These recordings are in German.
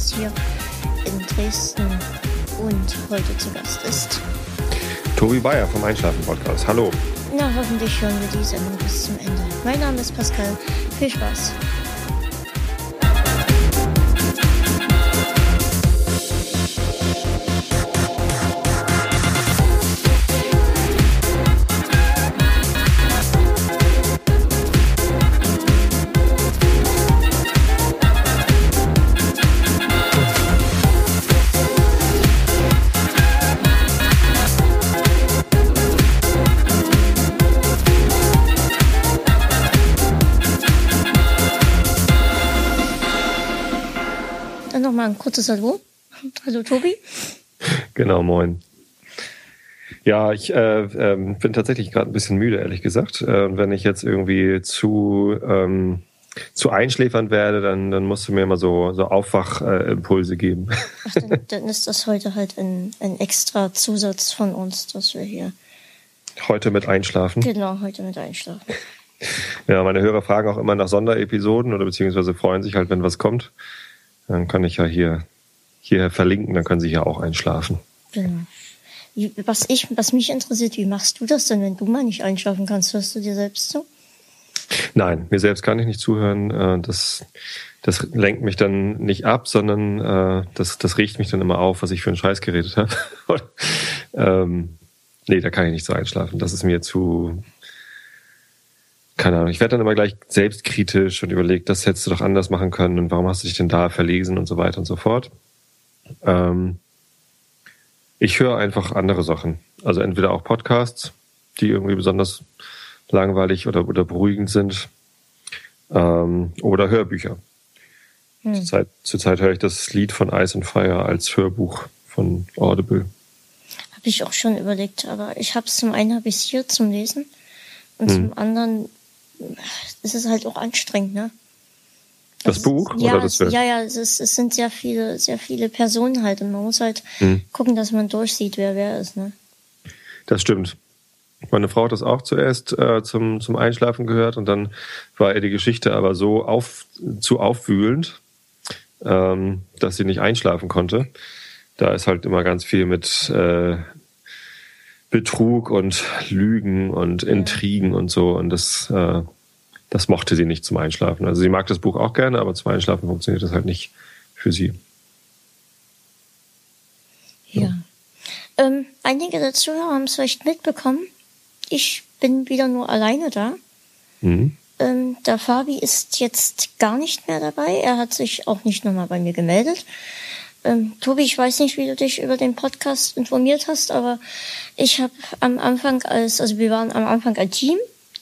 zumindest hier in Dresden. Und heute zu Gast ist Tobi Bayer vom Einschlafen-Podcast. Hallo. Na, hoffentlich hören wir die Sendung bis zum Ende. Mein Name ist Pascal. Viel Spaß. Kurzes Hallo. Hallo Tobi. Genau, moin. Ja, ich äh, äh, bin tatsächlich gerade ein bisschen müde, ehrlich gesagt. Äh, wenn ich jetzt irgendwie zu, ähm, zu einschläfern werde, dann, dann musst du mir immer so, so Aufwachimpulse geben. Ach, dann, dann ist das heute halt ein, ein extra Zusatz von uns, dass wir hier. Heute mit einschlafen. Genau, heute mit einschlafen. Ja, meine Hörer fragen auch immer nach Sonderepisoden oder beziehungsweise freuen sich halt, wenn was kommt. Dann kann ich ja hier, hier verlinken, dann können sie hier auch einschlafen. Genau. Was, ich, was mich interessiert, wie machst du das denn, wenn du mal nicht einschlafen kannst? Hörst du dir selbst zu? Nein, mir selbst kann ich nicht zuhören. Äh, Das, das lenkt mich dann nicht ab, sondern äh, das, das riecht mich dann immer auf, was ich für einen Scheiß geredet habe. ähm, nee, da kann ich nicht so einschlafen. Das ist mir zu. Keine Ahnung. Ich werde dann immer gleich selbstkritisch und überlegt, das hättest du doch anders machen können und warum hast du dich denn da verlesen und so weiter und so fort. Ähm, ich höre einfach andere Sachen. Also entweder auch Podcasts, die irgendwie besonders langweilig oder, oder beruhigend sind. Ähm, oder Hörbücher. Hm. Zurzeit, zurzeit höre ich das Lied von Ice and Fire als Hörbuch von Audible. Habe ich auch schon überlegt, aber ich habe es zum einen habe ich hier zum Lesen und Hm. zum anderen ist es halt auch anstrengend, ne? Das Also, Buch ja, oder das Hör- Ja, ja, es, ist, es sind sehr viele, sehr viele Personen halt und man muss halt Hm. gucken, dass man durchsieht, wer wer ist, ne? Das stimmt. Meine Frau hat das auch zuerst äh, zum, zum Einschlafen gehört und dann war ihr die Geschichte aber so auf, zu aufwühlend, ähm, dass sie nicht einschlafen konnte. Da ist halt immer ganz viel mit äh, Betrug und Lügen und Intrigen und so und das, äh, das mochte sie nicht zum Einschlafen. Also sie mag das Buch auch gerne, aber zum Einschlafen funktioniert das halt nicht für sie. Ja. Ähm, einige der Zuhörer haben es vielleicht mitbekommen. Ich bin wieder nur alleine da. Mhm. Ähm, der Fabi ist jetzt gar nicht mehr dabei. Er hat sich auch nicht nochmal bei mir gemeldet. Ähm, Tobi, ich weiß nicht, wie du dich über den Podcast informiert hast, aber ich habe am Anfang als, also wir waren am Anfang ein Team,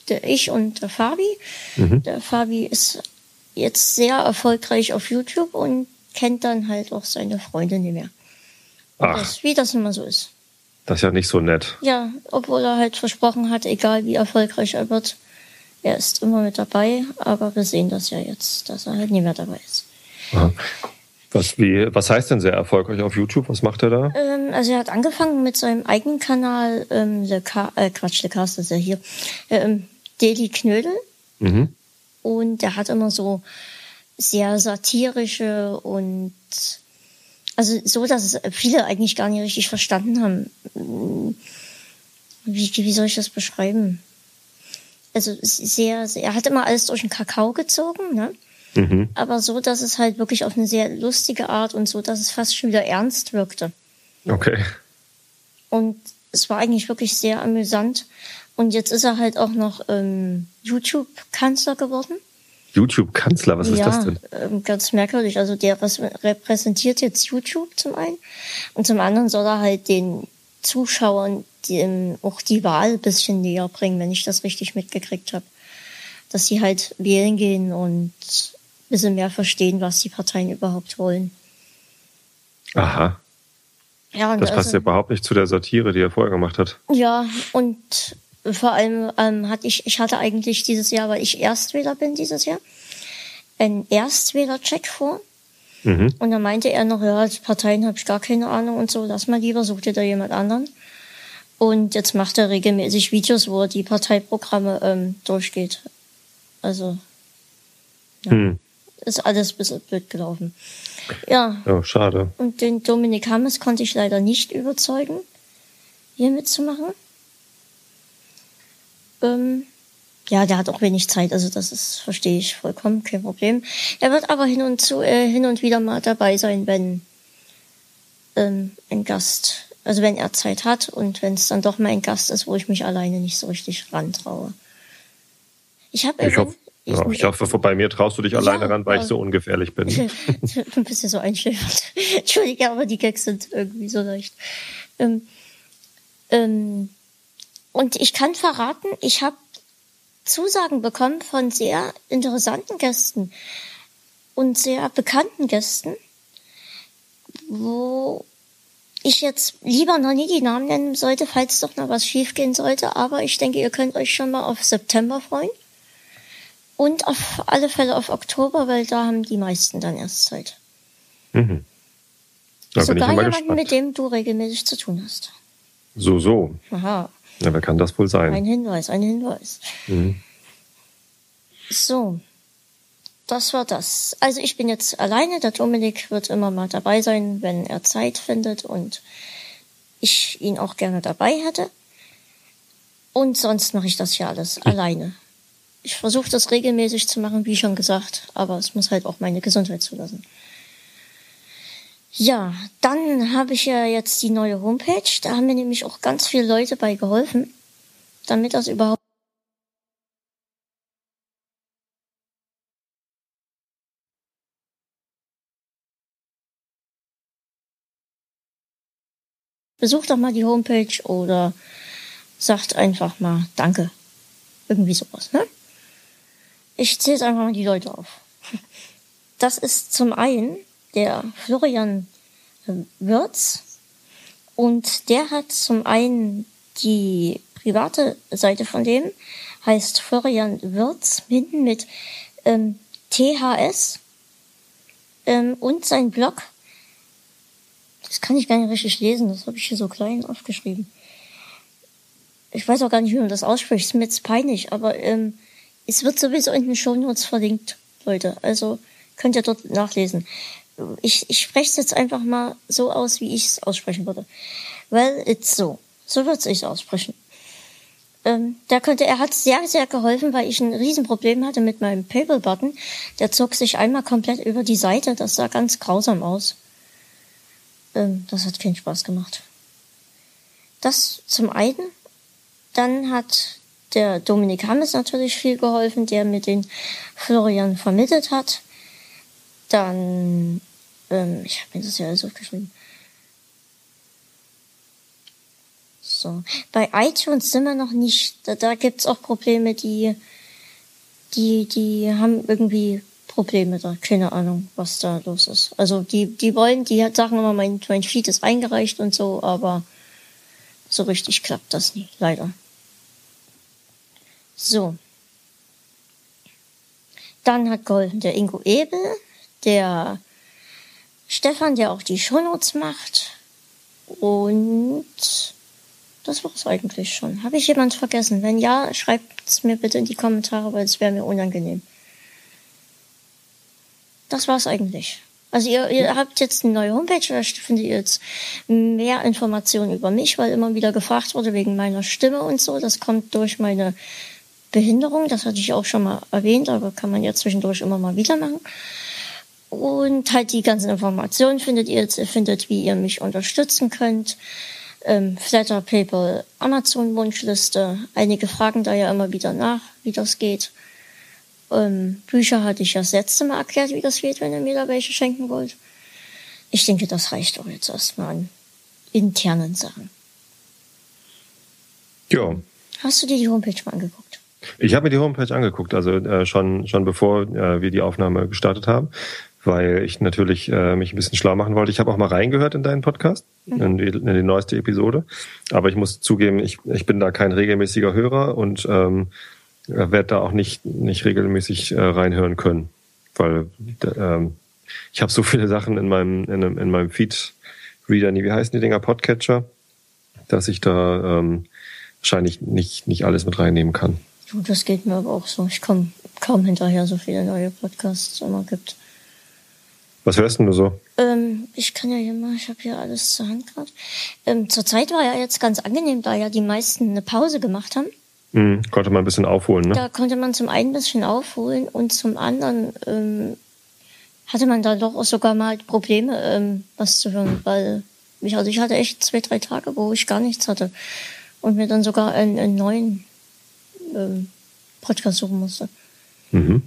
der ich und der Fabi. Mhm. Der Fabi ist jetzt sehr erfolgreich auf YouTube und kennt dann halt auch seine Freunde nicht mehr. Ach, Das, wie das immer so ist. das ist ja nicht so nett. Ja, obwohl er halt versprochen hat, egal wie erfolgreich er wird, er ist immer mit dabei, aber wir sehen das ja jetzt, dass er halt nicht mehr dabei ist. Aha. Was, wie, was heißt denn sehr erfolgreich auf YouTube? Was macht er da? Ähm, also er hat angefangen mit seinem eigenen Kanal, ähm, Le Ca äh, Quatsch, Le Cast ist ja hier, ähm, Daily Knödel. Mhm. Und er hat immer so sehr satirische und also so, dass es viele eigentlich gar nicht richtig verstanden haben. Wie, wie soll ich das beschreiben? Also sehr, sehr, er hat immer alles durch den Kakao gezogen, ne? Mhm. aber so, dass es halt wirklich auf eine sehr lustige Art und so, dass es fast schon wieder ernst wirkte. Okay. Und es war eigentlich wirklich sehr amüsant. Und jetzt ist er halt auch noch ähm, YouTube-Kanzler geworden. YouTube-Kanzler, was ist ja, das denn? ähm, ganz merkwürdig. Also der repräsentiert jetzt YouTube zum einen und zum anderen soll er halt den Zuschauern die, ähm, auch die Wahl ein bisschen näher bringen, wenn ich das richtig mitgekriegt habe. Dass sie halt wählen gehen und bisschen mehr verstehen, was die Parteien überhaupt wollen. Aha. Ja, Das passt also- ja überhaupt nicht zu der Satire, die er vorher gemacht hat. Ja, und vor allem ähm, hatte ich, ich hatte eigentlich dieses Jahr, weil ich Erstwähler bin dieses Jahr, einen Erstwähler-Check vor. Mhm. Und dann meinte er noch, ja, als Parteien habe ich gar keine Ahnung und so, lass mal lieber, such dir da jemand anderen. Und jetzt macht er regelmäßig Videos, wo er die Parteiprogramme ähm, durchgeht. Also ja, hm. Ist alles ein bisschen blöd gelaufen. Ja. Oh, schade. Und den Dominik Hammes konnte ich leider nicht überzeugen, hier mitzumachen. Ähm, ja, der hat auch wenig Zeit, also das ist, verstehe ich vollkommen, kein Problem. Er wird aber hin und zu, äh, hin und wieder mal dabei sein, wenn ähm, ein Gast, also wenn er Zeit hat und wenn es dann doch mal ein Gast ist, wo ich mich alleine nicht so richtig rantraue. Ich habe ich, ich, ja, ich hoffe, bei mir traust du dich ja, alleine ran, weil ich so ungefährlich bin. du bist ja so einschläfernd. Entschuldige, aber die Gags sind irgendwie so leicht. Ähm, ähm, und ich kann verraten, ich habe Zusagen bekommen von sehr interessanten Gästen und sehr bekannten Gästen, wo ich jetzt lieber noch nie die Namen nennen sollte, falls doch noch was schiefgehen sollte. Aber ich denke, ihr könnt euch schon mal auf September freuen. Und auf alle Fälle auf Oktober, weil da haben die meisten dann erst Zeit. Mhm. Da Sogar jemanden, mit dem du regelmäßig zu tun hast. So, so. Aha. Ja, wer kann das wohl sein? Ein Hinweis, ein Hinweis. Mhm. So, das war das. Also ich bin jetzt alleine. Der Dominik wird immer mal dabei sein, wenn er Zeit findet und ich ihn auch gerne dabei hätte. Und sonst mache ich das hier alles alleine. Ich versuche das regelmäßig zu machen, wie schon gesagt, aber es muss halt auch meine Gesundheit zulassen. Ja, dann habe ich ja jetzt die neue Homepage. Da haben mir nämlich auch ganz viele Leute bei geholfen, damit das überhaupt Besucht doch mal die Homepage oder sagt einfach mal Danke. Irgendwie sowas, ne? Ich zähle einfach mal die Leute auf. Das ist zum einen der Florian Wirz. Und der hat zum einen die private Seite von dem, heißt Florian Wirz, hinten mit ähm, THS. Ähm, und sein Blog, das kann ich gar nicht richtig lesen, das habe ich hier so klein aufgeschrieben. Ich weiß auch gar nicht, wie man das ausspricht, ist mir jetzt peinlich, aber ähm, es wird sowieso in den Shownotes verlinkt, Leute. Also könnt ihr dort nachlesen ich, ich spreche es jetzt einfach mal so aus, wie ich es aussprechen würde. Well, it's so. So würde ich aussprechen. Ähm, da konnte, er hat sehr, sehr geholfen, weil ich ein Riesenproblem hatte mit meinem Paper-Button. Der zog sich einmal komplett über die Seite. Das sah ganz grausam aus. Ähm, das hat keinen Spaß gemacht. Das zum einen. Dann hat der Dominik Hammes natürlich viel geholfen, der mir den Florian vermittelt hat. Dann ähm, ich habe mir das ja alles aufgeschrieben. So. Bei iTunes sind wir noch nicht. Da, da gibt's auch Probleme, die, die, die haben irgendwie Probleme da. Keine Ahnung, was da los ist. Also die, die wollen, die sagen immer, mein, mein Feed ist eingereicht und so, aber so richtig klappt das nie, leider. So. Dann hat geholfen der Ingo Ebel, der Stefan, der auch die Shownotes macht. Und das war's eigentlich schon. Habe ich jemand vergessen? Wenn ja, schreibt's mir bitte in die Kommentare, weil es wäre mir unangenehm. Das war's eigentlich. Also ihr, ihr habt jetzt eine neue Homepage, da findet ihr jetzt mehr Informationen über mich, weil immer wieder gefragt wurde wegen meiner Stimme und so. Das kommt durch meine Behinderung, das hatte ich auch schon mal erwähnt, aber kann man ja zwischendurch immer mal wieder machen. Und halt die ganzen Informationen findet ihr jetzt, ihr findet, wie ihr mich unterstützen könnt. Ähm, Flatter, PayPal, Amazon Wunschliste. Einige fragen da ja immer wieder nach, wie das geht. Ähm, Bücher hatte ich ja das letzte Mal erklärt, wie das geht, wenn ihr mir da welche schenken wollt. Ich denke, das reicht auch jetzt erstmal an internen Sachen. Ja. Hast du dir die Homepage mal angeguckt? Ich habe mir die Homepage angeguckt, also äh, schon schon bevor äh, wir die Aufnahme gestartet haben weil ich natürlich äh, mich ein bisschen schlau machen wollte. Ich habe auch mal reingehört in deinen Podcast, mhm. in, die, in die neueste Episode. Aber ich muss zugeben, ich, ich bin da kein regelmäßiger Hörer und ähm, werde da auch nicht, nicht regelmäßig äh, reinhören können. Weil ähm, ich habe so viele Sachen in meinem, in, in meinem Feed-Reader, wie heißen die Dinger, Podcatcher, dass ich da ähm, wahrscheinlich nicht, nicht alles mit reinnehmen kann. Du, das geht mir aber auch so. Ich komme kaum hinterher, so viele neue Podcasts es immer gibt. Was hörst denn du so? Ähm, ich kann ja hier mal, ich habe hier alles zur Hand gerade. Ähm, Zurzeit war ja jetzt ganz angenehm, da ja die meisten eine Pause gemacht haben. Mhm, konnte man ein bisschen aufholen, ne? Da konnte man zum einen ein bisschen aufholen und zum anderen ähm, hatte man da doch auch sogar mal Probleme, ähm, was zu hören, weil ich, also ich hatte echt zwei, drei Tage, wo ich gar nichts hatte und mir dann sogar einen, einen neuen ähm, Podcast suchen musste. Mhm.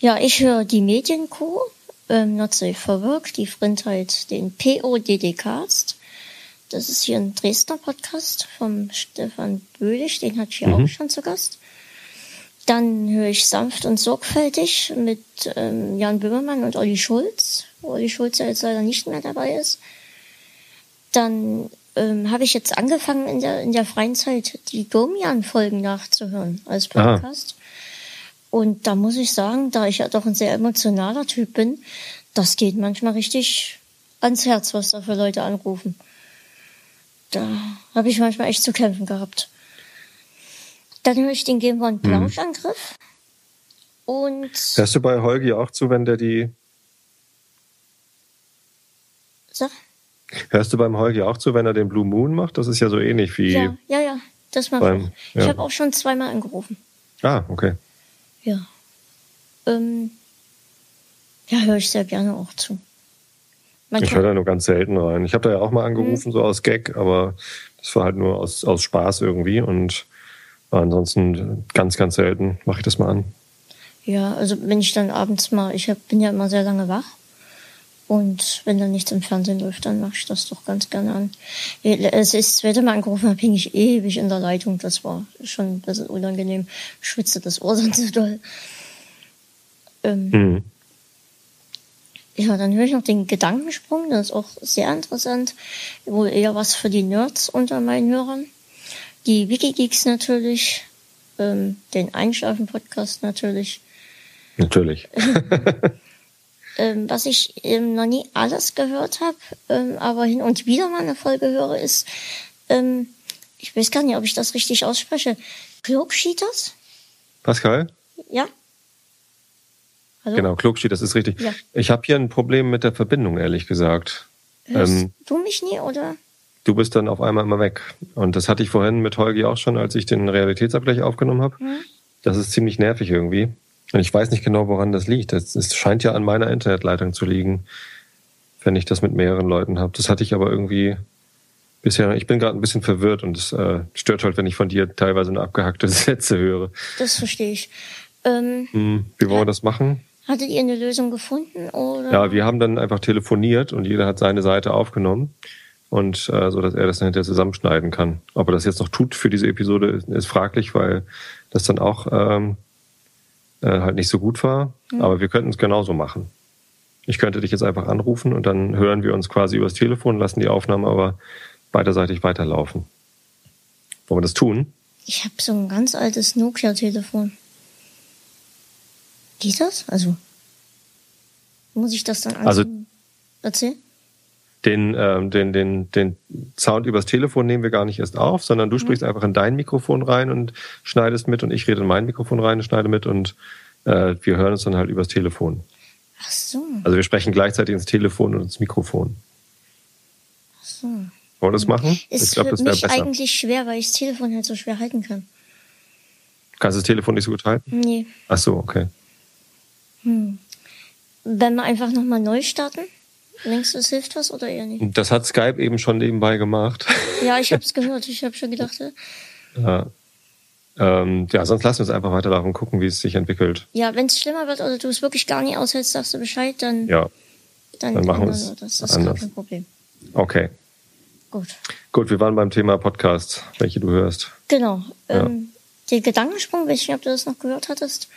Ja, ich höre die Medienco, ähm, for Work, die Frindheit, den PODD-Cast. Das ist hier ein Dresdner Podcast vom Stefan Böhlich, den hatte ich hier mhm. auch schon zu Gast. Dann höre ich sanft und sorgfältig mit ähm, Jan Böhmermann und Olli Schulz, wo Olli Schulz ja jetzt leider nicht mehr dabei ist. Dann ähm, habe ich jetzt angefangen in der, in der freien Zeit die Domian-Folgen nachzuhören als Podcast. Aha. Und da muss ich sagen, da ich ja doch ein sehr emotionaler Typ bin, das geht manchmal richtig ans Herz, was da für Leute anrufen. Da habe ich manchmal echt zu kämpfen gehabt. Dann höre ich den Game One Plauschangriff. Mhm. Und. Hörst du bei Holgi auch zu, wenn der die. Sag? Hörst du beim Holgi auch zu, wenn er den Blue Moon macht? Das ist ja so ähnlich wie. Ja, ja, ja. Das mache beim, ich. Ja. Ich habe auch schon zweimal angerufen. Ah, okay. Ja. Ähm, ja, höre ich sehr gerne auch zu. Man ich höre da nur ganz selten rein. Ich habe da ja auch mal angerufen, mhm. so aus Gag, aber das war halt nur aus, aus Spaß irgendwie und ansonsten ganz, ganz selten mache ich das mal an. Ja, also wenn ich dann abends mal, ich hab, bin ja immer sehr lange wach und wenn dann nichts im Fernsehen läuft, dann mache ich das doch ganz gerne an. Es ist, das zweite Mal angerufen habe, hing ich ewig in der Leitung. Das war schon ein bisschen unangenehm. Schwitzte das Ohr dann so doll. Ähm, mhm. Ja, dann höre ich noch den Gedankensprung. Das ist auch sehr interessant. Wohl eher was für die Nerds unter meinen Hörern. Die Wikigeeks natürlich. Ähm, den Einschlafen-Podcast natürlich. Natürlich. ähm, was ich ähm, noch nie alles gehört habe, ähm, aber hin und wieder mal eine Folge höre, ist, ähm, ich weiß gar nicht, ob ich das richtig ausspreche, Klogschieters? Pascal? Ja. Hallo? Genau, Klogschieters ist richtig. Ja. Ich habe hier ein Problem mit der Verbindung, ehrlich gesagt. Hörst ähm, du mich nie, oder? Du bist dann auf einmal immer weg. Und das hatte ich vorhin mit Holgi auch schon, als ich den Realitätsabgleich aufgenommen habe. Hm? Das ist ziemlich nervig irgendwie. Und ich weiß nicht genau, woran das liegt. Es scheint ja an meiner Internetleitung zu liegen, wenn ich das mit mehreren Leuten habe. Das hatte ich aber irgendwie bisher. Ich bin gerade ein bisschen verwirrt und es äh, stört halt, wenn ich von dir teilweise eine abgehackte Sätze höre. Das verstehe ich. Ähm, hm, wie wollen wir das machen? Hattet ihr eine Lösung gefunden? Oder? Ja, wir haben dann einfach telefoniert und jeder hat seine Seite aufgenommen und äh, so, dass er das dann hinterher zusammenschneiden kann. Ob er das jetzt noch tut für diese Episode, ist, ist fraglich, weil das dann auch ähm, äh, halt nicht so gut war. Mhm. Aber wir könnten es genauso machen. Ich könnte dich jetzt einfach anrufen und dann hören wir uns quasi übers Telefon, lassen die Aufnahme aber beiderseitig weiterlaufen. Wollen wir das tun? Ich habe so ein ganz altes Nokia-Telefon. Geht das? Also muss ich das dann also, erzählen? Den, ähm, den, den, den Sound übers Telefon nehmen wir gar nicht erst auf, sondern du mhm. sprichst mhm. einfach in dein Mikrofon rein und schneidest mit und ich rede in mein Mikrofon rein und schneide mit und äh, wir hören uns dann halt übers Telefon. Ach so. Also wir sprechen gleichzeitig ins Telefon und ins Mikrofon. Ach so. Wollen wir das machen? Ist ich glaube, das wäre besser. eigentlich schwer, weil ich das Telefon halt so schwer halten kann. Kannst du das Telefon nicht so gut halten? Nee. Ach so, okay. Hm. Wenn wir einfach nochmal neu starten? Denkst du, es hilft was oder eher nicht? Das hat Skype eben schon nebenbei gemacht. Ja, ich habe es gehört. Ich habe schon gedacht. Ja. Ähm, ja, sonst lassen wir es einfach weiterlaufen und gucken, wie es sich entwickelt. Ja, wenn es schlimmer wird oder du es wirklich gar nicht aushältst, sagst du Bescheid, dann, ja. dann, dann machen wir es. Das ist anders. kein Problem. Okay. Gut. Gut, wir waren beim Thema Podcasts, welche du hörst. Genau. Ja. Ähm, den Gedankensprung, weiß ich nicht, ob du das noch gehört hattest.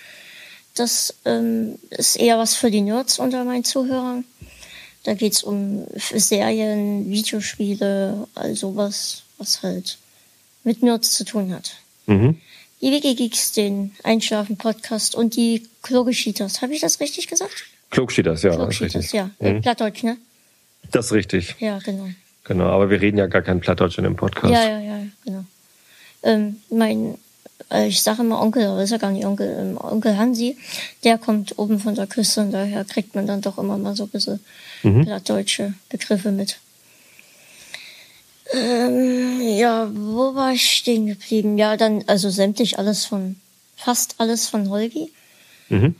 Das ähm, ist eher was für die Nerds unter meinen Zuhörern. Da geht's um Serien, Videospiele, all sowas, was halt mit Nerds zu tun hat. Mhm. Die Wikigeeks, den Einschlafen-Podcast und die Klogeschieters. Habe ich das richtig gesagt? Klogschieters, ja. Klogschieters, ja. Mhm. Plattdeutsch, ne? Das ist richtig. Ja, genau. Genau, aber wir reden ja gar kein Plattdeutsch in dem Podcast. Ja, ja, ja, genau. Ähm, mein äh, ich sage immer Onkel, aber ist ja gar nicht Onkel, ähm, Onkel Hansi, der kommt oben von der Küste und daher kriegt man dann doch immer mal so ein bisschen Mhm. plattdeutsche Begriffe mit. Ähm, ja, wo war ich stehen geblieben? Ja, dann, also sämtlich alles von, fast alles von Holgi. Mhm.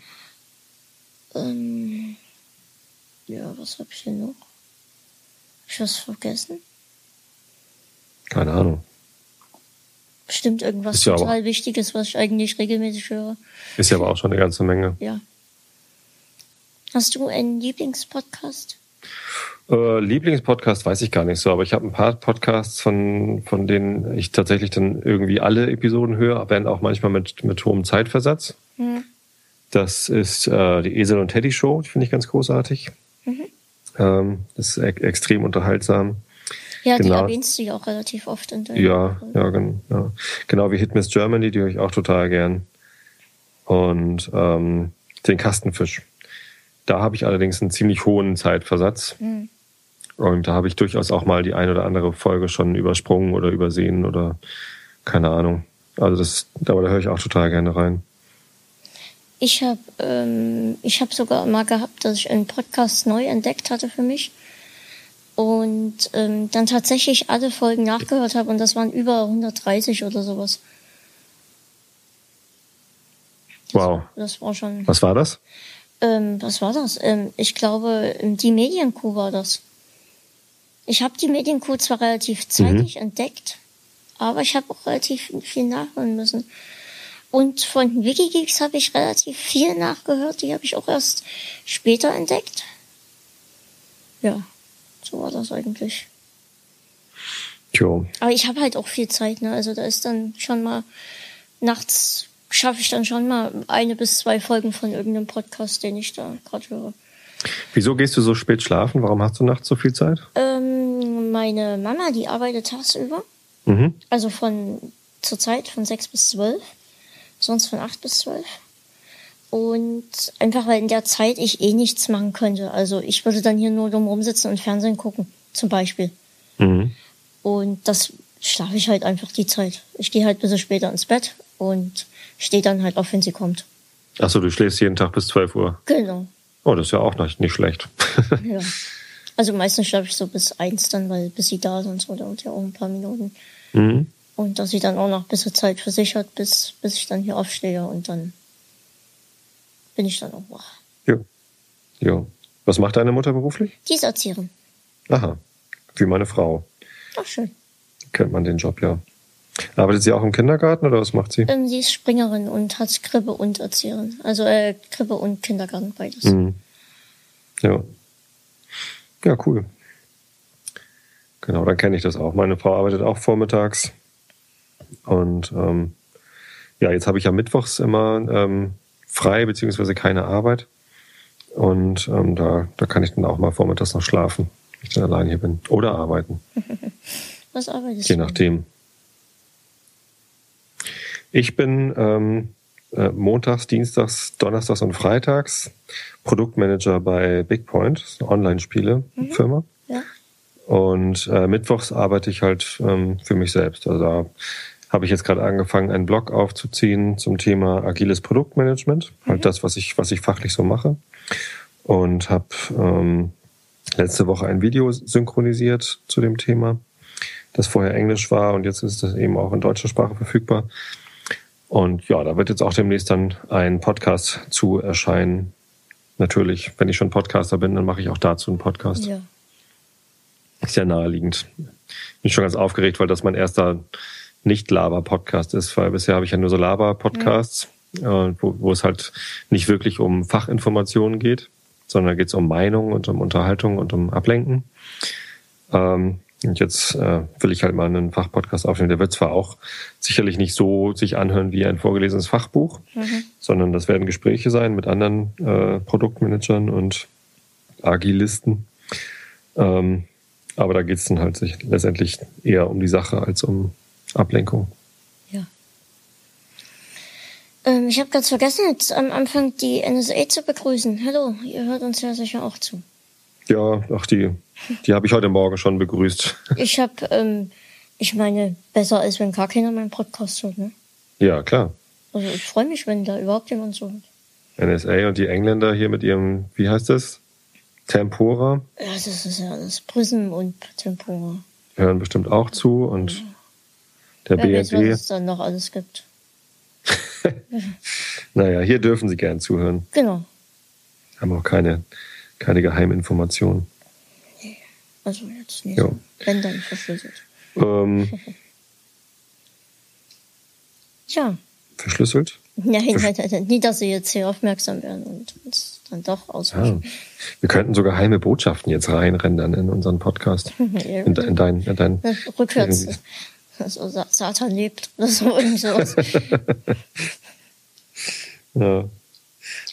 Ähm, ja, was hab ich denn noch? Hab ich was vergessen? Keine Ahnung. Bestimmt irgendwas ja aber- total Wichtiges, was ich eigentlich regelmäßig höre. Ist ja aber auch schon eine ganze Menge. Ja. Hast du einen Lieblingspodcast? Äh, Lieblingspodcast weiß ich gar nicht so, aber ich habe ein paar Podcasts, von, von denen ich tatsächlich dann irgendwie alle Episoden höre, wenn auch manchmal mit, mit hohem Zeitversatz. Hm. Das ist äh, die Esel und Teddy Show, die finde ich ganz großartig. Ähm, das ist e extrem unterhaltsam. Ja, die Genau. erwähnst du ja auch relativ oft in Ja, ja, gen ja. Genau wie Hit Miss Germany, die höre ich auch total gern. Und ähm, den Kastenfisch. Da habe ich allerdings einen ziemlich hohen Zeitversatz. Hm. Und da habe ich durchaus auch mal die ein oder andere Folge schon übersprungen oder übersehen oder keine Ahnung. Also das, aber da höre ich auch total gerne rein. Ich habe ähm, ich hab sogar mal gehabt, dass ich einen Podcast neu entdeckt hatte für mich und ähm, dann tatsächlich alle Folgen nachgehört habe und das waren über 130 oder sowas. Das, Wow. Das war schon. Was war das? Ähm, was war das? Ähm, ich glaube, ähm, die Medienkuh war das. Ich habe die Medienkuh zwar relativ zeitig entdeckt, aber ich habe auch relativ viel nachholen müssen. Und von Wikigeeks habe ich relativ viel nachgehört. Die habe ich auch erst später entdeckt. Ja, so war das eigentlich. Jo. Aber ich habe halt auch viel Zeit, ne? Also da ist dann schon mal nachts schaffe ich dann schon mal eine bis zwei Folgen von irgendeinem Podcast, den ich da gerade höre. Wieso gehst du so spät schlafen? Warum hast du nachts so viel Zeit? Ähm, meine Mama, die arbeitet tagsüber, Mhm. also von zur Zeit von sechs bis zwölf, sonst von acht bis zwölf. Und einfach weil in der Zeit ich eh nichts machen könnte. Also ich würde dann hier nur dumm rumsitzen und Fernsehen gucken, zum Beispiel. Mhm. Und das schlafe ich halt einfach die Zeit. Ich gehe halt ein bisschen später ins Bett und stehe dann halt auf, wenn sie kommt. Achso, du schläfst jeden Tag bis 12 Uhr. Genau. Oh, das ist ja auch nicht, nicht schlecht. Ja. Also meistens schlafe ich so bis eins dann, weil bis sie da sind, so dauert ja auch ein paar Minuten. mhm. Und dass sie dann auch noch ein bisschen Zeit für sich hat, bis, bis ich dann hier aufstehe und dann bin ich dann auch wach. Jo. Jo. Was macht deine Mutter beruflich? Die ist Erzieherin. Aha. Wie meine Frau. Ach, schön. Kennt man den Job ja. Arbeitet sie auch im Kindergarten oder was macht sie? Ähm, sie ist Springerin und hat Krippe und Erzieherin. Also äh, Krippe und Kindergarten, beides. Mhm. Ja. Ja, cool. Genau, dann kenne ich das auch. Meine Frau arbeitet auch vormittags. Und ähm, ja, jetzt habe ich ja mittwochs immer ähm, frei, beziehungsweise keine Arbeit. Und ähm, da, da kann ich dann auch mal vormittags noch schlafen, wenn ich dann allein hier bin. Oder arbeiten, Was arbeitest je du? nachdem. Ich bin ähm, äh, montags, dienstags, donnerstags und freitags Produktmanager bei Bigpoint, Online-Spiele-Firma. Ja. Und äh, mittwochs arbeite ich halt ähm, für mich selbst. Also da habe ich jetzt gerade angefangen, einen Blog aufzuziehen zum Thema agiles Produktmanagement, halt das, was ich, was ich fachlich so mache. Und habe ähm, letzte Woche ein Video synchronisiert zu dem Thema, das vorher Englisch war und jetzt ist das eben auch in deutscher Sprache verfügbar. Und ja, da wird jetzt auch demnächst dann ein Podcast zu erscheinen. Natürlich, wenn ich schon Podcaster bin, dann mache ich auch dazu einen Podcast. Ja. Ist ja naheliegend. Bin schon ganz aufgeregt, weil das mein erster Nicht-Laber-Podcast ist, weil bisher habe ich ja nur so Laber-Podcasts, äh, wo, wo es halt nicht wirklich um Fachinformationen geht, sondern da geht es um Meinung und um Unterhaltung und um Ablenken. Ähm, und jetzt äh, will ich halt mal einen Fachpodcast aufnehmen. Der wird zwar auch sicherlich nicht so sich anhören wie ein vorgelesenes Fachbuch, sondern das werden Gespräche sein mit anderen äh, Produktmanagern und Agilisten. Ähm, aber da geht es dann halt sich letztendlich eher um die Sache als um Ablenkung. Ja. Ähm, ich habe ganz vergessen, jetzt am Anfang die NSA zu begrüßen. Hallo, ihr hört uns ja sicher auch zu. Ja, ach, die, die habe ich heute Morgen schon begrüßt. Ich habe, ähm, ich meine, besser als wenn gar keiner meinen Podcast hört, ne? Ja, klar. Also ich freue mich, wenn da überhaupt jemand so. NSA und die Engländer hier mit ihrem, wie heißt das? Tempora. Ja, das ist ja das Prism und Tempora. Hören bestimmt auch zu und der Wer weiß, was BND. es dann noch alles gibt. Naja, hier dürfen sie gern zuhören. Genau. Haben auch keine, keine Geheiminformationen. Also jetzt nicht. Ja. Wenn dann verschlüsselt. Ähm, Tja. verschlüsselt? Nein, nein, nein, nein, nie, dass sie jetzt hier aufmerksam werden und uns dann doch Ah. auswischen. Wir könnten so geheime Botschaften jetzt reinrendern in unseren Podcast. In, in dein, in dein, Ne, Rückwärts. Irgendwie. Also Sa- Satan lebt oder so irgend sowas. ja.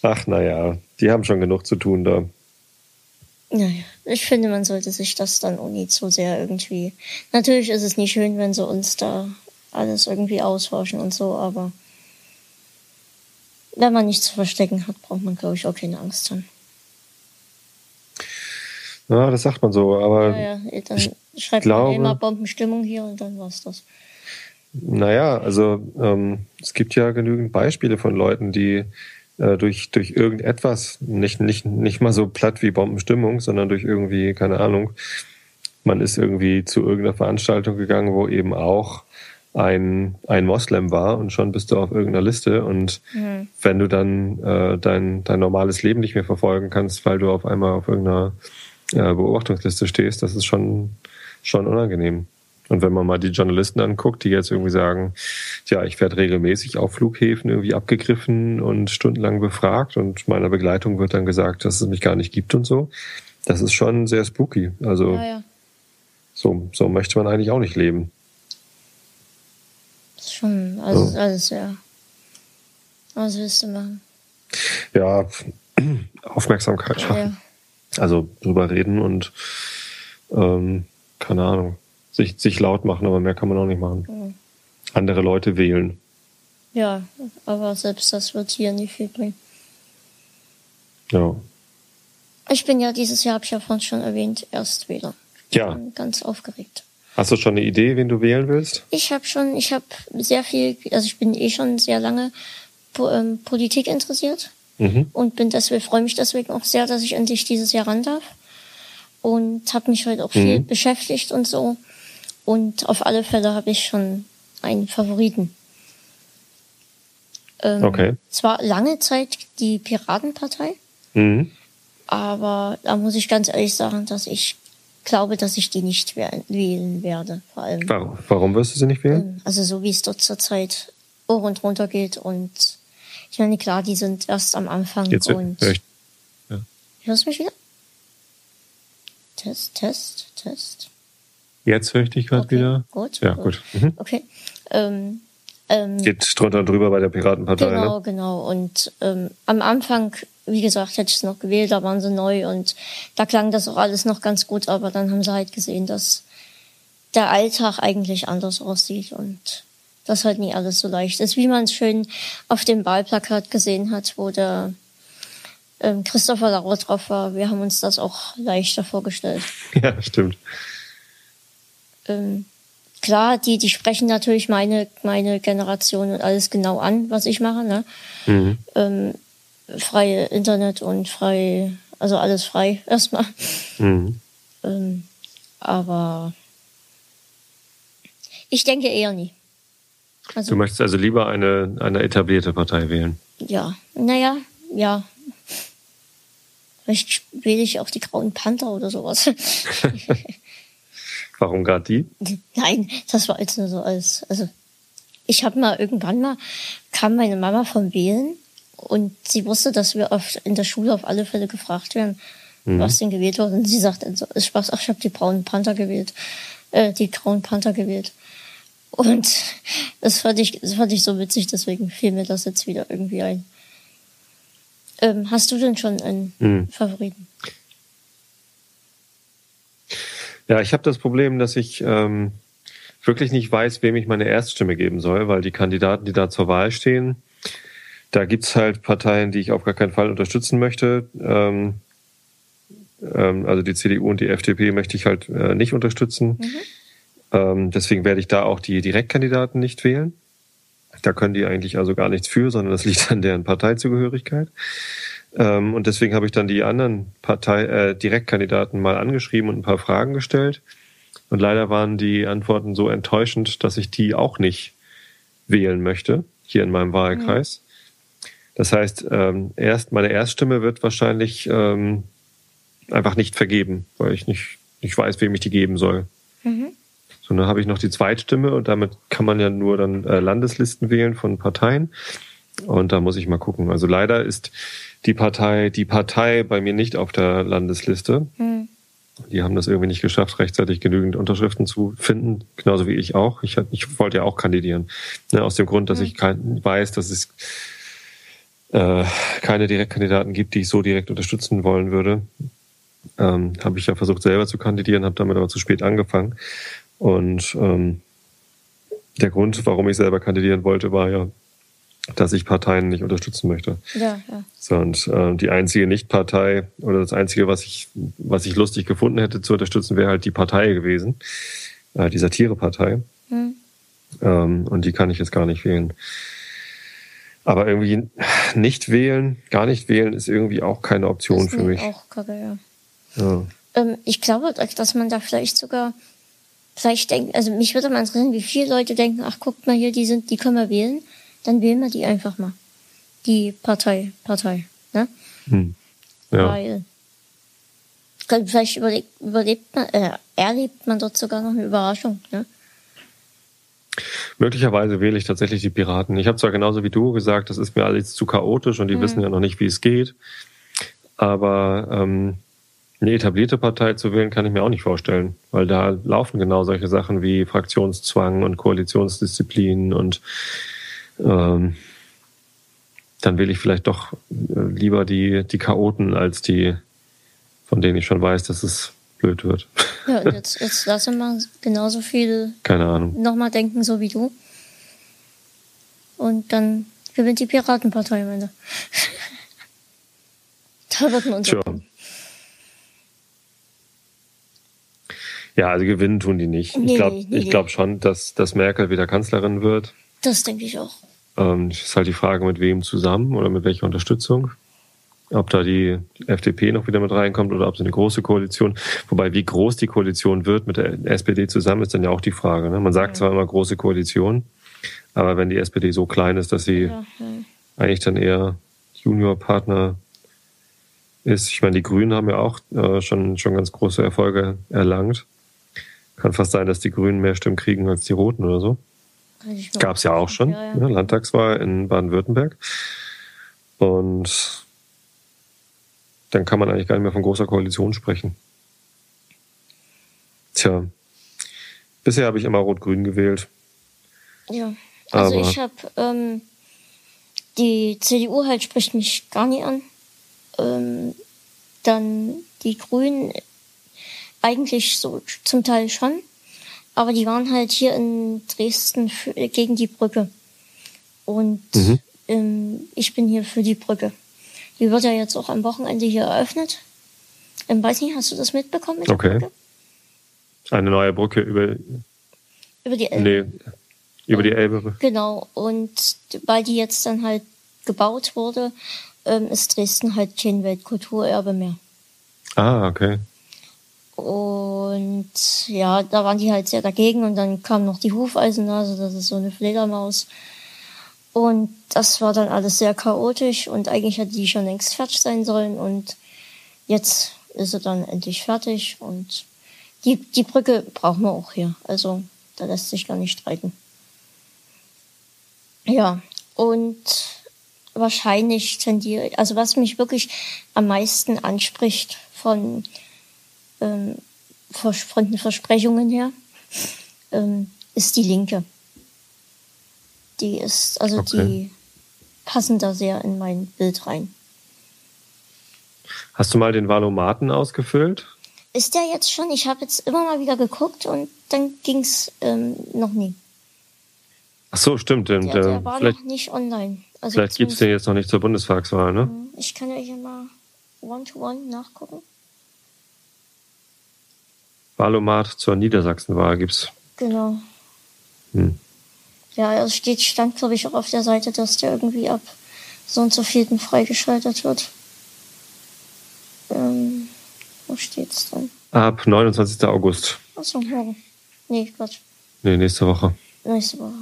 Ach, naja, die haben schon genug zu tun da. Naja, ich finde, man sollte sich das dann auch nicht so sehr irgendwie. Natürlich ist es nicht schön, wenn sie uns da alles irgendwie ausforschen und so, aber wenn man nichts zu verstecken hat, braucht man, glaube ich, auch keine Angst haben. Ja, das sagt man so, aber Ja, ja, dann schreibt glaube- man immer Bombenstimmung hier und dann war's das. Naja, also ähm, es gibt ja genügend Beispiele von Leuten, die äh, durch, durch irgendetwas, nicht, nicht, nicht mal so platt wie Bombenstimmung, sondern durch irgendwie, keine Ahnung, man ist irgendwie zu irgendeiner Veranstaltung gegangen, wo eben auch ein, ein Moslem war und schon bist du auf irgendeiner Liste und Mhm. wenn du dann äh, dein, dein normales Leben nicht mehr verfolgen kannst, weil du auf einmal auf irgendeiner äh, Beobachtungsliste stehst, das ist schon, schon unangenehm. Und wenn man mal die Journalisten anguckt, die jetzt irgendwie sagen, ja, ich werde regelmäßig auf Flughäfen irgendwie abgegriffen und stundenlang befragt und meiner Begleitung wird dann gesagt, dass es mich gar nicht gibt und so. Das ist schon sehr spooky. Also Ja, ja. so, so möchte man eigentlich auch nicht leben. Schon, also So. alles sehr. Was willst du machen? Ja, Aufmerksamkeit schaffen. Ja. Also drüber reden und ähm, keine Ahnung, sich, sich laut machen, aber mehr kann man auch nicht machen. Mhm. Andere Leute wählen. ja, aber selbst das wird hier nicht viel bringen. Ja. Ich bin ja dieses Jahr, habe ich ja vorhin schon erwähnt, erst wieder. Ja. Bin ganz aufgeregt. Hast du schon eine Idee, wen du wählen willst? Ich habe schon, ich habe sehr viel, also ich bin eh schon sehr lange po, ähm, Politik interessiert Mhm. und bin deswegen freue mich deswegen auch sehr, dass ich endlich dieses Jahr ran darf und habe mich heute auch viel Mhm. beschäftigt und so und auf alle Fälle habe ich schon einen Favoriten. Ähm, Okay. Zwar lange Zeit die Piratenpartei, Mhm. aber da muss ich ganz ehrlich sagen, dass ich glaube, dass ich die nicht wählen- werde, vor allem. Warum, warum wirst du sie nicht wählen? Ähm, Also so wie es dort zurzeit hoch und runter geht und ich meine, klar, die sind erst am Anfang Jetzt und hör ich, hörst du mich wieder? Test, Test, Test. Jetzt höre ich dich gerade Okay, wieder. gut, Ja, gut. gut. Mhm. Okay. Ähm, ähm, Geht drunter und drüber bei der Piratenpartei, Genau, ne? genau. Und ähm, am Anfang, wie gesagt, hätte ich es noch gewählt, da waren sie neu und da klang das auch alles noch ganz gut, aber dann haben sie halt gesehen, dass der Alltag eigentlich anders aussieht und das halt nie alles so leicht ist, wie man es schön auf dem Wahlplakat gesehen hat, wo der ähm, Christopher Lauer drauf war. Wir haben uns das auch leichter vorgestellt. Ja, stimmt. Ähm, klar, die, die sprechen natürlich meine, meine Generation und alles genau an, was ich mache, ne? Mhm. ähm, freie Internet und frei, also alles frei erstmal. Mhm. Ähm, aber ich denke eher nie. Du Also möchtest also lieber eine, eine etablierte Partei wählen. ja, naja, ja. Vielleicht wähle ich auch die Grauen Panther oder sowas. Warum gerade die? Nein, das war jetzt nur so als, also ich habe mal irgendwann mal, kam meine Mama vom Wählen und sie wusste, dass wir oft in der Schule auf alle Fälle gefragt werden, was denn gewählt wurde. Und sie sagt dann so, ist Spaß, ach, ich habe die braunen Panther gewählt, äh, die grauen Panther gewählt. Und das fand ich, das fand ich so witzig, deswegen fiel mir das jetzt wieder irgendwie ein. Ähm, hast du denn schon einen Mhm. Favoriten? Ja, ich habe das Problem, dass ich ähm, wirklich nicht weiß, wem ich meine Erststimme geben soll, weil die Kandidaten, die da zur Wahl stehen, da gibt's halt Parteien, die ich auf gar keinen Fall unterstützen möchte. Ähm, ähm, also die CDU und die FDP möchte ich halt äh, nicht unterstützen. Ähm, deswegen werde ich da auch die Direktkandidaten nicht wählen. Da können die eigentlich also gar nichts für, sondern das liegt an deren Parteizugehörigkeit. Ähm, und deswegen habe ich dann die anderen Partei, äh, Direktkandidaten mal angeschrieben und ein paar Fragen gestellt. Und leider waren die Antworten so enttäuschend, dass ich die auch nicht wählen möchte, hier in meinem Wahlkreis. Mhm. Das heißt, ähm, erst meine Erststimme wird wahrscheinlich ähm, einfach nicht vergeben, weil ich nicht, nicht weiß, wem ich die geben soll. Mhm. So, dann habe ich noch die Zweitstimme und damit kann man ja nur dann äh, Landeslisten wählen von Parteien. Und da muss ich mal gucken. Also leider ist die Partei, die Partei bei mir nicht auf der Landesliste. Mhm. Die haben das irgendwie nicht geschafft, rechtzeitig genügend Unterschriften zu finden, genauso wie ich auch. Ich, ich wollte ja auch kandidieren. Ne, aus dem Grund, dass mhm. ich kein, weiß, dass es äh, keine Direktkandidaten gibt, die ich so direkt unterstützen wollen würde. Ähm, habe ich ja versucht selber zu kandidieren, habe damit aber zu spät angefangen. Und ähm, der Grund, warum ich selber kandidieren wollte, war ja, dass ich Parteien nicht unterstützen möchte. Ja, ja. So, und äh, die einzige Nichtpartei oder das einzige, was ich, was ich lustig gefunden hätte zu unterstützen, wäre halt die Partei gewesen, äh, die Satirepartei. Hm. Ähm, und die kann ich jetzt gar nicht wählen. Aber irgendwie nicht wählen, gar nicht wählen, ist irgendwie auch keine Option für mich. Auch kacke, ja. ja. Ähm, ich glaube, dass man da vielleicht sogar, vielleicht denkt, also mich würde mal interessieren, wie viele Leute denken, ach guckt mal hier, die sind, die können wir wählen dann wählen wir die einfach mal. Die Partei, Partei, ne? Hm. Ja. Weil vielleicht überlebt, überlebt man, äh, erlebt man dort sogar noch eine Überraschung, ne? Möglicherweise wähle ich tatsächlich die Piraten. Ich habe zwar genauso wie du gesagt, das ist mir alles zu chaotisch und die mhm. wissen ja noch nicht, wie es geht. Aber ähm, eine etablierte Partei zu wählen, kann ich mir auch nicht vorstellen, weil da laufen genau solche Sachen wie Fraktionszwang und Koalitionsdisziplin und ähm, dann wähle ich vielleicht doch äh, lieber die, die Chaoten als die, von denen ich schon weiß, dass es blöd wird. Ja, jetzt, jetzt lasse mal genauso viel Keine Ahnung. nochmal denken, so wie du. Und dann gewinnt die Piratenpartei am Ende. da wird man uns. Sure. Ja, also gewinnen tun die nicht. Nee, ich glaube nee, nee, glaub schon, dass, dass Merkel wieder Kanzlerin wird. Das denke ich auch. Ähm, ist halt die Frage, mit wem zusammen oder mit welcher Unterstützung. Ob da die FDP noch wieder mit reinkommt oder ob sie eine große Koalition. Wobei, wie groß die Koalition wird mit der SPD zusammen, ist dann ja auch die Frage. Ne? Man sagt ja. zwar immer große Koalition, aber wenn die SPD so klein ist, dass sie ja, ja. eigentlich dann eher Juniorpartner ist. Ich meine, die Grünen haben ja auch äh, schon, schon ganz große Erfolge erlangt. Kann fast sein, dass die Grünen mehr Stimmen kriegen als die Roten oder so. Gab es ja auch schon, ja, ja. Ne? Landtagswahl in Baden-Württemberg. Und dann kann man eigentlich gar nicht mehr von großer Koalition sprechen. Tja, bisher habe ich immer Rot-Grün gewählt. Ja, also Aber ich habe ähm, die CDU halt spricht mich gar nicht an. Ähm, dann die Grünen eigentlich so zum Teil schon. Aber die waren halt hier in Dresden für, gegen die Brücke. Und mhm. ähm, ich bin hier für die Brücke. Die wird ja jetzt auch am Wochenende hier eröffnet. Ähm, weiß nicht, hast du das mitbekommen? Mit okay. Eine neue Brücke über, über die Elbe. Nee, über die Elbe. Genau. Und weil die jetzt dann halt gebaut wurde, ähm, ist Dresden halt kein Weltkulturerbe mehr. Ah, okay. Und ja, da waren die halt sehr dagegen und dann kam noch die Hufeisennase, das ist so eine Fledermaus. Und das war dann alles sehr chaotisch und eigentlich hätte die schon längst fertig sein sollen und jetzt ist sie dann endlich fertig und die, die Brücke brauchen wir auch hier. Also da lässt sich gar nicht streiten. Ja, und wahrscheinlich tendiere, also was mich wirklich am meisten anspricht von ähm, von den Versprechungen her, ähm, ist die Linke. Die ist, also okay. die passen da sehr in mein Bild rein. Hast du mal den Valomaten ausgefüllt? Ist der jetzt schon? Ich habe jetzt immer mal wieder geguckt und dann ging's ähm, noch nie. Ach so, stimmt. Der, der, der war noch nicht online. Also vielleicht gibt es den jetzt noch nicht zur Bundestagswahl, ne? Ich kann ja hier mal one-to-one -one nachgucken. Wahlomat zur Niedersachsenwahl gibt's. Genau. Hm. Ja, es steht, stand, glaube ich, auch auf der Seite, dass der irgendwie ab so und so vierten freigeschaltet wird. Ähm, wo steht's denn? Ab 29. August. Achso, morgen. Nee, Quatsch. Nee, nächste Woche. Nächste Woche.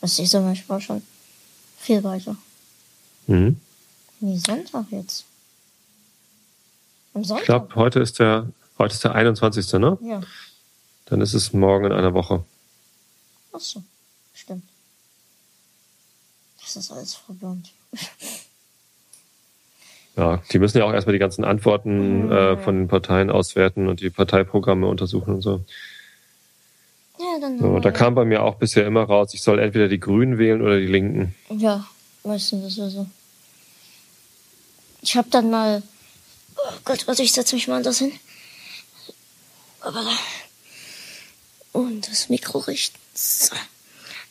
Das ist ja manchmal schon viel weiter. Mhm. Nee, Sonntag jetzt. Am Sonntag? Ich glaube, heute ist der, heute ist der 21. Ne? Ja. Dann ist es morgen in einer Woche. Ach so, stimmt. Das ist alles verwirrend. Ja, die müssen ja auch erstmal die ganzen Antworten äh, von den Parteien auswerten und die Parteiprogramme untersuchen und so. Ja, dann. so da kam bei mir auch bisher immer raus, ich soll entweder die Grünen wählen oder die Linken. Ja, meistens ist ja so. Ich habe dann mal. Oh Gott, warte, ich setze mich mal anders hin. Und das Mikro richten. So.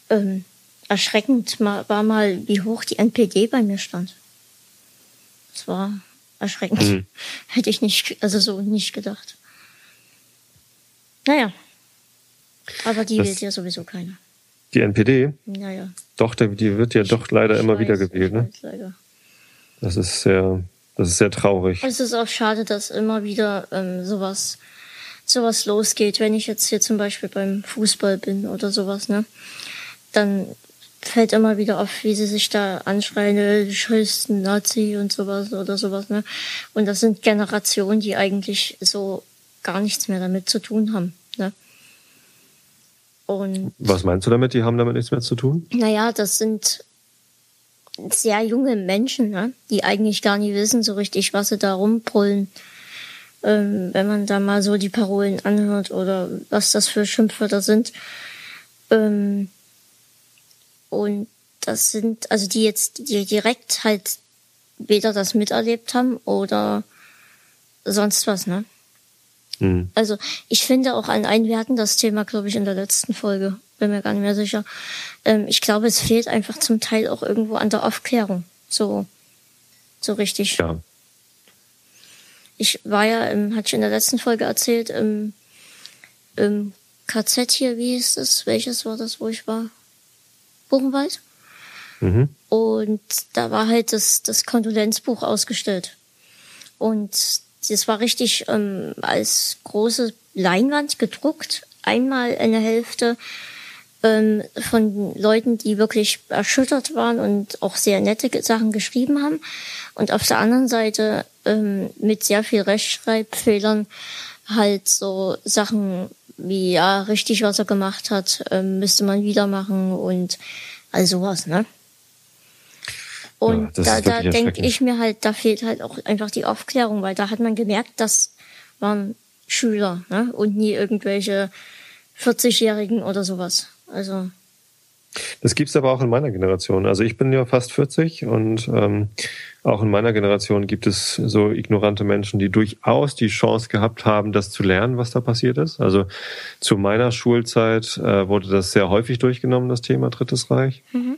Ähm, erschreckend war mal, wie hoch die NPD bei mir stand. Das war erschreckend. Mhm. Hätte ich nicht, also so nicht gedacht. Naja. Aber die das, wählt ja sowieso keiner. Die NPD? Naja. Doch, die wird ja doch leider immer weiß, wieder gewählt, ne? Leider. Das ist sehr, das ist sehr traurig. Es ist auch schade, dass immer wieder ähm, sowas, sowas losgeht. Wenn ich jetzt hier zum Beispiel beim Fußball bin oder sowas, ne? Dann fällt immer wieder auf, wie sie sich da anschreien, äh, scheiß Nazi und sowas oder sowas, ne? Und das sind Generationen, die eigentlich so gar nichts mehr damit zu tun haben, ne? Und Was meinst du damit? Die haben damit nichts mehr zu tun? Naja, das sind sehr junge Menschen, ne? die eigentlich gar nicht wissen so richtig, was sie da rumbrüllen. Ähm, wenn man da mal so die Parolen anhört oder was das für Schimpfwörter sind. Ähm, und das sind, also die jetzt, die direkt halt weder das miterlebt haben oder sonst was, ne? Mhm. Also ich finde auch an einen, wir hatten das Thema, glaube ich, in der letzten Folge, bin mir gar nicht mehr sicher. Ähm, ich glaube, es fehlt einfach zum Teil auch irgendwo an der Aufklärung. So, so richtig. Ja. Ich war ja, im, hatte ich in der letzten Folge erzählt, im, im KZ hier, wie hieß es? Welches war das, wo ich war? Buchenwald. Mhm. Und da war halt das, das Kondolenzbuch ausgestellt. Und das war richtig ähm, als große Leinwand gedruckt. Einmal eine Hälfte ähm, von Leuten, die wirklich erschüttert waren und auch sehr nette Sachen geschrieben haben. Und auf der anderen Seite ähm, mit sehr viel Rechtschreibfehlern halt so Sachen wie, ja, richtig, was er gemacht hat, ähm, müsste man wieder machen und all sowas, ne? Und ja, da, da denke ich mir halt, da fehlt halt auch einfach die Aufklärung, weil da hat man gemerkt, das waren Schüler, ne? Und nie irgendwelche 40-Jährigen oder sowas. Also. Das gibt's aber auch in meiner Generation. Also ich bin ja fast 40 und ähm, auch in meiner Generation gibt es so ignorante Menschen, die durchaus die Chance gehabt haben, das zu lernen, was da passiert ist. Also zu meiner Schulzeit äh, wurde das sehr häufig durchgenommen, das Thema Drittes Reich. Mhm.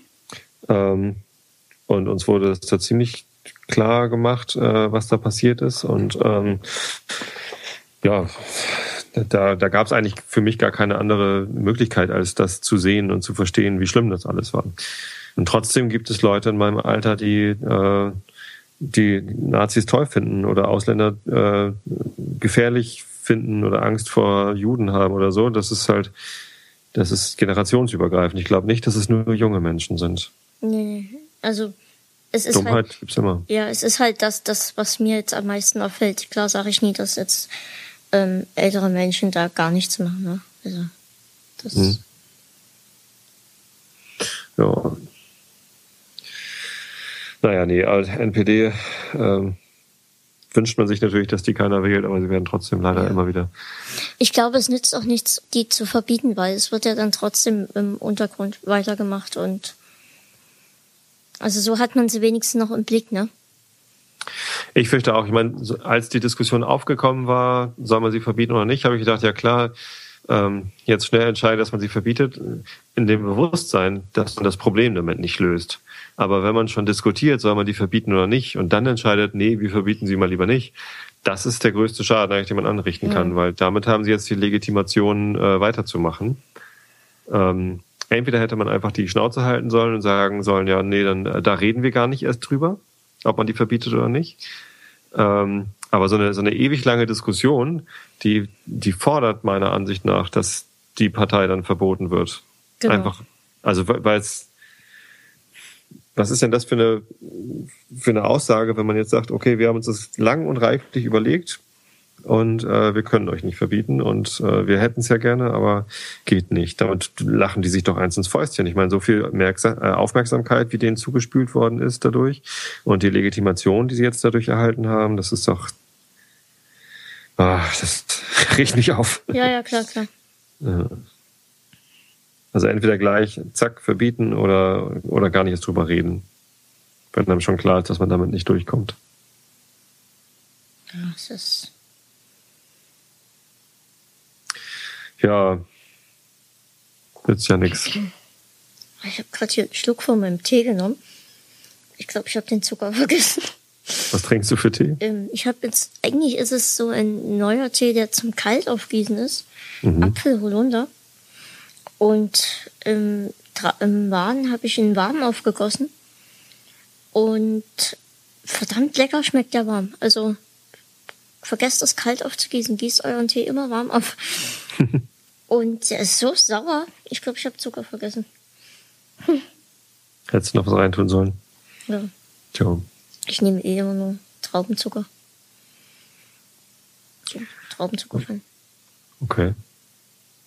Ähm, und uns wurde das da ziemlich klar gemacht, äh, was da passiert ist. Und ähm, ja, da, da gab es eigentlich für mich gar keine andere Möglichkeit, als das zu sehen und zu verstehen, wie schlimm das alles war. Und trotzdem gibt es Leute in meinem Alter, die äh, die Nazis toll finden oder Ausländer äh, gefährlich finden oder Angst vor Juden haben oder so. Das ist halt, das ist generationsübergreifend. Ich glaube nicht, dass es nur junge Menschen sind. Nee, also es ist Dummheit halt, gibt's immer. Ja, es ist halt das, das, was mir jetzt am meisten auffällt. Klar sage ich nie, dass jetzt ähm, ältere Menschen da gar nichts machen. Ne? Also das. Hm. Ja, naja, nee, als NPD ähm, wünscht man sich natürlich, dass die keiner wählt, aber sie werden trotzdem leider ja. immer wieder. Ich glaube, es nützt auch nichts, die zu verbieten, weil es wird ja dann trotzdem im Untergrund weitergemacht und also so hat man sie wenigstens noch im Blick, ne? Ich fürchte auch, ich meine, als die Diskussion aufgekommen war, soll man sie verbieten oder nicht, habe ich gedacht, ja klar, ähm, jetzt schnell entscheiden, dass man sie verbietet, in dem Bewusstsein, dass man das Problem damit nicht löst. Aber wenn man schon diskutiert, soll man die verbieten oder nicht, und dann entscheidet, nee, wir verbieten sie mal lieber nicht, das ist der größte Schaden, den man anrichten kann, ja. weil damit haben sie jetzt die Legitimation, äh, weiterzumachen. Ähm, entweder hätte man einfach die Schnauze halten sollen und sagen sollen, ja, nee, dann äh, da reden wir gar nicht erst drüber, ob man die verbietet oder nicht. Ähm, aber so eine, so eine ewig lange Diskussion, die, die fordert meiner Ansicht nach, dass die Partei dann verboten wird. Genau. Einfach, also weil es, was ist denn das für eine, für eine Aussage, wenn man jetzt sagt, okay, wir haben uns das lang und reiflich überlegt, und äh, wir können euch nicht verbieten und äh, wir hätten es ja gerne, aber geht nicht. Damit lachen die sich doch eins ins Fäustchen. Ich meine, so viel Merksam äh, Aufmerksamkeit, wie denen zugespült worden ist dadurch und die Legitimation, die sie jetzt dadurch erhalten haben, das ist doch, ah, das riecht mich auf. Ja, ja, klar, klar. Also entweder gleich, zack, verbieten oder, oder gar nicht erst drüber reden. Wenn einem schon klar ist, dass man damit nicht durchkommt. Ja, es ist Ja, nützt ja nichts. Ich habe gerade hier einen Schluck von meinem Tee genommen. Ich glaube, ich habe den Zucker vergessen. Was trinkst du für Tee? Ähm, ich habe jetzt, eigentlich ist es so ein neuer Tee, der zum Kaltaufgießen ist. Mhm. Apfelholunder. Und im, im Warmen habe ich ihn warm aufgegossen. Und verdammt lecker schmeckt der warm. Also vergesst es kalt aufzugießen, gießt euren Tee immer warm auf. Und der ist so sauer. Ich glaube, ich habe Zucker vergessen. Hm. Hättest du noch was reintun sollen? Ja. Tja. Ich nehme eh immer nur Traubenzucker. So, Traubenzucker rein. Okay.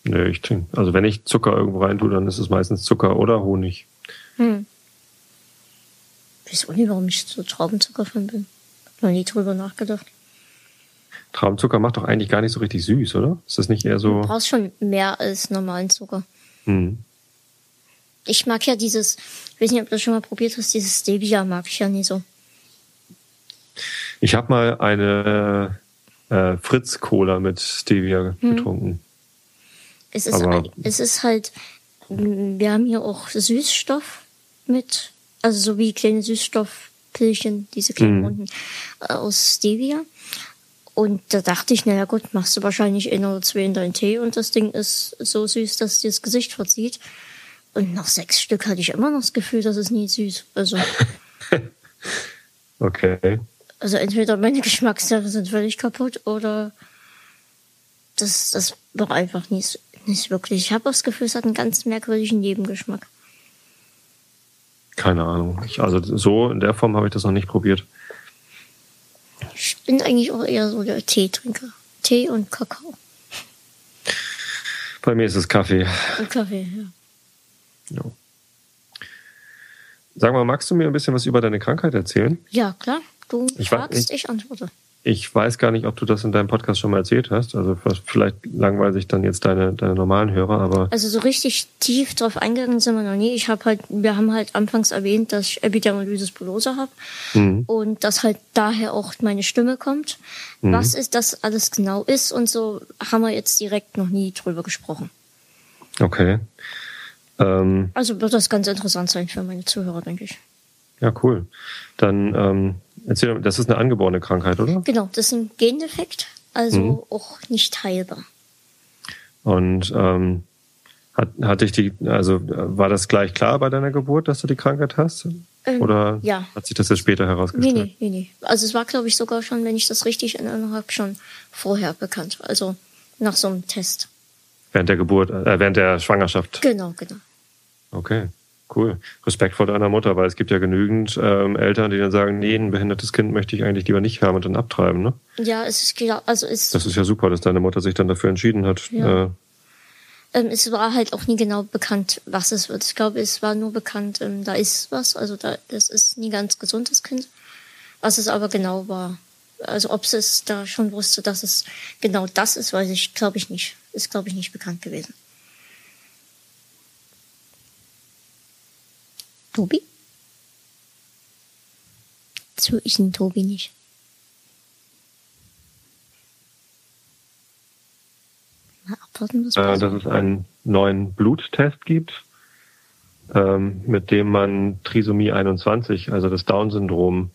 Nee, ich trinke. Also wenn ich Zucker irgendwo rein tue, dann ist es meistens Zucker oder Honig. Hm. Ich weiß auch nicht, warum ich so Traubenzucker von bin. Noch nie drüber nachgedacht. Traubenzucker macht doch eigentlich gar nicht so richtig süß, oder? Ist das nicht eher so? Du brauchst schon mehr als normalen Zucker. Hm. Ich mag ja dieses, ich weiß nicht, ob du das schon mal probiert hast, dieses Stevia mag ich ja nie so. Ich habe mal eine äh, Fritz-Cola mit Stevia hm. getrunken. Es ist, Aber es ist halt, wir haben hier auch Süßstoff mit, also so wie kleine Süßstoffpilchen, diese kleinen hm. aus Stevia. Und da dachte ich, naja gut, machst du wahrscheinlich ein oder zwei in deinen Tee und das Ding ist so süß, dass es dir das Gesicht verzieht. Und nach sechs Stück hatte ich immer noch das Gefühl, dass es nie süß. Also. okay. Also entweder meine Geschmacksnerven sind völlig kaputt oder das, das war einfach nicht, nicht wirklich. Ich habe das Gefühl, es hat einen ganz merkwürdigen Nebengeschmack. Keine Ahnung. Ich, also so in der Form habe ich das noch nicht probiert. Ich bin eigentlich auch eher so der Teetrinker. Tee und Kakao. Bei mir ist es Kaffee. Und Kaffee, ja. ja. Sag mal, magst du mir ein bisschen was über deine Krankheit erzählen? Ja, klar. Du ich fragst, ich, ich antworte. Ich weiß gar nicht, ob du das in deinem Podcast schon mal erzählt hast. Also vielleicht langweilen sich dann jetzt deine, deine normalen Hörer, aber. Also so richtig tief drauf eingegangen sind wir noch nie. Ich habe halt, wir haben halt anfangs erwähnt, dass ich Epidermolysis bullosa habe mhm. und dass halt daher auch meine Stimme kommt. Mhm. Was ist das alles genau ist und so haben wir jetzt direkt noch nie drüber gesprochen. Okay. Ähm, also wird das ganz interessant sein für meine Zuhörer, denke ich. Ja, cool. Dann ähm, erzähl, das ist eine angeborene Krankheit, oder? Genau, das ist ein Gendefekt, also mhm. auch nicht heilbar. Und ähm, hat, hatte ich die, also war das gleich klar bei deiner Geburt, dass du die Krankheit hast? Ähm, oder ja. hat sich das jetzt später herausgestellt? Nee, nee, nee, nee. Also es war, glaube ich, sogar schon, wenn ich das richtig in Erinnerung habe, schon vorher bekannt. Also nach so einem Test. Während der Geburt, äh, während der Schwangerschaft? Genau, genau. Okay. Cool. Respekt vor deiner Mutter, weil es gibt ja genügend ähm, Eltern, die dann sagen, nee, ein behindertes Kind möchte ich eigentlich lieber nicht haben und dann abtreiben, ne? Ja, es ist klar, also es. Das ist ja super, dass deine Mutter sich dann dafür entschieden hat. Ja. Äh, ähm, es war halt auch nie genau bekannt, was es wird. Ich glaube, es war nur bekannt, ähm, da ist was, also da, das ist nie ganz gesund, das Kind. Was es aber genau war. Also ob es da schon wusste, dass es genau das ist, weiß ich, glaube ich nicht. Ist, glaube ich, nicht bekannt gewesen. Tobi? So ist ein Tobi nicht. Mal abwarten, was äh, dass es einen neuen Bluttest gibt, ähm, mit dem man Trisomie 21, also das Down-Syndrom,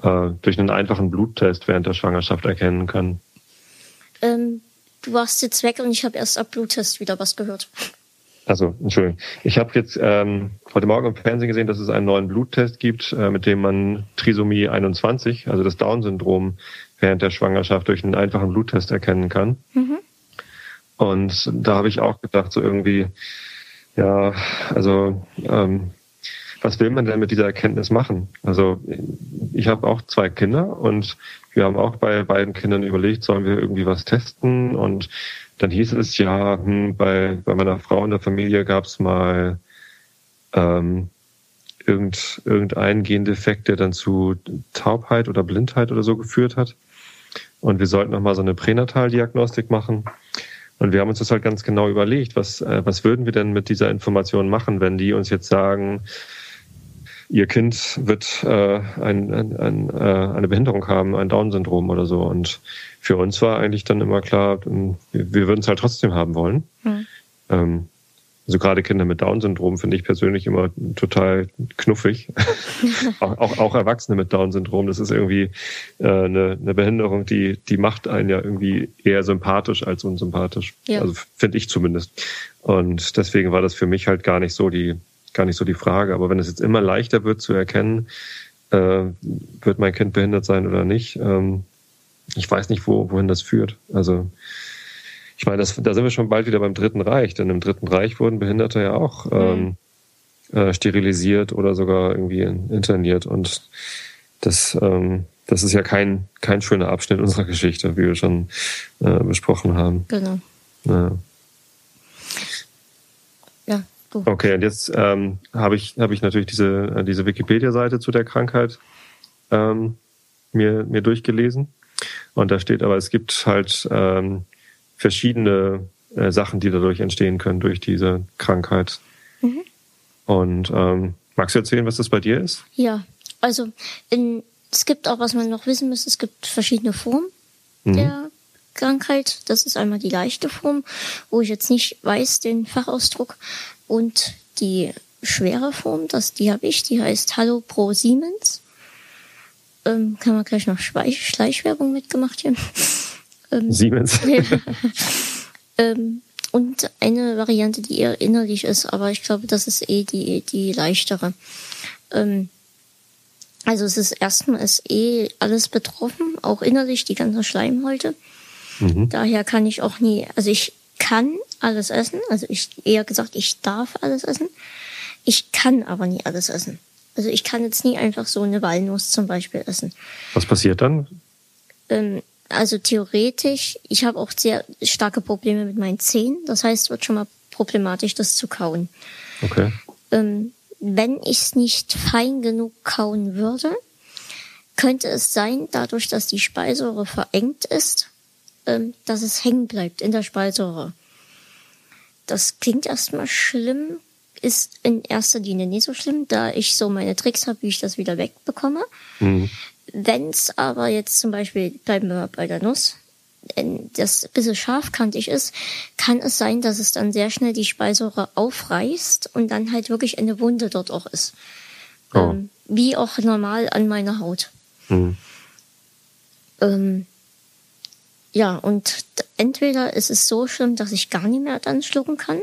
äh, durch einen einfachen Bluttest während der Schwangerschaft erkennen kann. Ähm, du warst jetzt weg und ich habe erst ab Bluttest wieder was gehört. Also, Entschuldigung. Ich habe jetzt ähm, heute Morgen im Fernsehen gesehen, dass es einen neuen Bluttest gibt, äh, mit dem man Trisomie 21, also das Down-Syndrom, während der Schwangerschaft durch einen einfachen Bluttest erkennen kann. Mhm. Und da habe ich auch gedacht, so irgendwie, ja, also ähm, was will man denn mit dieser Erkenntnis machen? Also ich habe auch zwei Kinder und wir haben auch bei beiden Kindern überlegt, sollen wir irgendwie was testen? Und dann hieß es ja, hm, bei, bei meiner Frau in der Familie gab es mal ähm, irgend, irgendein Gendefekt, der dann zu Taubheit oder Blindheit oder so geführt hat. Und wir sollten nochmal so eine Pränataldiagnostik machen. Und wir haben uns das halt ganz genau überlegt, was, äh, was würden wir denn mit dieser Information machen, wenn die uns jetzt sagen, ihr Kind wird äh, ein, ein, ein, äh, eine Behinderung haben, ein Down-Syndrom oder so. Und für uns war eigentlich dann immer klar, wir, wir würden es halt trotzdem haben wollen. Mhm. Ähm, also gerade Kinder mit Down-Syndrom finde ich persönlich immer total knuffig. auch, auch, auch Erwachsene mit Down-Syndrom, das ist irgendwie äh, eine, eine Behinderung, die, die macht einen ja irgendwie eher sympathisch als unsympathisch. Ja. Also finde ich zumindest. Und deswegen war das für mich halt gar nicht so die, gar nicht so die Frage. Aber wenn es jetzt immer leichter wird zu erkennen, äh, wird mein Kind behindert sein oder nicht, ähm, ich weiß nicht, wo, wohin das führt. Also ich meine, das, da sind wir schon bald wieder beim Dritten Reich, denn im Dritten Reich wurden Behinderte ja auch mhm. ähm, äh, sterilisiert oder sogar irgendwie interniert. Und das, ähm, das ist ja kein, kein schöner Abschnitt unserer Geschichte, wie wir schon äh, besprochen haben. Genau. Ja. Okay, und jetzt ähm, habe ich, hab ich natürlich diese, äh, diese Wikipedia-Seite zu der Krankheit ähm, mir, mir durchgelesen. Und da steht aber, es gibt halt ähm, verschiedene äh, Sachen, die dadurch entstehen können, durch diese Krankheit. Mhm. Und ähm, magst du erzählen, was das bei dir ist? Ja, also in, es gibt auch, was man noch wissen muss, es gibt verschiedene Formen mhm. der Krankheit. Das ist einmal die leichte Form, wo ich jetzt nicht weiß den Fachausdruck. Und die schwere Form, das, die habe ich, die heißt Hallo Pro Siemens. Ähm, kann man gleich noch Schleichwerbung mitgemacht hier. Ähm, Siemens. ähm, und eine Variante, die eher innerlich ist, aber ich glaube, das ist eh die, die leichtere. Ähm, also es ist erstmal ist eh alles betroffen, auch innerlich die ganze Schleimhäute. Mhm. Daher kann ich auch nie, also ich kann alles essen, also ich eher gesagt, ich darf alles essen. Ich kann aber nie alles essen. Also ich kann jetzt nie einfach so eine Walnuss zum Beispiel essen. Was passiert dann? Ähm, also theoretisch, ich habe auch sehr starke Probleme mit meinen Zähnen. Das heißt, es wird schon mal problematisch, das zu kauen. Okay. Ähm, wenn ich es nicht fein genug kauen würde, könnte es sein, dadurch, dass die Speiseröhre verengt ist, ähm, dass es hängen bleibt in der Speiseröhre. Das klingt erstmal schlimm, ist in erster Linie nicht so schlimm, da ich so meine Tricks habe, wie ich das wieder wegbekomme. Mhm. Wenn es aber jetzt zum Beispiel, bleiben wir bei der Nuss, das ein bisschen scharfkantig ist, kann es sein, dass es dann sehr schnell die Speiseröhre aufreißt und dann halt wirklich eine Wunde dort auch ist. Oh. Ähm, wie auch normal an meiner Haut. Mhm. Ähm, ja, und entweder ist es so schlimm, dass ich gar nicht mehr dann schlucken kann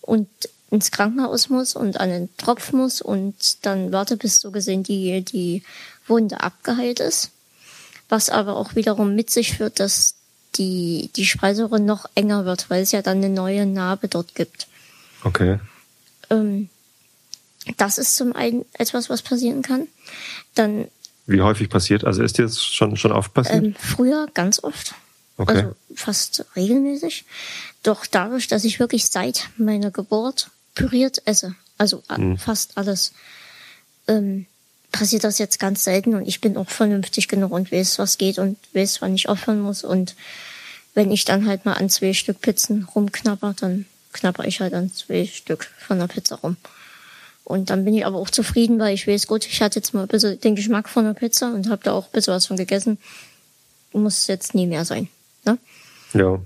und ins Krankenhaus muss und an den Tropf muss und dann warte, bis so gesehen die, die Wunde abgeheilt ist. Was aber auch wiederum mit sich führt, dass die, die Speiseröhre noch enger wird, weil es ja dann eine neue Narbe dort gibt. Okay. Ähm, das ist zum einen etwas, was passieren kann. Dann. Wie häufig passiert? Also ist dir das schon, schon oft passiert? Ähm, früher ganz oft. Okay. Also fast regelmäßig. Doch dadurch, dass ich wirklich seit meiner Geburt püriert esse, also mhm. fast alles, ähm, passiert das jetzt ganz selten und ich bin auch vernünftig genug und weiß, was geht und weiß, wann ich aufhören muss. Und wenn ich dann halt mal an zwei Stück Pizzen rumknapper, dann knapper ich halt an zwei Stück von der Pizza rum. Und dann bin ich aber auch zufrieden, weil ich weiß, gut, ich hatte jetzt mal ein bisschen den Geschmack von der Pizza und habe da auch ein bisschen was von gegessen. Muss jetzt nie mehr sein. Ne? Ja.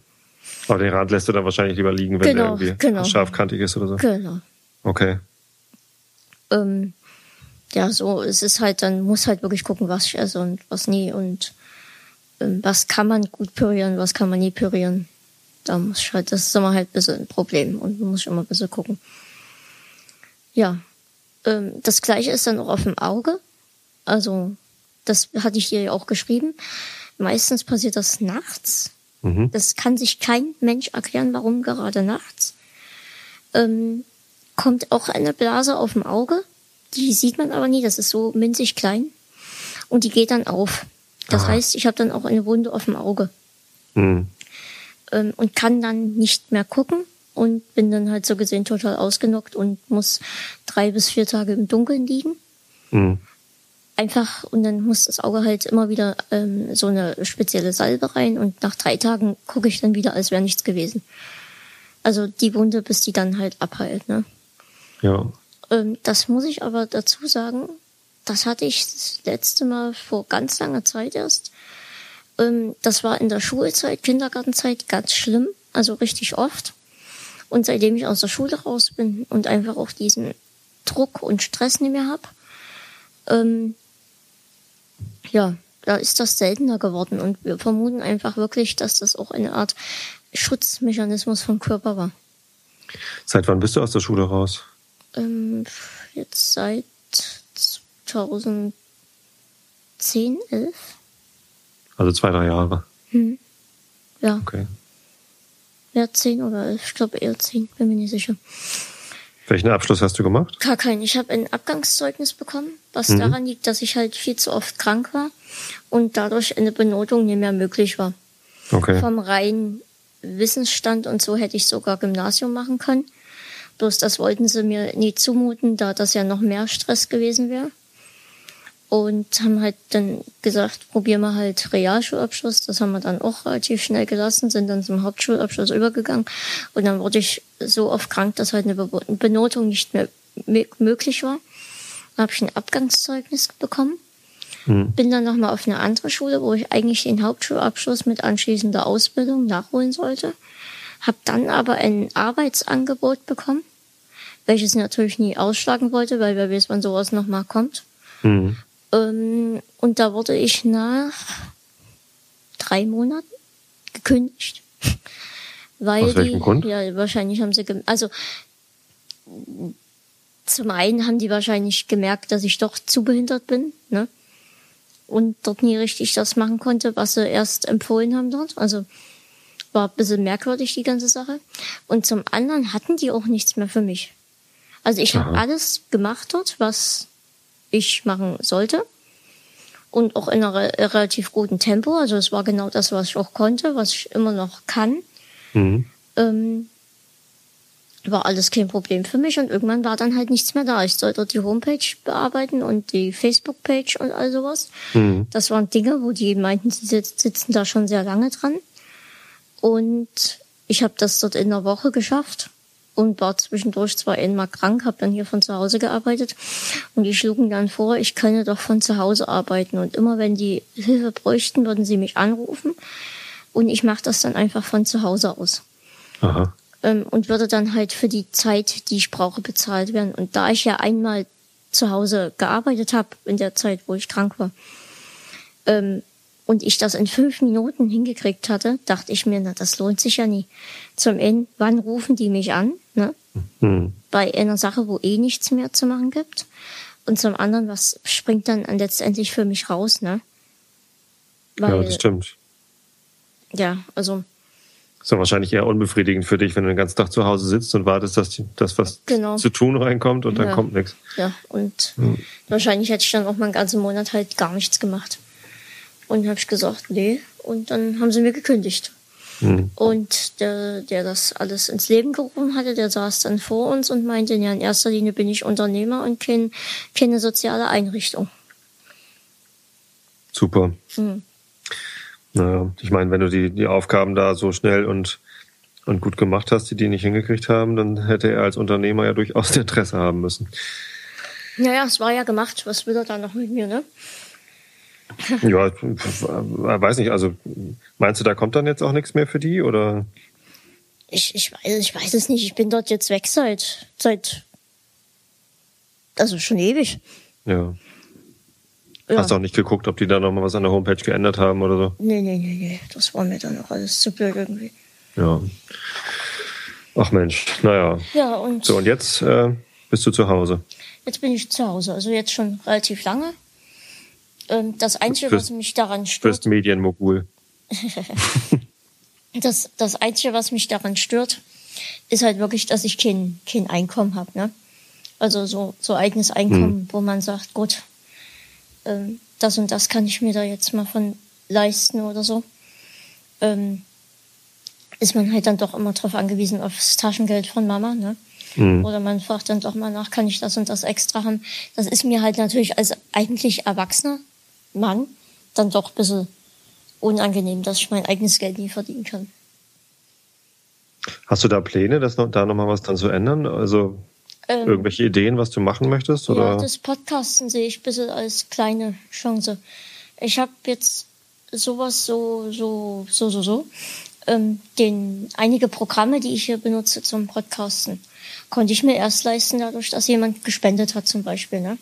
Aber den Rad lässt du dann wahrscheinlich lieber liegen, wenn genau, der irgendwie genau. scharfkantig ist oder so. Genau. Okay. Ähm, ja, so, es ist halt, dann muss halt wirklich gucken, was ich esse und was nie und ähm, was kann man gut pürieren, was kann man nie pürieren. da muss ich halt, das ist immer halt ein bisschen ein Problem und muss ich immer ein bisschen gucken. Ja, ähm, das gleiche ist dann auch auf dem Auge. Also, das hatte ich hier ja auch geschrieben. Meistens passiert das nachts. Mhm. Das kann sich kein Mensch erklären, warum gerade nachts. Ähm, kommt auch eine Blase auf dem Auge. Die sieht man aber nie, das ist so minzig klein. Und die geht dann auf. Das Aha. heißt, ich habe dann auch eine Wunde auf dem Auge. Mhm. Ähm, und kann dann nicht mehr gucken und bin dann halt so gesehen total ausgenockt und muss drei bis vier Tage im Dunkeln liegen. Mhm. Einfach, und dann muss das Auge halt immer wieder ähm, so eine spezielle Salbe rein und nach drei Tagen gucke ich dann wieder, als wäre nichts gewesen. Also die Wunde, bis die dann halt abheilt, ne? Ja. Ähm, das muss ich aber dazu sagen, das hatte ich das letzte Mal vor ganz langer Zeit erst. Ähm, das war in der Schulzeit, Kindergartenzeit ganz schlimm, also richtig oft. Und seitdem ich aus der Schule raus bin und einfach auch diesen Druck und Stress nicht mehr habe, ähm, ja, da ist das seltener geworden. Und wir vermuten einfach wirklich, dass das auch eine Art Schutzmechanismus vom Körper war. Seit wann bist du aus der Schule raus? Ähm, jetzt seit 2010, 11. Also zwei, drei Jahre. Hm. Ja. Okay. Ja, zehn oder elf. Ich glaube eher zehn, bin mir nicht sicher. Welchen Abschluss hast du gemacht? Gar keinen. Ich habe ein Abgangszeugnis bekommen, was mhm. daran liegt, dass ich halt viel zu oft krank war und dadurch eine Benotung nicht mehr möglich war. Okay. Vom reinen Wissensstand und so hätte ich sogar Gymnasium machen können. Bloß das wollten sie mir nie zumuten, da das ja noch mehr Stress gewesen wäre. Und haben halt dann gesagt, probieren wir halt Realschulabschluss. Das haben wir dann auch relativ schnell gelassen, sind dann zum Hauptschulabschluss übergegangen. Und dann wurde ich so oft krank, dass halt eine Benotung nicht mehr möglich war. Dann habe ich ein Abgangszeugnis bekommen. Mhm. Bin dann nochmal auf eine andere Schule, wo ich eigentlich den Hauptschulabschluss mit anschließender Ausbildung nachholen sollte. Hab dann aber ein Arbeitsangebot bekommen, welches natürlich nie ausschlagen wollte, weil wer weiß, wann sowas nochmal kommt. Mhm. Ähm, und da wurde ich nach drei Monaten gekündigt. Weil Aus welchem die, Grund? Ja, wahrscheinlich haben sie, also zum einen haben die wahrscheinlich gemerkt, dass ich doch zu behindert bin, ne? Und dort nie richtig das machen konnte, was sie erst empfohlen haben dort. Also war ein bisschen merkwürdig, die ganze Sache. Und zum anderen hatten die auch nichts mehr für mich. Also ich habe alles gemacht dort, was ich machen sollte. Und auch in einem relativ guten Tempo. Also es war genau das, was ich auch konnte, was ich immer noch kann. Mhm. Ähm, war alles kein Problem für mich und irgendwann war dann halt nichts mehr da. Ich sollte die Homepage bearbeiten und die Facebook-Page und all sowas. Mhm. Das waren Dinge, wo die meinten, sie sitzen da schon sehr lange dran. Und ich habe das dort in einer Woche geschafft und war zwischendurch zwar einmal krank, habe dann hier von zu Hause gearbeitet und die schlugen dann vor, ich könne doch von zu Hause arbeiten und immer wenn die Hilfe bräuchten, würden sie mich anrufen und ich mache das dann einfach von zu Hause aus. Aha. Ähm, und würde dann halt für die Zeit, die ich brauche, bezahlt werden. Und da ich ja einmal zu Hause gearbeitet habe in der Zeit, wo ich krank war, ähm, und ich das in fünf Minuten hingekriegt hatte, dachte ich mir, na, das lohnt sich ja nie. Zum einen, wann rufen die mich an? Ne? Mhm. Bei einer Sache, wo eh nichts mehr zu machen gibt. Und zum anderen, was springt dann letztendlich für mich raus, ne? Weil, ja, das stimmt. Ja, also. Ist dann wahrscheinlich eher unbefriedigend für dich, wenn du den ganzen Tag zu Hause sitzt und wartest, dass das, was genau. zu tun reinkommt und dann ja. kommt nichts. Ja, und mhm. wahrscheinlich hätte ich dann auch meinen ganzen Monat halt gar nichts gemacht. Und habe ich gesagt, nee. Und dann haben sie mir gekündigt. Mhm. Und der, der das alles ins Leben gerufen hatte, der saß dann vor uns und meinte, ja, in erster Linie bin ich Unternehmer und kein, keine soziale Einrichtung. Super. Mhm. Naja, ich meine, wenn du die, die Aufgaben da so schnell und, und gut gemacht hast, die die nicht hingekriegt haben, dann hätte er als Unternehmer ja durchaus Interesse haben müssen. Naja, es war ja gemacht. Was will er da noch mit mir, ne? Ja, weiß nicht. Also meinst du, da kommt dann jetzt auch nichts mehr für die oder? Ich, ich weiß, ich weiß es nicht. Ich bin dort jetzt weg seit seit also schon ewig. Ja. ja. Hast du auch nicht geguckt, ob die da noch mal was an der Homepage geändert haben oder so? Nee, nee, nee, nee. Das war mir dann auch alles zu blöd irgendwie. Ja. Ach Mensch, naja. Ja, und. So, und jetzt äh, bist du zu Hause? Jetzt bin ich zu Hause, also jetzt schon relativ lange. Ähm, das Einzige, was mich daran stört. Bist Medienmogul. das, das Einzige, was mich daran stört, ist halt wirklich, dass ich kein, kein Einkommen habe. Ne? Also so, so eigenes Einkommen, hm. wo man sagt, gut, ähm, das und das kann ich mir da jetzt mal von leisten oder so. Ähm, ist man halt dann doch immer darauf angewiesen, aufs Taschengeld von Mama. Ne? Mhm. Oder man fragt dann doch mal nach, kann ich das und das extra haben? Das ist mir halt natürlich als eigentlich erwachsener Mann dann doch ein bisschen unangenehm, dass ich mein eigenes Geld nie verdienen kann. Hast du da Pläne, das noch, da nochmal was dann zu ändern? Also ähm, irgendwelche Ideen, was du machen möchtest? Oder? Ja, das Podcasten sehe ich ein bisschen als kleine Chance. Ich habe jetzt sowas so, so, so, so, so. Ähm, den, einige Programme, die ich hier benutze zum Podcasten, konnte ich mir erst leisten, dadurch, dass jemand gespendet hat, zum Beispiel. Ne?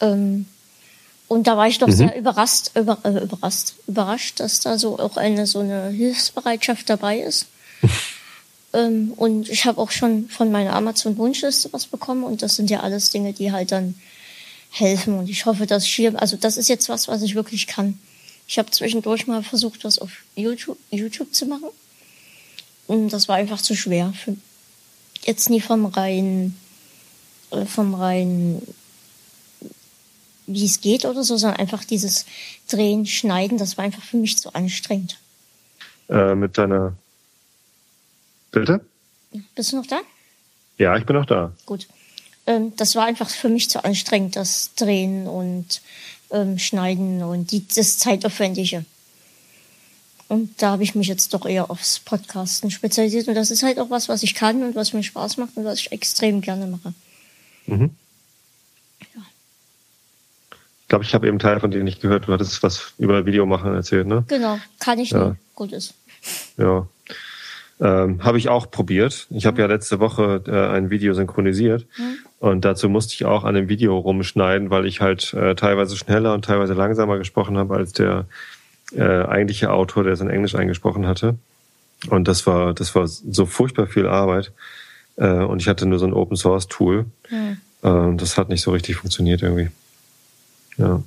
Ähm, und da war ich doch mhm. sehr überrascht, über, äh, überrascht, überrascht, dass da so auch eine so eine Hilfsbereitschaft dabei ist. ähm, und ich habe auch schon von meiner Amazon-Wunschliste was bekommen und das sind ja alles Dinge, die halt dann helfen. Und ich hoffe, dass ich hier, also das ist jetzt was, was ich wirklich kann. Ich habe zwischendurch mal versucht, was auf YouTube, YouTube zu machen. Und das war einfach zu schwer. Für, jetzt nie vom rein, äh, vom rein, wie es geht oder so, sondern einfach dieses Drehen, Schneiden, das war einfach für mich zu anstrengend. Äh, mit deiner, bitte? Bist du noch da? Ja, ich bin noch da. Gut. Ähm, das war einfach für mich zu anstrengend, das Drehen und ähm, Schneiden und die, das Zeitaufwendige. Und da habe ich mich jetzt doch eher aufs Podcasten spezialisiert. Und das ist halt auch was, was ich kann und was mir Spaß macht und was ich extrem gerne mache. Mhm. Glaube, ich habe eben Teil von denen nicht gehört. Du hattest was über Video machen erzählt, ne? Genau, kann ich ja. nicht. Gut ist. Ja. Ähm, habe ich auch probiert. Ich habe mhm. ja letzte Woche äh, ein Video synchronisiert mhm. und dazu musste ich auch an dem Video rumschneiden, weil ich halt äh, teilweise schneller und teilweise langsamer gesprochen habe als der äh, eigentliche Autor, der es in Englisch eingesprochen hatte. Und das war, das war so furchtbar viel Arbeit. Äh, und ich hatte nur so ein Open Source Tool. Mhm. Äh, das hat nicht so richtig funktioniert irgendwie. Ja.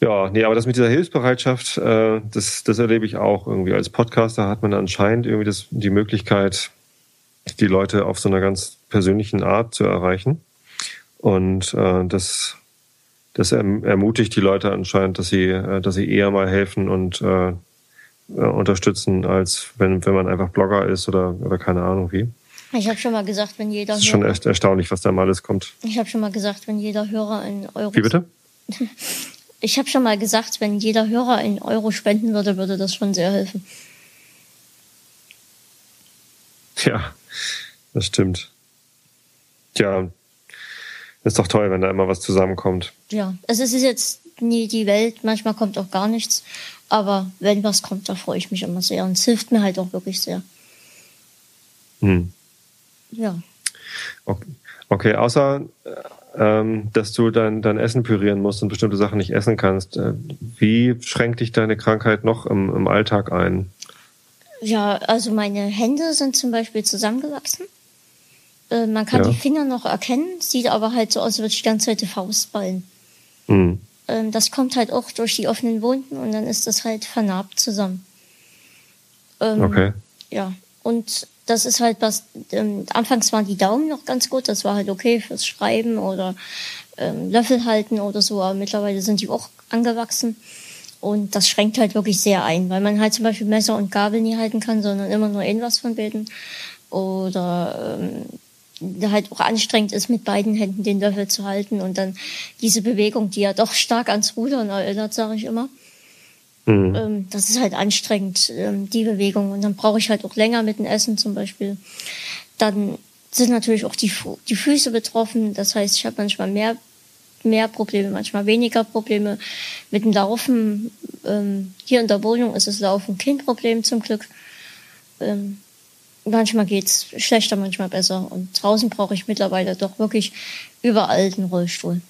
Ja, nee, aber das mit dieser Hilfsbereitschaft, äh, das, das erlebe ich auch irgendwie. Als Podcaster hat man anscheinend irgendwie das, die Möglichkeit, die Leute auf so einer ganz persönlichen Art zu erreichen. Und äh, das, das ermutigt die Leute anscheinend, dass sie, äh, dass sie eher mal helfen und äh, äh, unterstützen, als wenn, wenn man einfach Blogger ist oder, oder keine Ahnung wie. Ich habe schon mal gesagt, wenn jeder. Das ist schon echt erstaunlich, was da mal alles kommt. Ich habe schon mal gesagt, wenn jeder Hörer einen Euro. Wie bitte? Ich habe schon mal gesagt, wenn jeder Hörer einen Euro spenden würde, würde das schon sehr helfen. Ja, das stimmt. Tja, ist doch toll, wenn da immer was zusammenkommt. Ja, es ist jetzt nie die Welt, manchmal kommt auch gar nichts. Aber wenn was kommt, da freue ich mich immer sehr. Und es hilft mir halt auch wirklich sehr. Hm. Ja. Okay, okay außer ähm, dass du dein, dein Essen pürieren musst und bestimmte Sachen nicht essen kannst. Äh, wie schränkt dich deine Krankheit noch im, im Alltag ein? Ja, also meine Hände sind zum Beispiel zusammengewachsen. Äh, man kann ja. die Finger noch erkennen, sieht aber halt so aus, als würde ich die ganze Zeit die Faust ballen. Mhm. Ähm, das kommt halt auch durch die offenen Wunden und dann ist das halt vernarbt zusammen. Ähm, okay. Ja, und das ist halt was, ähm, anfangs waren die Daumen noch ganz gut, das war halt okay fürs Schreiben oder ähm, Löffel halten oder so, aber mittlerweile sind die auch angewachsen. Und das schränkt halt wirklich sehr ein, weil man halt zum Beispiel Messer und Gabel nie halten kann, sondern immer nur irgendwas von beiden. Oder ähm, halt auch anstrengend ist, mit beiden Händen den Löffel zu halten und dann diese Bewegung, die ja doch stark ans Rudern erinnert, sage ich immer. Mhm. Ähm, das ist halt anstrengend, ähm, die Bewegung. Und dann brauche ich halt auch länger mit dem Essen zum Beispiel. Dann sind natürlich auch die, die Füße betroffen. Das heißt, ich habe manchmal mehr, mehr Probleme, manchmal weniger Probleme mit dem Laufen. Ähm, hier in der Wohnung ist das Laufen kein Problem zum Glück. manchmal geht's schlechter, manchmal besser. Und draußen brauche ich mittlerweile doch wirklich überall den Rollstuhl.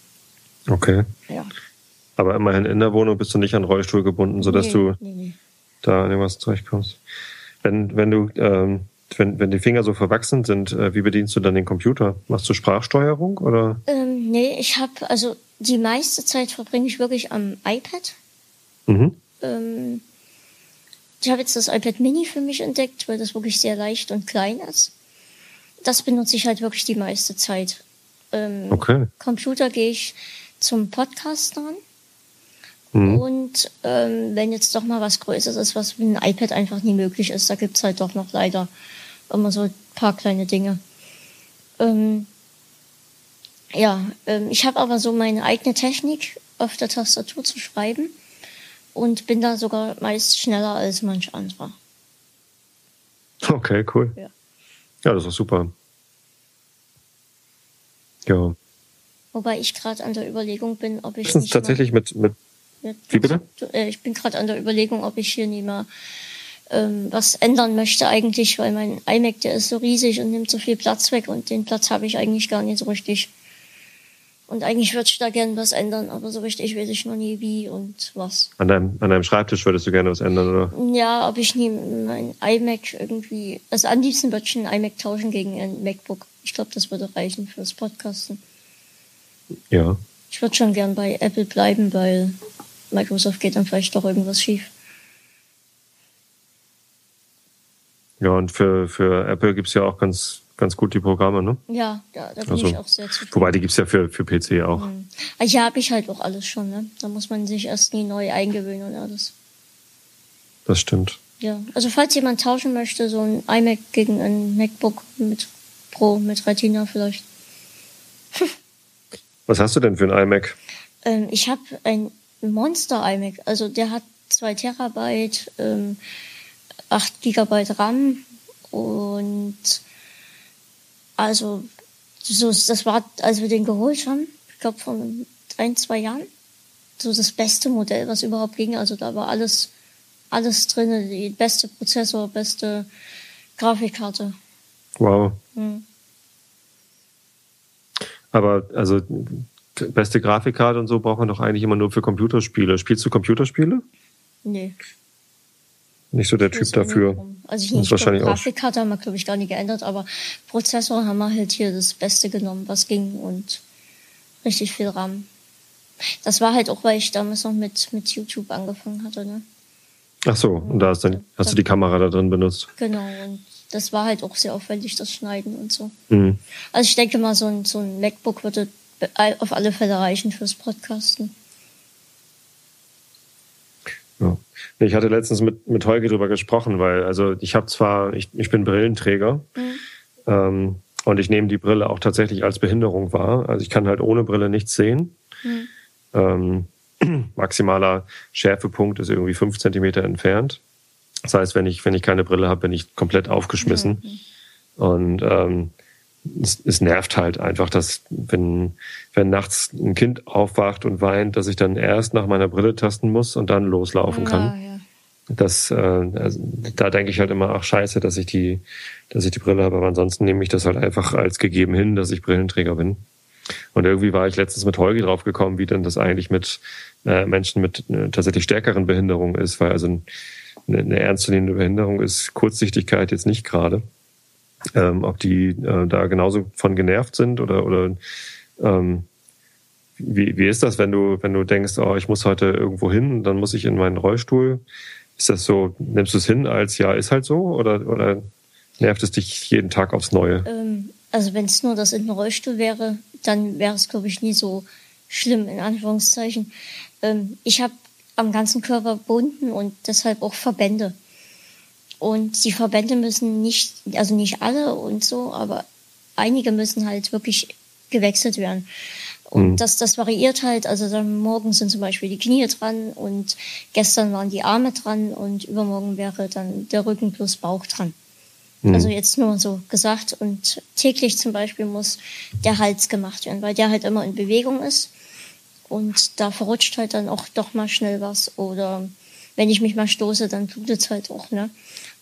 Okay. Ja. Aber immerhin in der Wohnung bist du nicht an Rollstuhl gebunden, sodass nee, du. Nee, nee. da an irgendwas zurechtkommst. Wenn, wenn du, ähm, wenn, wenn die Finger so verwachsen sind, äh, wie bedienst du dann den Computer? Machst du Sprachsteuerung oder? Ähm, nee, ich habe, also die meiste Zeit verbringe ich wirklich am iPad. Mhm. Ähm, ich habe jetzt das iPad Mini für mich entdeckt, weil das wirklich sehr leicht und klein ist. Das benutze ich halt wirklich die meiste Zeit. Ähm, Okay. Computer gehe ich zum Podcast ran. Mhm. Und ähm, wenn jetzt doch mal was Größeres ist, was mit einem iPad einfach nie möglich ist, da gibt's halt doch noch leider immer so ein paar kleine Dinge. Ähm, ja, ähm, ich habe aber so meine eigene Technik, auf der Tastatur zu schreiben und bin da sogar meist schneller als manch anderer. Okay, cool. Ja. Ja, das ist super. Ja. Wobei ich gerade an der Überlegung bin, ob ich Letztens nicht tatsächlich mit, mit, Wie bitte? Äh, Ich bin gerade an der Überlegung, ob ich hier nie mal ähm, was ändern möchte eigentlich, weil mein iMac, der ist so riesig und nimmt so viel Platz weg und den Platz habe ich eigentlich gar nicht so richtig. Und eigentlich würde ich da gerne was ändern, aber so richtig weiß ich noch nie wie und was. an deinem, an deinem Schreibtisch würdest du gerne was ändern, oder? Ja, ob ich nie mein iMac irgendwie, also am liebsten würde ich ein iMac tauschen gegen ein MacBook. Ich glaube, das würde reichen fürs Podcasten. Ja. Ich würde schon gern bei Apple bleiben, weil Microsoft geht dann vielleicht doch irgendwas schief. Ja, und für, für Apple gibt's ja auch ganz, ganz gut die Programme, ne? Ja, ja da bin Also, ich auch sehr zufrieden. Wobei, die gibt's ja für, für PC auch. Mhm. Ah, Ja, habe ich halt auch alles schon, ne? Da muss man sich erst nie neu eingewöhnen und alles. Das stimmt. Ja, also falls jemand tauschen möchte, so ein iMac gegen ein MacBook mit Pro, mit Retina vielleicht. Was hast du denn für ein iMac? Ähm, ich habe ein Monster iMac, also der hat zwei Terabyte, ähm, 8 Gigabyte RAM und also so, das war, als wir den geholt haben, ich glaube vor ein, zwei Jahren, so das beste Modell, was überhaupt ging. Also da war alles, alles drin, die beste Prozessor, beste Grafikkarte. Wow. Hm. Aber also beste Grafikkarte und so braucht man doch eigentlich immer nur für Computerspiele. Spielst du Computerspiele? Nee. Nicht so der Typ auch nicht dafür. Also ich nicht, wahrscheinlich auch- Grafikkarte haben wir, glaube ich, gar nicht geändert, aber Prozessor haben wir halt hier das Beste genommen, was ging und richtig viel RAM. Das war halt auch, weil ich damals noch mit, mit YouTube angefangen hatte, ne? Ach so, und da hast, dann, hast du die Kamera da drin benutzt. Genau, und das war halt auch sehr aufwendig, das Schneiden und so. Mhm. Also ich denke mal, so ein, so ein MacBook würde auf alle Fälle reichen fürs Podcasten. Ja. Ich hatte letztens mit, mit Holger drüber gesprochen, weil also ich habe zwar, ich, ich bin Brillenträger ähm, und ich nehme die Brille auch tatsächlich als Behinderung wahr. Also ich kann halt ohne Brille nichts sehen. Ähm, maximaler Schärfepunkt ist irgendwie fünf Zentimeter entfernt. Das heißt, wenn ich, wenn ich keine Brille habe, bin ich komplett aufgeschmissen. Und ähm, es, es nervt halt einfach, dass wenn, wenn nachts ein Kind aufwacht und weint, dass ich dann erst nach meiner Brille tasten muss und dann loslaufen kann. Ja, ja. Das, äh, also, da denke ich halt immer, ach scheiße, dass ich die, dass ich die Brille habe, aber ansonsten nehme ich das halt einfach als gegeben hin, dass ich Brillenträger bin. Und irgendwie war ich letztens mit Holgi drauf gekommen, wie denn das eigentlich mit äh, Menschen mit äh, tatsächlich stärkeren Behinderungen ist, weil also eine, eine ernstzunehmende Behinderung ist Kurzsichtigkeit jetzt nicht gerade. Ähm, ob die äh, da genauso von genervt sind oder oder ähm, wie, wie ist das, wenn du wenn du denkst, oh, ich muss heute irgendwo hin, dann muss ich in meinen Rollstuhl. Ist das so, nimmst du es hin als ja, ist halt so oder oder nervt es dich jeden Tag aufs Neue? Ähm, also wenn es nur das in einem Rollstuhl wäre, dann wäre es, glaube ich, nie so schlimm, in Anführungszeichen. Ähm, ich habe am ganzen Körper Wunden und deshalb auch Verbände. Und die Verbände müssen nicht, also nicht alle und so, aber einige müssen halt wirklich gewechselt werden. Und Mhm. das, das variiert halt, also dann morgen sind zum Beispiel die Knie dran und gestern waren die Arme dran und übermorgen wäre dann der Rücken plus Bauch dran. Mhm. Also jetzt nur so gesagt. Und täglich zum Beispiel muss der Hals gemacht werden, weil der halt immer in Bewegung ist. Und da verrutscht halt dann auch doch mal schnell was. Oder wenn ich mich mal stoße, dann blutet es halt auch, ne?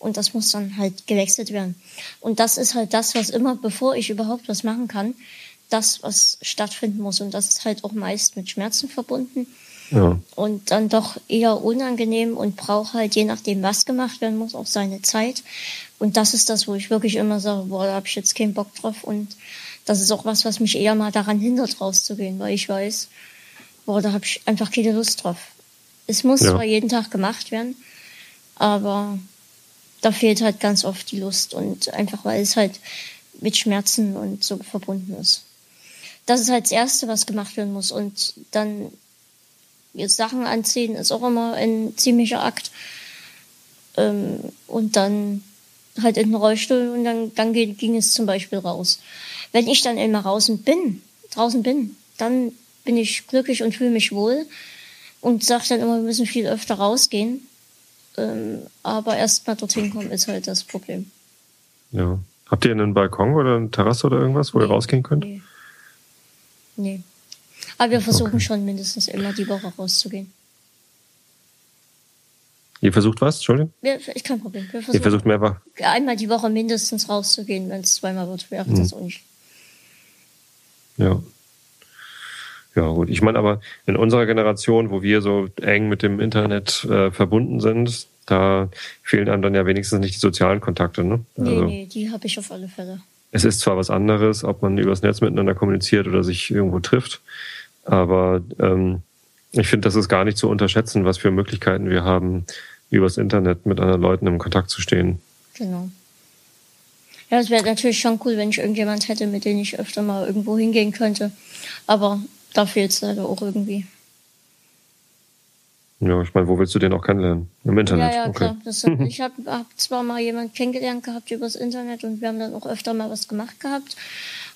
Und das muss dann halt gewechselt werden. Und das ist halt das, was immer, bevor ich überhaupt was machen kann, das, was stattfinden muss. Und das ist halt auch meist mit Schmerzen verbunden. Ja. Und dann doch eher unangenehm und braucht halt, je nachdem, was gemacht werden muss, auch seine Zeit. Und das ist das, wo ich wirklich immer sage, boah, da habe ich jetzt keinen Bock drauf. Und das ist auch was, was mich eher mal daran hindert, rauszugehen, weil ich weiß, boah, da habe ich einfach keine Lust drauf. Es muss Ja. zwar jeden Tag gemacht werden, aber da fehlt halt ganz oft die Lust und einfach, weil es halt mit Schmerzen und so verbunden ist. Das ist halt das Erste, was gemacht werden muss. Und dann jetzt Sachen anziehen ist auch immer ein ziemlicher Akt. Ähm, und dann halt in den Rollstuhl und dann, dann ging, es zum Beispiel raus. Wenn ich dann einmal draußen bin, draußen bin, dann bin ich glücklich und fühle mich wohl und sage dann immer, wir müssen viel öfter rausgehen. Ähm, aber erst mal dorthin kommen ist halt das Problem. ja. Habt ihr einen Balkon oder eine Terrasse oder irgendwas, wo ihr Nee, rausgehen könnt? Nee. nee. Aber wir versuchen schon mindestens immer die Woche rauszugehen. Ihr versucht was? Entschuldigung? Wir, ist kein Problem. Wir Ihr versuchen versucht mehrfach. einmal die Woche mindestens rauszugehen. Wenn es zweimal wird, wäre das auch nicht. Ja. Ja, gut. Ich meine aber, in unserer Generation, wo wir so eng mit dem Internet äh, verbunden sind, da fehlen einem dann ja wenigstens nicht die sozialen Kontakte. Ne? Nee, Also, nee, die habe ich auf alle Fälle. Es ist zwar was anderes, ob man übers Netz miteinander kommuniziert oder sich irgendwo trifft, aber ähm, ich finde, das ist gar nicht zu unterschätzen, was für Möglichkeiten wir haben, übers Internet mit anderen Leuten im Kontakt zu stehen. Genau. Ja, es wäre natürlich schon cool, wenn ich irgendjemand hätte, mit dem ich öfter mal irgendwo hingehen könnte. Aber da fehlt es leider auch irgendwie. Ja, ich meine, wo willst du den auch kennenlernen? Im Internet. Ja, ja, okay. klar. Das, ich habe hab zwar mal jemanden kennengelernt gehabt übers Internet und wir haben dann auch öfter mal was gemacht gehabt.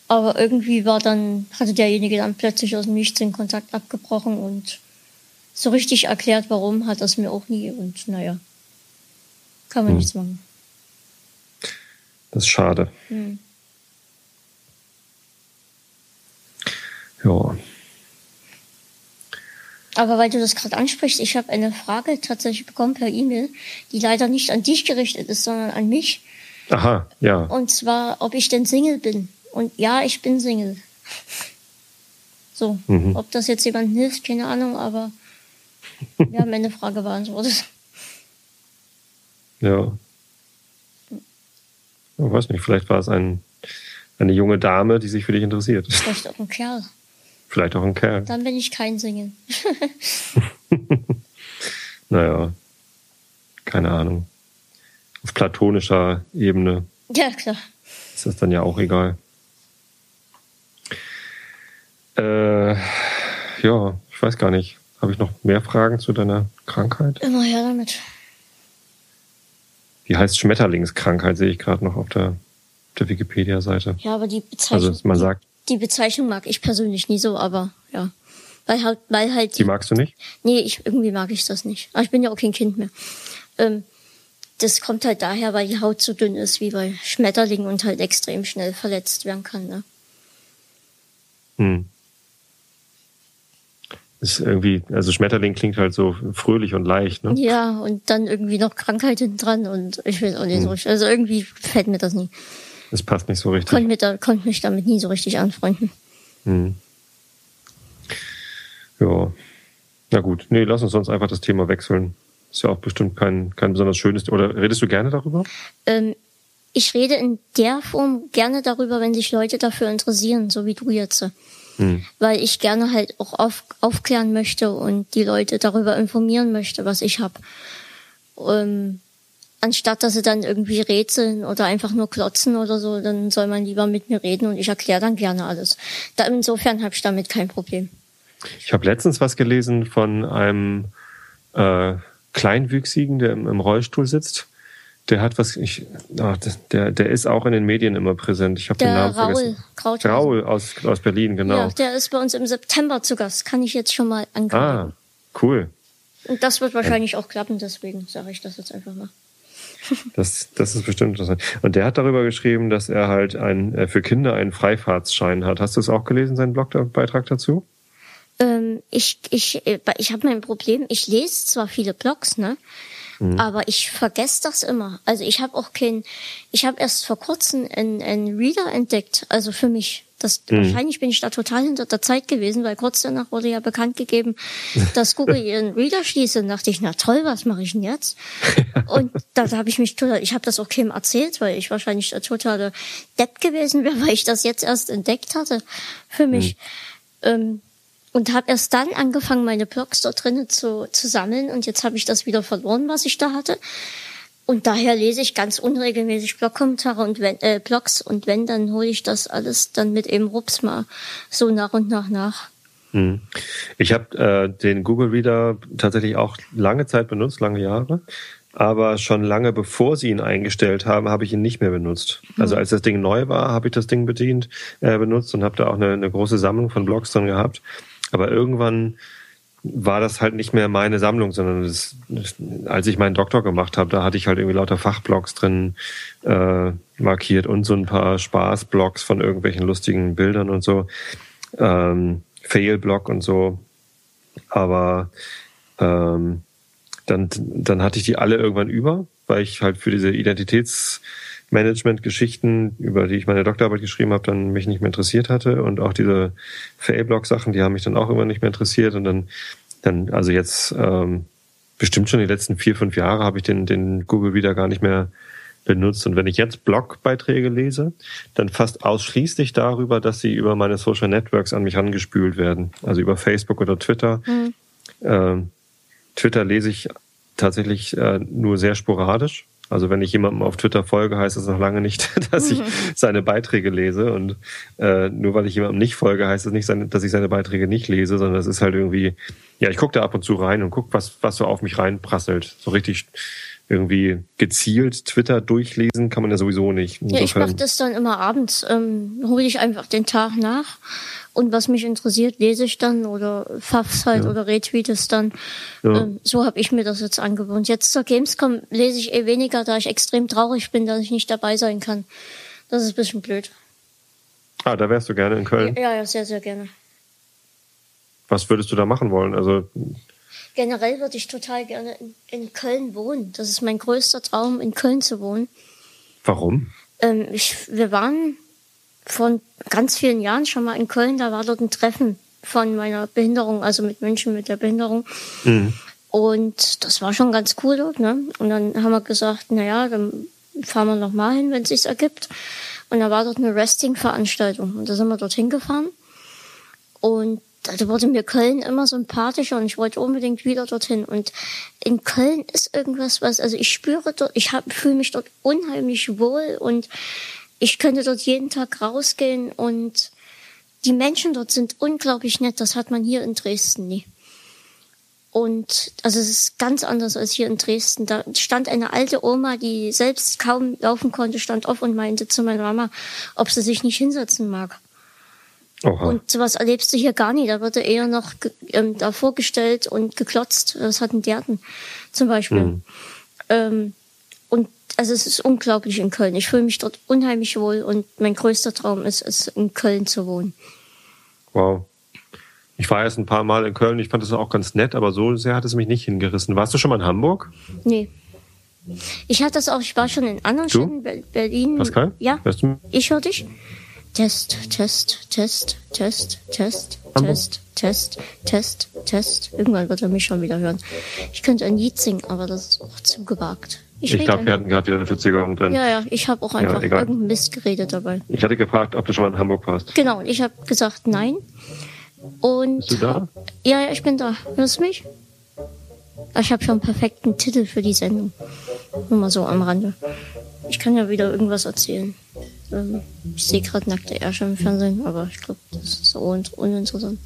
Aber irgendwie war dann, hatte derjenige dann plötzlich aus dem Nichts den Kontakt abgebrochen und so richtig erklärt, warum, hat das mir auch nie. Und naja, kann man Hm. nichts machen. Das ist schade. Hm. Ja. Aber weil du das gerade ansprichst, ich habe eine Frage tatsächlich bekommen per E-Mail, die leider nicht an dich gerichtet ist, sondern an mich. Aha, ja. Und zwar, ob ich denn Single bin. Und ja, ich bin Single. So, Mhm. ob das jetzt jemandem hilft, keine Ahnung, aber wir haben eine Frage beantwortet. Ja. Ich weiß nicht, vielleicht war es ein, eine junge Dame, die sich für dich interessiert. Vielleicht auch ein Kerl. Vielleicht auch ein Kerl. Dann bin ich kein Single. Naja, keine Ahnung. Auf platonischer Ebene Ja, klar. ist das dann ja auch egal. Äh, ja, ich weiß gar nicht. Habe ich noch mehr Fragen zu deiner Krankheit? Immer her damit. Die heißt Schmetterlingskrankheit, sehe ich gerade noch auf der, der Wikipedia-Seite. Ja, aber die Bezeichnung, Also man sagt, die Bezeichnung mag ich persönlich nie so, aber ja. Weil halt, weil halt die magst du nicht? Nee, ich, irgendwie mag ich das nicht. Aber ich bin ja auch kein Kind mehr. Ähm, das kommt halt daher, weil die Haut so dünn ist wie bei Schmetterlingen und halt extrem schnell verletzt werden kann. Ne? Hm. Ist irgendwie, also Schmetterling klingt halt so fröhlich und leicht, ne? Ja, und dann irgendwie noch Krankheit hinten dran und ich will auch nicht so richtig. Also irgendwie fällt mir das nie. Das passt nicht so richtig. Konnte, mir da, konnte mich damit nie so richtig anfreunden. Hm. Ja. Na gut, nee, lass uns sonst einfach das Thema wechseln. Ist ja auch bestimmt kein, kein besonders schönes. Oder redest du gerne darüber? Ähm, ich rede in der Form gerne darüber, wenn sich Leute dafür interessieren, so wie du jetzt. Hm. Weil ich gerne halt auch auf, aufklären möchte und die Leute darüber informieren möchte, was ich habe. Ähm, anstatt dass sie dann irgendwie rätseln oder einfach nur klotzen oder so, dann soll man lieber mit mir reden und ich erkläre dann gerne alles. Da, insofern habe ich damit kein Problem. Ich habe letztens was gelesen von einem äh, Kleinwüchsigen, der im, im Rollstuhl sitzt. Der hat was, ich, ah, der, der ist auch in den Medien immer präsent. Ich habe den Namen Raul vergessen. Krauthausen. Raul aus, aus Berlin, genau. Ja, der ist bei uns im September zu Gast. Kann ich jetzt schon mal ankündigen. ah, cool. Und das wird wahrscheinlich auch klappen, deswegen sage ich das jetzt einfach mal. Das, das ist bestimmt interessant. Und der hat darüber geschrieben, dass er halt ein, äh, für Kinder einen Freifahrtsschein hat. Hast du es auch gelesen, seinen Blogbeitrag dazu? Ähm, ich ich, äh, ich habe mein Problem, ich lese zwar viele Blogs, ne? Aber ich vergesse das immer. Also ich habe auch kein, ich habe erst vor kurzem einen, einen Reader entdeckt, also für mich, Das, mhm. Wahrscheinlich bin ich da total hinter der Zeit gewesen, weil kurz danach wurde ja bekannt gegeben, dass Google ihren Reader schließt. Und dachte ich, na toll, was mache ich denn jetzt? Und da, da habe ich mich total, ich habe das auch keinem erzählt, weil ich wahrscheinlich der totale Depp gewesen wäre, weil ich das jetzt erst entdeckt hatte für mich. Mhm. Ähm, und habe erst dann angefangen, meine Blogs dort drinnen zu, zu sammeln. Und jetzt habe ich das wieder verloren, was ich da hatte. Und daher lese ich ganz unregelmäßig Blogkommentare und wenn, äh, Blogs und wenn, dann hole ich das alles dann mit eben Rups mal so nach und nach nach. Hm. Ich habe äh, den Google Reader tatsächlich auch lange Zeit benutzt, lange Jahre. Aber schon lange bevor sie ihn eingestellt haben, habe ich ihn nicht mehr benutzt. Also hm. als das Ding neu war, habe ich das Ding bedient, äh, benutzt und habe da auch eine, eine große Sammlung von Blogs drin gehabt. Aber irgendwann war das halt nicht mehr meine Sammlung, sondern das, als ich meinen Doktor gemacht habe, da hatte ich halt irgendwie lauter Fachblogs drin äh, markiert und so ein paar Spaßblogs von irgendwelchen lustigen Bildern und so, ähm, Fail-Blog und so. Aber ähm, dann, dann hatte ich die alle irgendwann über, weil ich halt für diese Identitäts Management-Geschichten, über die ich meine Doktorarbeit geschrieben habe, dann mich nicht mehr interessiert hatte und auch diese FA-Blog-Sachen, die haben mich dann auch immer nicht mehr interessiert und dann, dann also jetzt ähm, bestimmt schon die letzten vier, fünf Jahre habe ich den, den Google wieder gar nicht mehr benutzt. Und wenn ich jetzt Blogbeiträge lese, dann fast ausschließlich darüber, dass sie über meine Social Networks an mich angespült werden. Also über Facebook oder Twitter. Mhm. Ähm, Twitter lese ich tatsächlich äh, nur sehr sporadisch. Also wenn ich jemandem auf Twitter folge, heißt das noch lange nicht, dass ich mhm. seine Beiträge lese. Und äh, nur weil ich jemandem nicht folge, heißt das nicht, dass ich seine Beiträge nicht lese, sondern es ist halt irgendwie, ja, ich gucke da ab und zu rein und gucke, was, was so auf mich reinprasselt. So richtig irgendwie gezielt Twitter durchlesen kann man ja sowieso nicht. Insofern. Ja, ich mache das dann immer abends, ähm, hole ich einfach den Tag nach und was mich interessiert, lese ich dann oder faff's halt ja. oder retweet es dann. Ja. Ähm, so habe ich mir das jetzt angewöhnt. Jetzt zur Gamescom lese ich eh weniger, da ich extrem traurig bin, dass ich nicht dabei sein kann. Das ist ein bisschen blöd. Ah, da wärst du gerne in Köln? Ja, ja, sehr, sehr gerne. Was würdest du da machen wollen? Also generell würde ich total gerne in, in, Köln wohnen. Das ist mein größter Traum, in Köln zu wohnen. Warum? Ähm, ich, wir waren vor ganz vielen Jahren schon mal in Köln, da war dort ein Treffen von meiner Behinderung, also mit Menschen mit der Behinderung. Mhm. Und das war schon ganz cool dort, ne? Und dann haben wir gesagt, na ja, dann fahren wir noch mal hin, wenn es sich ergibt. Und da war dort eine Resting-Veranstaltung und da sind wir dorthin gefahren. Und da wurde mir Köln immer sympathischer und ich wollte unbedingt wieder dorthin. Und in Köln ist irgendwas, was, also ich spüre dort, ich fühle mich dort unheimlich wohl und ich könnte dort jeden Tag rausgehen und die Menschen dort sind unglaublich nett. Das hat man hier in Dresden nie. Und also es ist ganz anders als hier in Dresden. Da stand eine alte Oma, die selbst kaum laufen konnte, stand auf und meinte zu meiner Mama, ob sie sich nicht hinsetzen mag. Oha. Und sowas erlebst du hier gar nicht. Da wird eher noch ähm, da vorgestellt und geklotzt. Das hatten die hatten zum Beispiel. Mhm. Ähm, und also es ist unglaublich in Köln. Ich fühle mich dort unheimlich wohl und mein größter Traum ist es, in Köln zu wohnen. Wow. Ich war erst ein paar Mal in Köln, ich fand das auch ganz nett, aber so sehr hat es mich nicht hingerissen. Warst du schon mal in Hamburg? Nee. Ich hatte das auch, ich war schon in anderen du? Städten, Berlin. Pascal? Ja. Hörst du? Ich höre dich. Test, Test, Test, Test, Test, Hamburg. Test, Test, Test, Test. Irgendwann wird er mich schon wieder hören. Ich könnte ein Lied singen, aber das ist auch zu gewagt. Ich, ich glaube, wir hatten gerade wieder eine Verzögerung drin. Ja, ja, ich habe auch einfach ja, irgendeinen Mist geredet dabei. Ich hatte gefragt, ob du schon mal in Hamburg warst. Genau, und ich habe gesagt nein. Und Bist du da? Ja, ja, ich bin da. Hörst du mich? Ich habe schon einen perfekten Titel für die Sendung. Nur mal so am Rande. Ich kann ja wieder irgendwas erzählen. Ähm, ich sehe gerade nackte Ärsche im Fernsehen, aber ich glaube, das ist so uninteressant.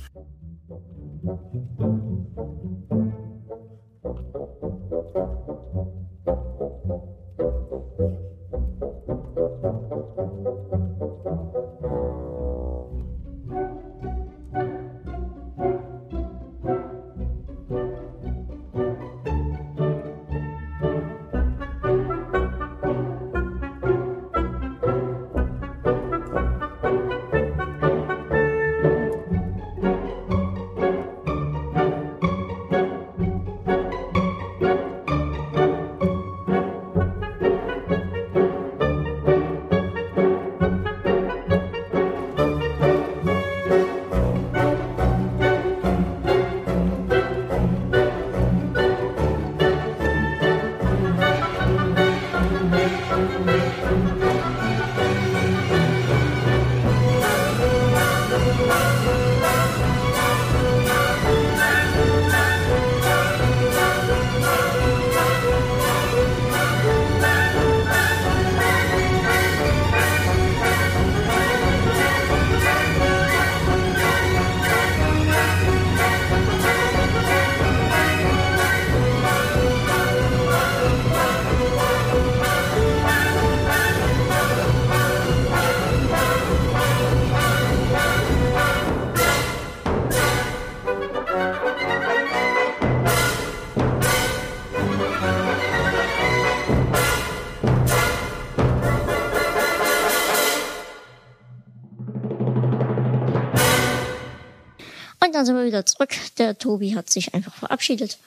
Dann sind wir wieder zurück. Der Tobi hat sich einfach verabschiedet.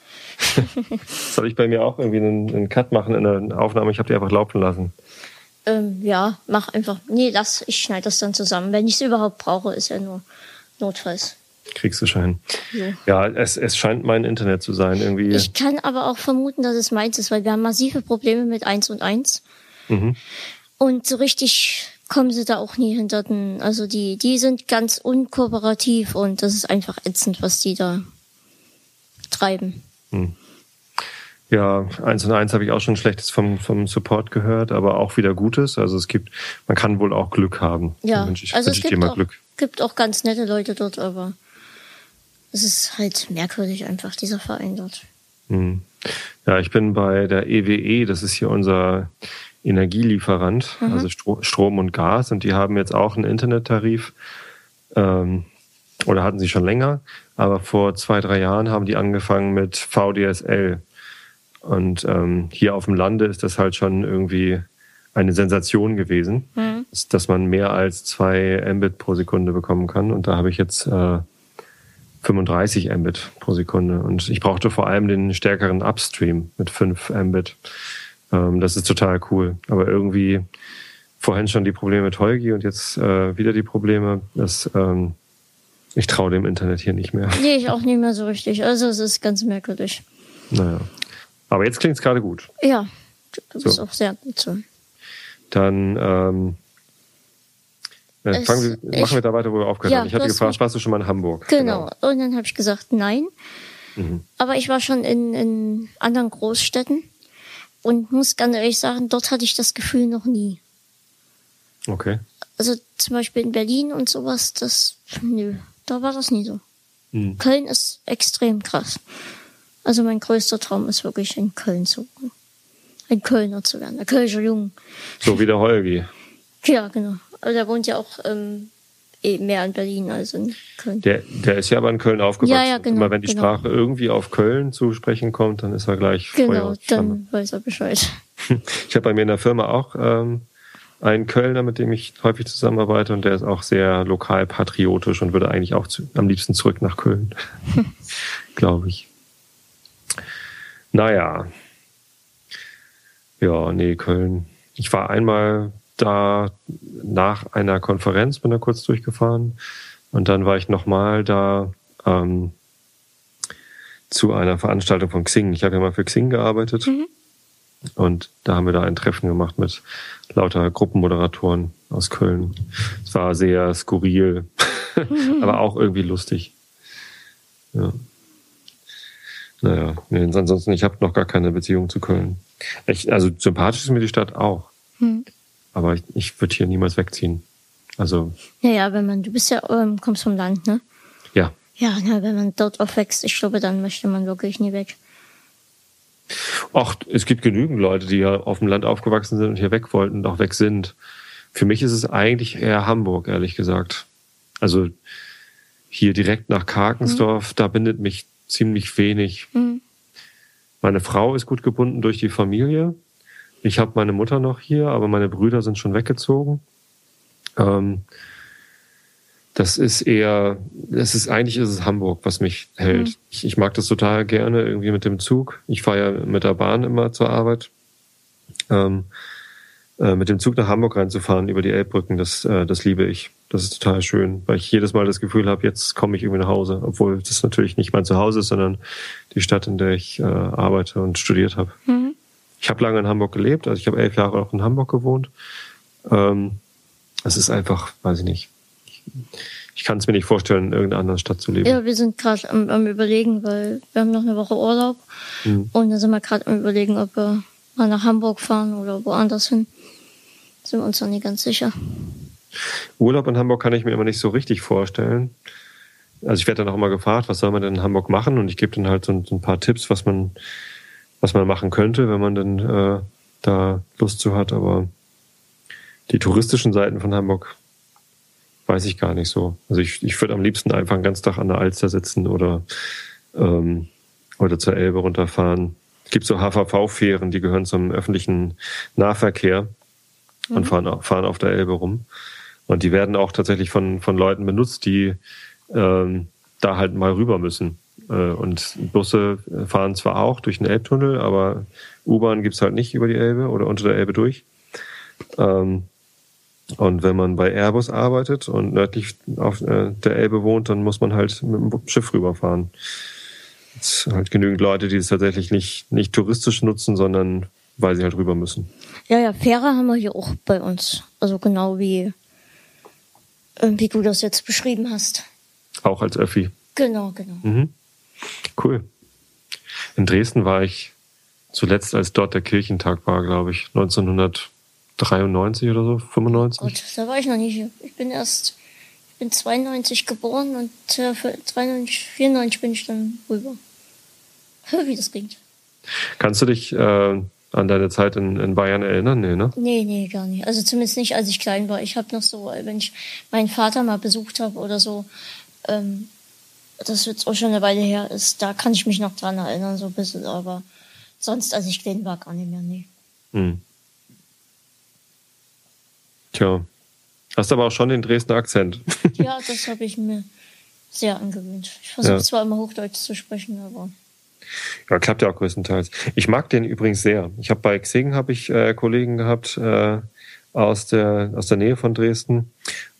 Soll ich bei mir auch irgendwie einen, einen Cut machen in der Aufnahme? Ich habe die einfach laufen lassen. Ähm, ja, mach einfach. Nee, lass, ich schneide das dann zusammen. Wenn ich es überhaupt brauche, ist ja nur notfalls. Kriegst du Schein. Ja. Ja, es, es scheint mein Internet zu sein. Irgendwie. Ich kann aber auch vermuten, dass es meins ist, weil wir haben massive Probleme mit 1 und 1. Mhm. Und so richtig kommen sie da auch nie hinter den, also die, die sind ganz unkooperativ und das ist einfach ätzend, was die da treiben. Ja, eins und eins habe ich auch schon Schlechtes vom, vom Support gehört, aber auch wieder Gutes. Also es gibt, man kann wohl auch Glück haben. Ja, ich, also es gibt auch, gibt auch ganz nette Leute dort, aber es ist halt merkwürdig einfach, dieser Verein dort. Hm. Ja, ich bin bei der EWE, das ist hier unser Energielieferant, Mhm. also Stro Strom und Gas, und die haben jetzt auch einen Internettarif, ähm, oder hatten sie schon länger, aber vor zwei, drei Jahren haben die angefangen mit VDSL. Und ähm, hier auf dem Lande ist das halt schon irgendwie eine Sensation gewesen, Mhm. dass- man mehr als zwei Mbit pro Sekunde bekommen kann. Und da habe ich jetzt äh, 35 Mbit pro Sekunde. Und ich brauchte vor allem den stärkeren Upstream mit 5 Mbit. Ähm, das ist total cool. Aber irgendwie vorhin schon die Probleme mit Holgi und jetzt äh, wieder die Probleme, dass ähm, ich traue dem Internet hier nicht mehr. Nee, ich auch nicht mehr so richtig. Also es ist ganz merkwürdig. Naja. Aber jetzt klingt es gerade gut. Ja, du So. bist auch sehr gut so. Dann ähm, äh, Es- fangen wir, ich- machen wir da weiter, wo wir aufgehört Ja, haben. Ich hatte gefragt, warst du schon mal in Hamburg? Genau. Und dann habe ich gesagt, nein. Mhm. Aber ich war schon in, in anderen Großstädten und muss ganz ehrlich sagen, dort hatte ich das Gefühl noch nie. Okay. Also zum Beispiel in Berlin und sowas, das, nö, da war das nie so. Mhm. Köln ist extrem krass. Also mein größter Traum ist wirklich in Köln zu wohnen. Ein Kölner zu werden, ein Kölscher Jung. So wie der Holgi. Ja, genau. Aber der wohnt ja auch ähm, mehr in Berlin als in Köln. Der, der ist ja aber in Köln aufgewachsen. Ja, ja, genau, Immer wenn die genau. Sprache irgendwie auf Köln zu sprechen kommt, dann ist er gleich Genau, dann weiß er Bescheid. Ich habe bei mir in der Firma auch ähm, einen Kölner, mit dem ich häufig zusammenarbeite und der ist auch sehr lokal patriotisch und würde eigentlich auch zu, am liebsten zurück nach Köln. Glaube ich. Naja. Ja, nee, Köln. Ich war einmal da nach einer Konferenz, bin da kurz durchgefahren und dann war ich nochmal da ähm, zu einer Veranstaltung von Xing. Ich habe ja mal für Xing gearbeitet. Und da haben wir da ein Treffen gemacht mit lauter Gruppenmoderatoren aus Köln. Es war sehr skurril, aber auch irgendwie lustig. Ja. Naja, nee, ansonsten, ich habe noch gar keine Beziehung zu Köln. Ich, also sympathisch ist mir die Stadt auch. Hm. Aber ich, ich würde hier niemals wegziehen. Also, Naja, wenn man, du bist ja, ähm, kommst vom Land, ne? ja. Ja, na, wenn man dort aufwächst, ich glaube, dann möchte man wirklich nie weg. Ach, es gibt genügend Leute, die ja auf dem Land aufgewachsen sind und hier weg wollten und auch weg sind. Für mich ist es eigentlich eher Hamburg, ehrlich gesagt. Also hier direkt nach Karkensdorf, da bindet mich ziemlich wenig. Mhm. Meine Frau ist gut gebunden durch die Familie. Ich habe meine Mutter noch hier, aber meine Brüder sind schon weggezogen. Ähm, das ist eher, das ist eigentlich ist es Hamburg, was mich hält. Mhm. Ich, ich mag das total gerne irgendwie mit dem Zug. Ich fahre ja mit der Bahn immer zur Arbeit. Ähm, äh, mit dem Zug nach Hamburg reinzufahren über die Elbbrücken, das, äh, das liebe ich. Das ist total schön, weil ich jedes Mal das Gefühl habe, jetzt komme ich irgendwie nach Hause, obwohl das natürlich nicht mein Zuhause ist, sondern die Stadt, in der ich äh, arbeite und studiert habe. Mhm. Ich habe lange in Hamburg gelebt, also ich habe elf Jahre auch in Hamburg gewohnt. Ähm, es ist einfach, weiß ich nicht. Ich, ich kann es mir nicht vorstellen, in irgendeiner anderen Stadt zu leben. Ja, wir sind gerade am, am überlegen, weil wir haben noch eine Woche Urlaub Mhm. und da sind wir gerade am überlegen, ob wir mal nach Hamburg fahren oder woanders hin. Sind wir uns noch nicht ganz sicher. Urlaub in Hamburg kann ich mir immer nicht so richtig vorstellen. Also ich werde dann auch immer gefragt, was soll man denn in Hamburg machen? Und ich gebe dann halt so ein paar Tipps, was man, was man machen könnte, wenn man dann äh, da Lust zu hat. Aber die touristischen Seiten von Hamburg weiß ich gar nicht so. Also ich, ich würde am liebsten einfach einen ganzen Tag an der Alster sitzen oder, ähm, oder zur Elbe runterfahren. Es gibt so HVV-Fähren, die gehören zum öffentlichen Nahverkehr und fahren, fahren auf der Elbe rum. Und die werden auch tatsächlich von, von Leuten benutzt, die ähm, da halt mal rüber müssen. Äh, und Busse fahren zwar auch durch den Elbtunnel, aber U-Bahn gibt's halt nicht über die Elbe oder unter der Elbe durch. Ähm, und wenn man bei Airbus arbeitet und nördlich auf äh, der Elbe wohnt, dann muss man halt mit dem Schiff rüberfahren. Es halt genügend Leute, die es tatsächlich nicht, nicht touristisch nutzen, sondern weil sie halt rüber müssen. Ja, ja, Fähre haben wir hier auch bei uns. Also genau wie, äh, wie du das jetzt beschrieben hast. Auch als Öffi. Genau, genau. Mhm. Cool. In Dresden war ich zuletzt, als dort der Kirchentag war, glaube ich, 1993 oder so, 95. Gott, da war ich noch nicht hier. Ich bin erst, ich bin 92 geboren und äh, für 92, 94 bin ich dann rüber. Wie das klingt. Kannst du dich äh, an deine Zeit in, in Bayern erinnern? Nee, ne? Nee, nee, gar nicht. Also zumindest nicht, als ich klein war. Ich habe noch so, wenn ich meinen Vater mal besucht habe oder so, ähm, das jetzt auch schon eine Weile her ist, da kann ich mich noch dran erinnern, so ein bisschen, aber sonst, als ich klein war, gar nicht mehr, nee. Hm. Tja. Hast aber auch schon den Dresdner Akzent. Ja, das habe ich mir sehr angewöhnt. Ich versuche ja. zwar immer Hochdeutsch zu sprechen, aber. Ja, klappt ja auch größtenteils. Ich mag den übrigens sehr. Ich habe bei Xing habe ich äh, Kollegen gehabt äh, aus der aus der Nähe von Dresden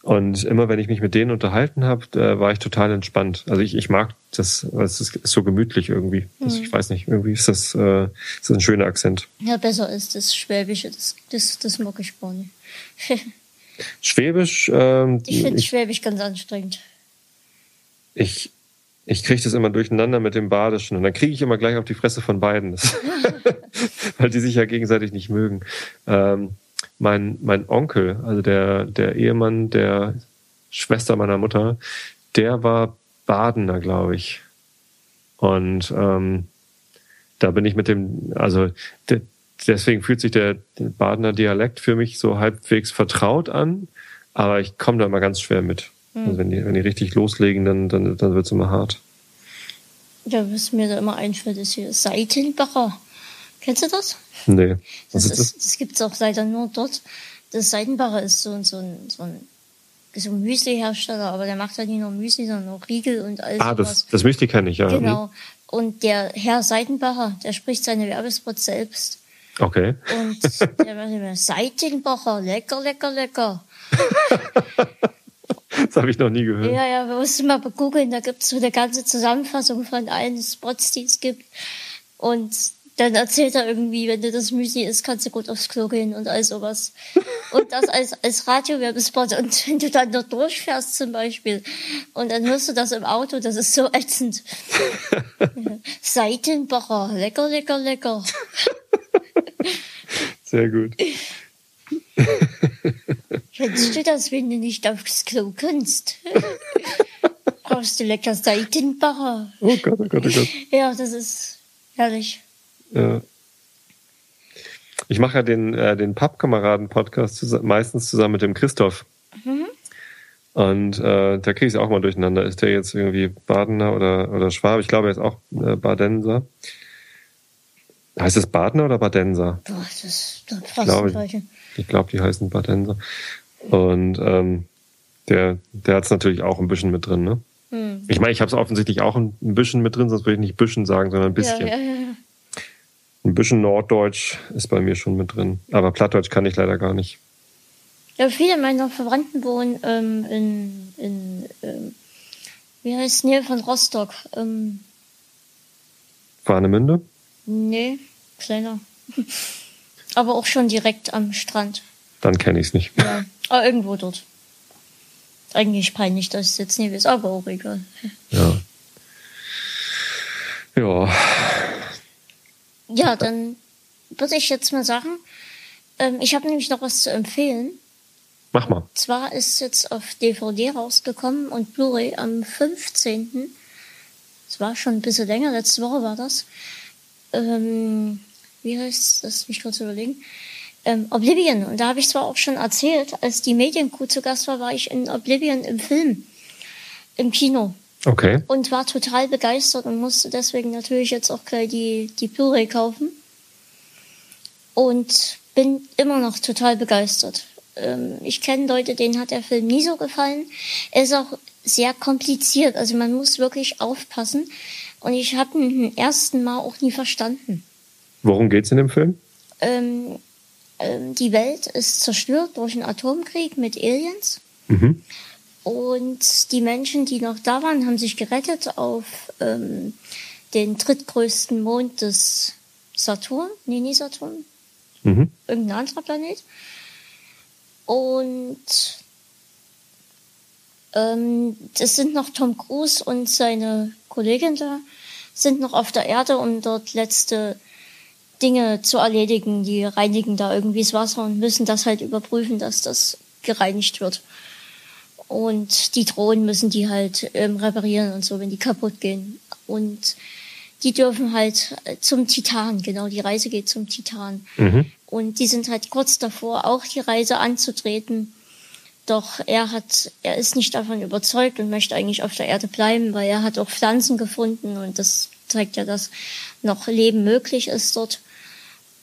und immer wenn ich mich mit denen unterhalten habe, äh, war ich total entspannt. Also ich, ich mag das, es ist so gemütlich irgendwie. Mhm. Ich weiß nicht, irgendwie ist das, äh, ist das ein schöner Akzent. Ja, besser ist das Schwäbische, das, das, das mag ich gar nicht. Schwäbisch. Ähm, ich finde Schwäbisch ganz anstrengend. Ich, ich kriege das immer durcheinander mit dem Badischen und dann kriege ich immer gleich auf die Fresse von beiden, weil die sich ja gegenseitig nicht mögen. Ähm, mein, mein Onkel, also der, der Ehemann der Schwester meiner Mutter, der war Badener, glaube ich. Und ähm, da bin ich mit dem, also de, deswegen fühlt sich der Badener Dialekt für mich so halbwegs vertraut an, aber ich komme da immer ganz schwer mit. Mhm. Also wenn die, wenn die richtig loslegen, dann, dann, dann wird's immer hart. Ja, was mir da immer einfällt, ist hier Seitenbacher. Kennst du das? Nee. Was das, ist, das? das gibt's auch leider nur dort. Das Seitenbacher ist so, so ein, so ein so ein Müsli-Hersteller, aber der macht halt nicht nur Müsli, sondern auch Riegel und alles. Ah, das, das Müsli kenne ich, ja. Genau. Mhm. Und der Herr Seitenbacher, der spricht seine Werbespots selbst. Okay. Und der war immer Seitenbacher, lecker, lecker, lecker. das habe ich noch nie gehört. Ja, ja, wir mussten mal googeln, da gibt's so eine ganze Zusammenfassung von allen Spots, die es gibt. Und dann erzählt er irgendwie, wenn du das Müsli isst, kannst du gut aufs Klo gehen und all sowas. Und das als, als Radiowerbespot. Und wenn du dann dort durchfährst zum Beispiel und dann hörst du das im Auto, das ist so ätzend. Seitenbacher, lecker, lecker, lecker. Sehr gut. Kennst du das, wenn du nicht aufs Klo kannst? Brauchst du lecker Seitenbacher. Oh Gott, oh Gott, oh Gott. Ja, das ist herrlich. Ja. Ich mache ja den, äh, den Pappkameraden-Podcast meistens zusammen mit dem Christoph. Mhm. Und äh, da kriege ich es auch mal durcheinander. Ist der jetzt irgendwie Badener oder, oder Schwabe? Ich glaube, er ist auch äh, Badenser. Heißt es Badener oder Badenser? Boah, das ist fast ich glaube, ich, ich glaube, die heißen Badenser. Und ähm, der, der hat es natürlich auch ein bisschen mit drin, ne? Hm. Ich meine, ich habe es offensichtlich auch ein, ein bisschen mit drin, sonst würde ich nicht bisschen sagen, sondern ein bisschen. Ja, ja, ja. Ein bisschen Norddeutsch ist bei mir schon mit drin. Aber Plattdeutsch kann ich leider gar nicht. Ja, viele meiner Verwandten wohnen ähm, in, in ähm, wie heißt es, Nähe von Rostock. Ähm, Warnemünde? Nee, kleiner. Aber auch schon direkt am Strand. Dann kenne ich es nicht. Ja, aber irgendwo dort. Eigentlich peinlich, dass es jetzt nicht ist, aber auch egal. Ja. Ja. Ja, dann würde ich jetzt mal sagen, ähm, ich habe nämlich noch was zu empfehlen. Mach mal. Und zwar ist jetzt auf DVD rausgekommen und Blu-ray am 15. Es war schon ein bisschen länger, letzte Woche war das. Ähm, wie heißt das? Mich kurz überlegen. Ähm, Oblivion. Und da habe ich zwar auch schon erzählt, als die Mediencrew zu Gast war, war ich in Oblivion im Film, im Kino. Okay. Und war total begeistert und musste deswegen natürlich jetzt auch gleich die, die Blu-ray kaufen. Und bin immer noch total begeistert. ähm, ich kenne Leute, denen hat der Film nie so gefallen. Er ist auch sehr kompliziert, also man muss wirklich aufpassen. Und ich habe ihn im ersten Mal auch nie verstanden. Worum geht's in dem Film? Ähm, ähm, die Welt ist zerstört durch einen Atomkrieg mit Aliens. Mhm. Und die Menschen, die noch da waren, haben sich gerettet auf ähm, den drittgrößten Mond des Saturn. Nee, nicht Saturn. Mhm. Irgendein anderer Planet. Und ähm, es sind noch Tom Cruise und seine Kollegin da, sind noch auf der Erde, um dort letzte Dinge zu erledigen. Die reinigen da irgendwie das Wasser und müssen das halt überprüfen, dass das gereinigt wird. Und die Drohnen müssen die halt ähm, reparieren und so, wenn die kaputt gehen. Und die dürfen halt äh, zum Titan, genau, die Reise geht zum Titan. Mhm. Und die sind halt kurz davor, auch die Reise anzutreten. Doch er hat, er ist nicht davon überzeugt und möchte eigentlich auf der Erde bleiben, weil er hat auch Pflanzen gefunden und das zeigt ja, dass noch Leben möglich ist dort.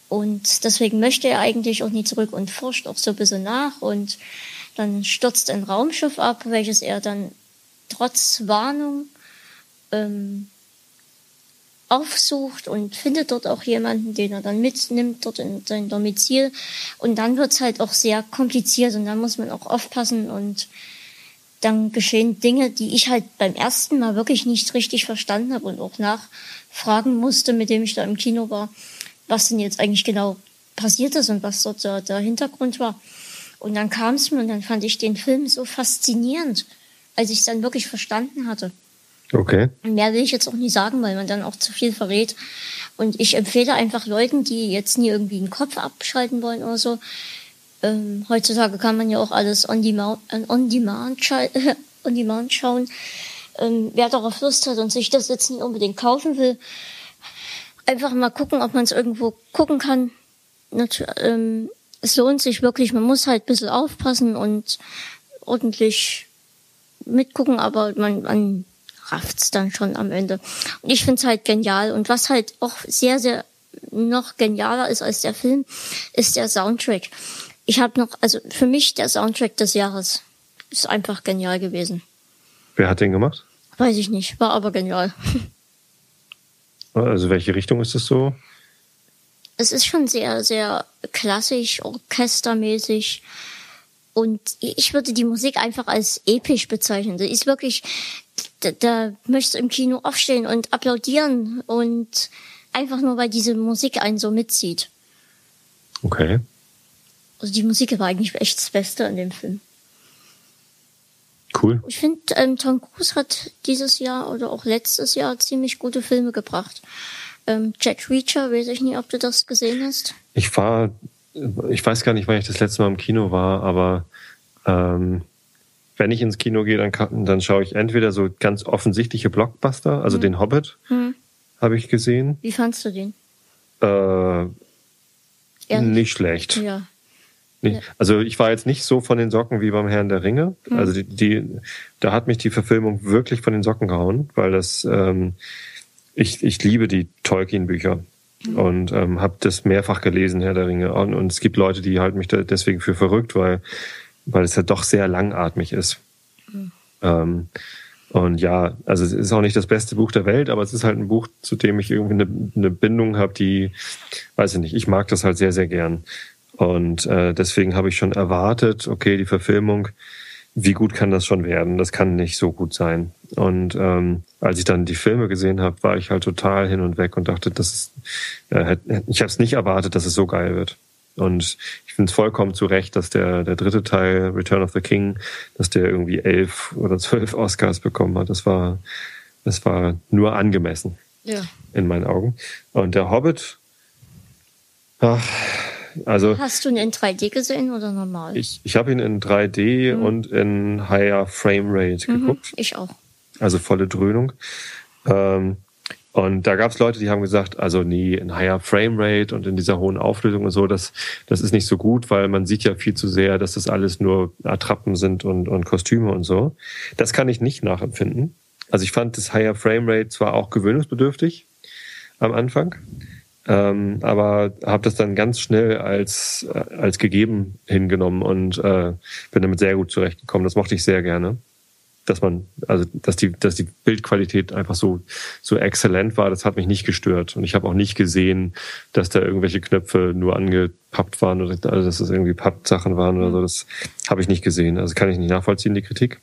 Und deswegen möchte er eigentlich auch nie zurück und forscht auch so ein bisschen nach und dann stürzt ein Raumschiff ab, welches er dann trotz Warnung ähm, aufsucht und findet dort auch jemanden, den er dann mitnimmt dort in sein Domizil. Und dann wird's halt auch sehr kompliziert und dann muss man auch aufpassen und dann geschehen Dinge, die ich halt beim ersten Mal wirklich nicht richtig verstanden habe und auch nachfragen musste, mit dem ich da im Kino war was denn jetzt eigentlich genau passiert ist und was dort der, der Hintergrund war. Und dann kam es mir und dann fand ich den Film so faszinierend, als ich es dann wirklich verstanden hatte. Okay. Mehr will ich jetzt auch nie sagen, weil man dann auch zu viel verrät. Und ich empfehle einfach Leuten, die jetzt nie irgendwie den Kopf abschalten wollen oder so. Ähm, heutzutage kann man ja auch alles on demand, äh, on demand, on demand schauen. Ähm, wer darauf Lust hat und sich das jetzt nicht unbedingt kaufen will, einfach mal gucken, ob man es irgendwo gucken kann. Ähm, es lohnt sich wirklich, man muss halt ein bisschen aufpassen und ordentlich mitgucken, aber man, man rafft's dann schon am Ende. Und ich find's halt genial. Und was halt auch sehr, sehr noch genialer ist als der Film, ist der Soundtrack. Ich habe noch, also für mich der Soundtrack des Jahres ist einfach genial gewesen. Wer hat den gemacht? Weiß ich nicht, war aber genial. Also welche Richtung ist es so? Es ist schon sehr, sehr klassisch, orchestermäßig. Und ich würde die Musik einfach als episch bezeichnen. Das ist wirklich, da, da möchtest du im Kino aufstehen und applaudieren und einfach nur, weil diese Musik einen so mitzieht. Okay. Also die Musik war eigentlich echt das Beste an dem Film. Cool. Ich finde, ähm, Tom Cruise hat dieses Jahr oder auch letztes Jahr ziemlich gute Filme gebracht. Ähm, Jack Reacher, weiß ich nicht, ob du das gesehen hast. Ich war, ich weiß gar nicht, wann ich das letzte Mal im Kino war, aber ähm, wenn ich ins Kino gehe, dann, dann schaue ich entweder so ganz offensichtliche Blockbuster, also hm. den Hobbit hm. habe ich gesehen. Wie fandst du den? Äh, nicht schlecht. Ja. Nee, also ich war jetzt nicht so von den Socken wie beim Herrn der Ringe. Mhm. Also die, die, da hat mich die Verfilmung wirklich von den Socken gehauen, weil das ähm, ich, ich liebe die Tolkien-Bücher mhm. und ähm, habe das mehrfach gelesen, Herr der Ringe. Und, und es gibt Leute, die halten mich da deswegen für verrückt, weil weil es ja doch sehr langatmig ist. Mhm. Ähm, und ja, also es ist auch nicht das beste Buch der Welt, aber es ist halt ein Buch, zu dem ich irgendwie eine, eine Bindung habe, die, weiß ich nicht, ich mag das halt sehr, sehr gern. Und äh, deswegen habe ich schon erwartet, okay, die Verfilmung, wie gut kann das schon werden? Das kann nicht so gut sein. Und ähm, als ich dann die Filme gesehen habe, war ich halt total hin und weg und dachte, das ist, äh, ich habe es nicht erwartet, dass es so geil wird. Und ich finde es vollkommen zu Recht, dass der, der dritte Teil, Return of the King, dass der irgendwie elf oder zwölf Oscars bekommen hat. Das war, das war nur angemessen. Ja. In meinen Augen. Und der Hobbit, ach, also Hast du ihn in 3D gesehen oder normal? Ich, ich habe ihn in 3D mhm. und in higher Frame Rate mhm, geguckt. Ich auch. Also volle Dröhnung. Ähm, und da gab es Leute, die haben gesagt, also nie in higher Frame Rate und in dieser hohen Auflösung und so, das, das ist nicht so gut, weil man sieht ja viel zu sehr, dass das alles nur Attrappen sind und, und Kostüme und so. Das kann ich nicht nachempfinden. Also ich fand das higher Frame Rate zwar auch gewöhnungsbedürftig am Anfang, ähm, aber habe das dann ganz schnell als, äh, als gegeben hingenommen und äh, bin damit sehr gut zurechtgekommen. Das mochte ich sehr gerne. Dass man, also dass die, dass die Bildqualität einfach so, so exzellent war, das hat mich nicht gestört. Und ich habe auch nicht gesehen, dass da irgendwelche Knöpfe nur angepappt waren oder also dass es irgendwie Pappsachen waren oder so. Das habe ich nicht gesehen. Also kann ich nicht nachvollziehen, die Kritik.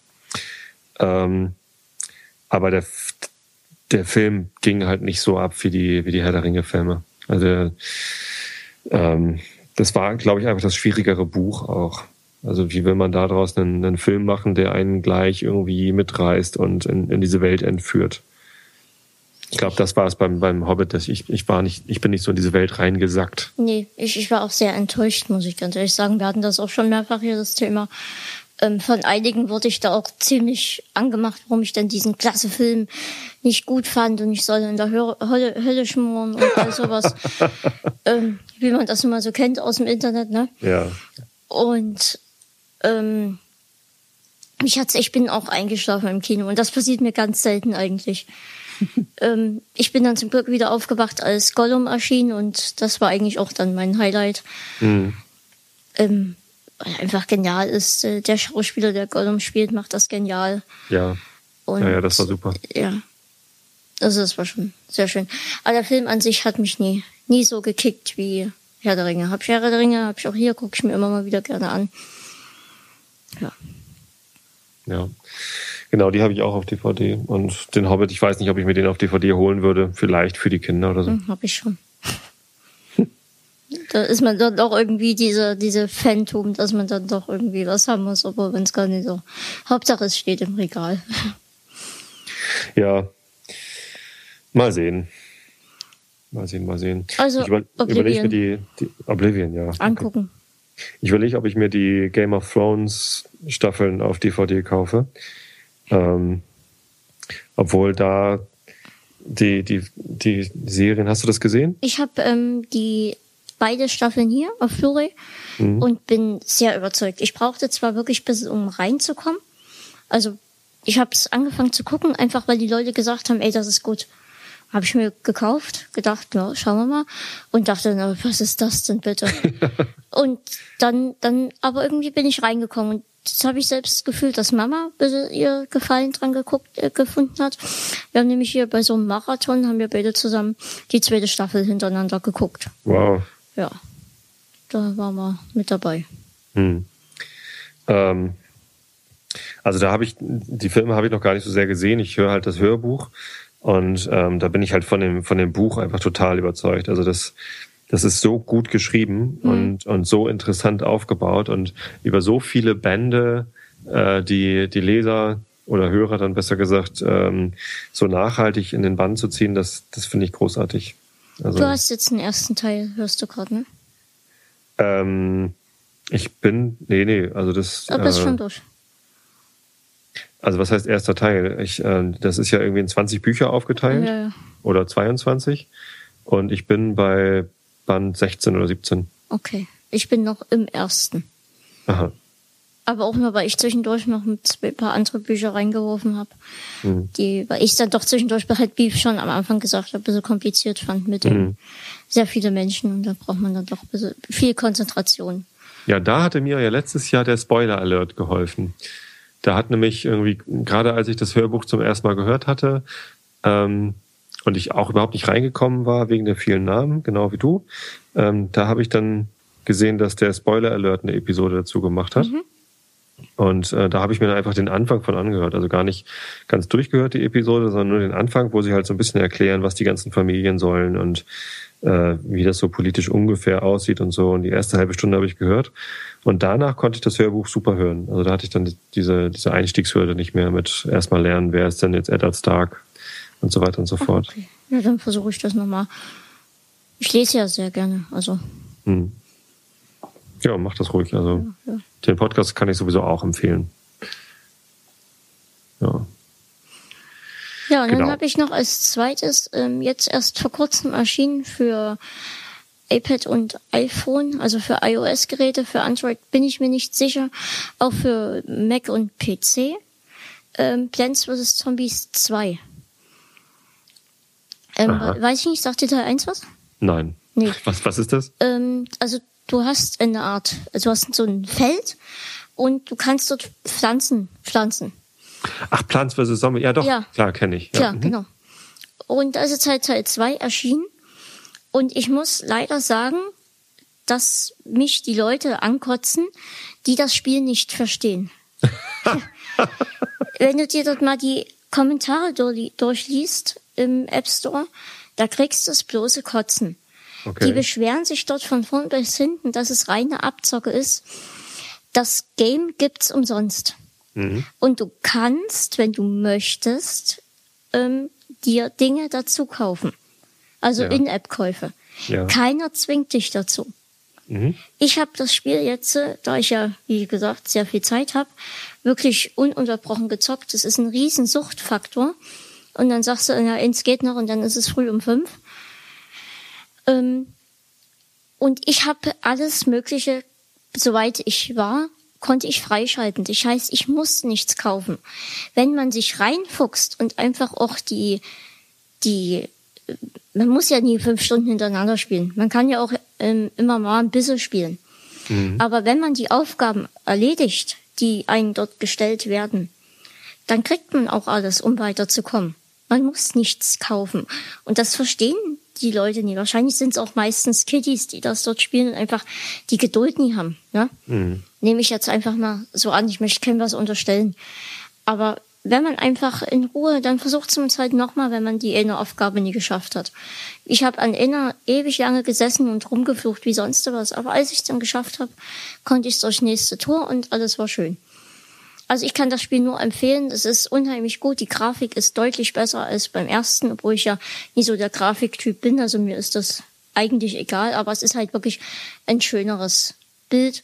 Ähm, aber der, der Film ging halt nicht so ab wie die, wie die Herr der Ringe-Filme. Also ähm, das war, glaube ich, einfach das schwierigere Buch auch. Also wie will man daraus einen, einen Film machen, der einen gleich irgendwie mitreißt und in, in diese Welt entführt? Ich glaube, das war es beim, beim Hobbit, dass ich, ich war nicht, ich bin nicht so in diese Welt reingesackt. Nee, ich, ich war auch sehr enttäuscht, muss ich ganz ehrlich sagen. Wir hatten das auch schon mehrfach hier, das Thema. Ähm, von einigen wurde ich da auch ziemlich angemacht, warum ich denn diesen klasse Film nicht gut fand und ich soll in der Hölle, Hölle schmoren und all sowas. ähm, wie man das immer so kennt aus dem Internet, ne? Ja. Und ähm, mich hat's, ich bin auch eingeschlafen im Kino und das passiert mir ganz selten eigentlich. ähm, ich bin dann zum Glück wieder aufgewacht, als Gollum erschien und das war eigentlich auch dann mein Highlight. Mhm. Ähm, einfach genial ist. Äh, der Schauspieler, der Gollum spielt, macht das genial. Ja. Und, ja, ja, das war super. Ja. Also das war schon sehr schön. Aber der Film an sich hat mich nie, nie so gekickt wie Herr der Ringe. Hab ich Herr der Ringe, hab ich auch hier, gucke ich mir immer mal wieder gerne an. Ja. Ja. Genau, die habe ich auch auf DVD. Und den Hobbit, ich weiß nicht, ob ich mir den auf DVD holen würde. Vielleicht für die Kinder oder so. Hm, hab ich schon. Da ist man dann doch irgendwie diese, diese Phantom, dass man dann doch irgendwie was haben muss, obwohl wenn es gar nicht so. Hauptsache es steht im Regal. Ja. Mal sehen. Mal sehen, mal sehen. Also, ich über, überlege mir die, die Oblivion, ja. Angucken. Okay. Ich überlege, ob ich mir die Game of Thrones Staffeln auf DVD kaufe. Ähm, obwohl da die, die, die Serien, hast du das gesehen? Ich habe ähm, die beide Staffeln hier auf Blu-ray mhm. und bin sehr überzeugt. Ich brauchte zwar wirklich bis um reinzukommen, also ich habe es angefangen zu gucken, einfach weil die Leute gesagt haben, ey, das ist gut. Habe ich mir gekauft, gedacht, ja, schauen wir mal und dachte, na, was ist das denn bitte? und dann, dann, aber irgendwie bin ich reingekommen und das habe ich selbst gefühlt, dass Mama ihr Gefallen dran geguckt, äh, gefunden hat. Wir haben nämlich hier bei so einem Marathon, haben wir beide zusammen die zweite Staffel hintereinander geguckt. Wow ja, da waren wir mit dabei. Hm. Ähm, also da habe ich, die Filme habe ich noch gar nicht so sehr gesehen. Ich höre halt das Hörbuch und ähm, da bin ich halt von dem, von dem Buch einfach total überzeugt. Also das, das ist so gut geschrieben mhm. und, und so interessant aufgebaut und über so viele Bände, äh, die, die Leser oder Hörer dann besser gesagt, ähm, so nachhaltig in den Bann zu ziehen, das, das finde ich großartig. Also, du hast jetzt den ersten Teil, hörst du gerade, ne? Ähm, ich bin, nee, nee, also das. Bist äh, schon durch. Also was heißt erster Teil? Ich, äh, das ist ja irgendwie in 20 Bücher aufgeteilt ja, ja. oder 22 und ich bin bei Band 16 oder 17. Okay, ich bin noch im ersten. Aha. Aber auch nur, weil ich zwischendurch noch ein paar andere Bücher reingeworfen habe. Mhm. Die, weil ich dann doch zwischendurch bei Head Beef schon am Anfang gesagt habe, ein bisschen kompliziert fand mit mhm. sehr viele Menschen und da braucht man dann doch viel Konzentration. Ja, da hatte mir ja letztes Jahr der Spoiler Alert geholfen. Da hat nämlich irgendwie, gerade als ich das Hörbuch zum ersten Mal gehört hatte, ähm, und ich auch überhaupt nicht reingekommen war wegen der vielen Namen, genau wie du, ähm, da habe ich dann gesehen, dass der Spoiler Alert eine Episode dazu gemacht hat. Mhm. Und äh, da habe ich mir dann einfach den Anfang von angehört. Also gar nicht ganz durchgehört, die Episode, sondern nur den Anfang, wo sie halt so ein bisschen erklären, was die ganzen Familien sollen und äh, wie das so politisch ungefähr aussieht und so. Und die erste halbe Stunde habe ich gehört. Und danach konnte ich das Hörbuch super hören. Also da hatte ich dann diese, diese Einstiegshürde nicht mehr mit erstmal lernen, wer ist denn jetzt Eddard Stark und so weiter und so fort. Okay. Ja, dann versuche ich das nochmal. Ich lese ja sehr gerne, also. Hm. Ja, mach das ruhig. Also ja, ja. den Podcast kann ich sowieso auch empfehlen. Ja. Ja, und genau. dann habe ich noch als zweites ähm, jetzt erst vor kurzem erschienen für iPad und iPhone, also für iOS-Geräte, für Android bin ich mir nicht sicher, auch für Mac und PC. Ähm, Plants vs. Zombies 2. Ähm, weiß ich nicht, sagt dir Teil 1 was? Nein. Nee. Was, was ist das? Ähm, also du hast eine Art, also du hast so ein Feld und du kannst dort Pflanzen pflanzen. Ach, Plants vs. Zombie, ja doch, ja. klar, kenne ich. Ja. Klar, mhm. genau. Und da ist jetzt halt Teil 2 erschienen. Und ich muss leider sagen, dass mich die Leute ankotzen, die das Spiel nicht verstehen. Wenn du dir dort mal die Kommentare durchliest im App Store, da kriegst du das bloße Kotzen. Okay. Die beschweren sich dort von vorn bis hinten, dass es reine Abzocke ist. Das Game gibt's umsonst. Mhm. Und du kannst, wenn du möchtest, ähm, dir Dinge dazu kaufen. Also ja. In-App-Käufe. Ja. Keiner zwingt dich dazu. Mhm. Ich habe das Spiel jetzt, äh, da ich ja, wie gesagt, sehr viel Zeit habe, wirklich ununterbrochen gezockt. Das ist ein riesen Suchtfaktor. Und dann sagst du, ja, eins geht noch und dann ist es früh um fünf. Ähm, und ich habe alles Mögliche, soweit ich war, konnte ich freischalten. Das heißt, ich muss nichts kaufen. Wenn man sich reinfuchst und einfach auch die, die, man muss ja nie fünf Stunden hintereinander spielen. Man kann ja auch ähm, immer mal ein bisschen spielen. Mhm. Aber wenn man die Aufgaben erledigt, die einem dort gestellt werden, dann kriegt man auch alles, um weiterzukommen. Man muss nichts kaufen. Und das verstehen die Leute nie. Wahrscheinlich sind es auch meistens Kiddies, die das dort spielen und einfach die Geduld nie haben. Ja? Mhm. Nehme ich jetzt einfach mal so an. Ich möchte keinem was unterstellen. Aber wenn man einfach in Ruhe, dann versucht es halt nochmal, wenn man die eine Aufgabe nie geschafft hat. Ich habe an einer ewig lange gesessen und rumgeflucht wie sonst was. Aber als ich es dann geschafft habe, konnte ich durchs nächste Tor und alles war schön. Also ich kann das Spiel nur empfehlen. Es ist unheimlich gut. Die Grafik ist deutlich besser als beim ersten, obwohl ich ja nie so der Grafiktyp bin. Also mir ist das eigentlich egal. Aber es ist halt wirklich ein schöneres Bild.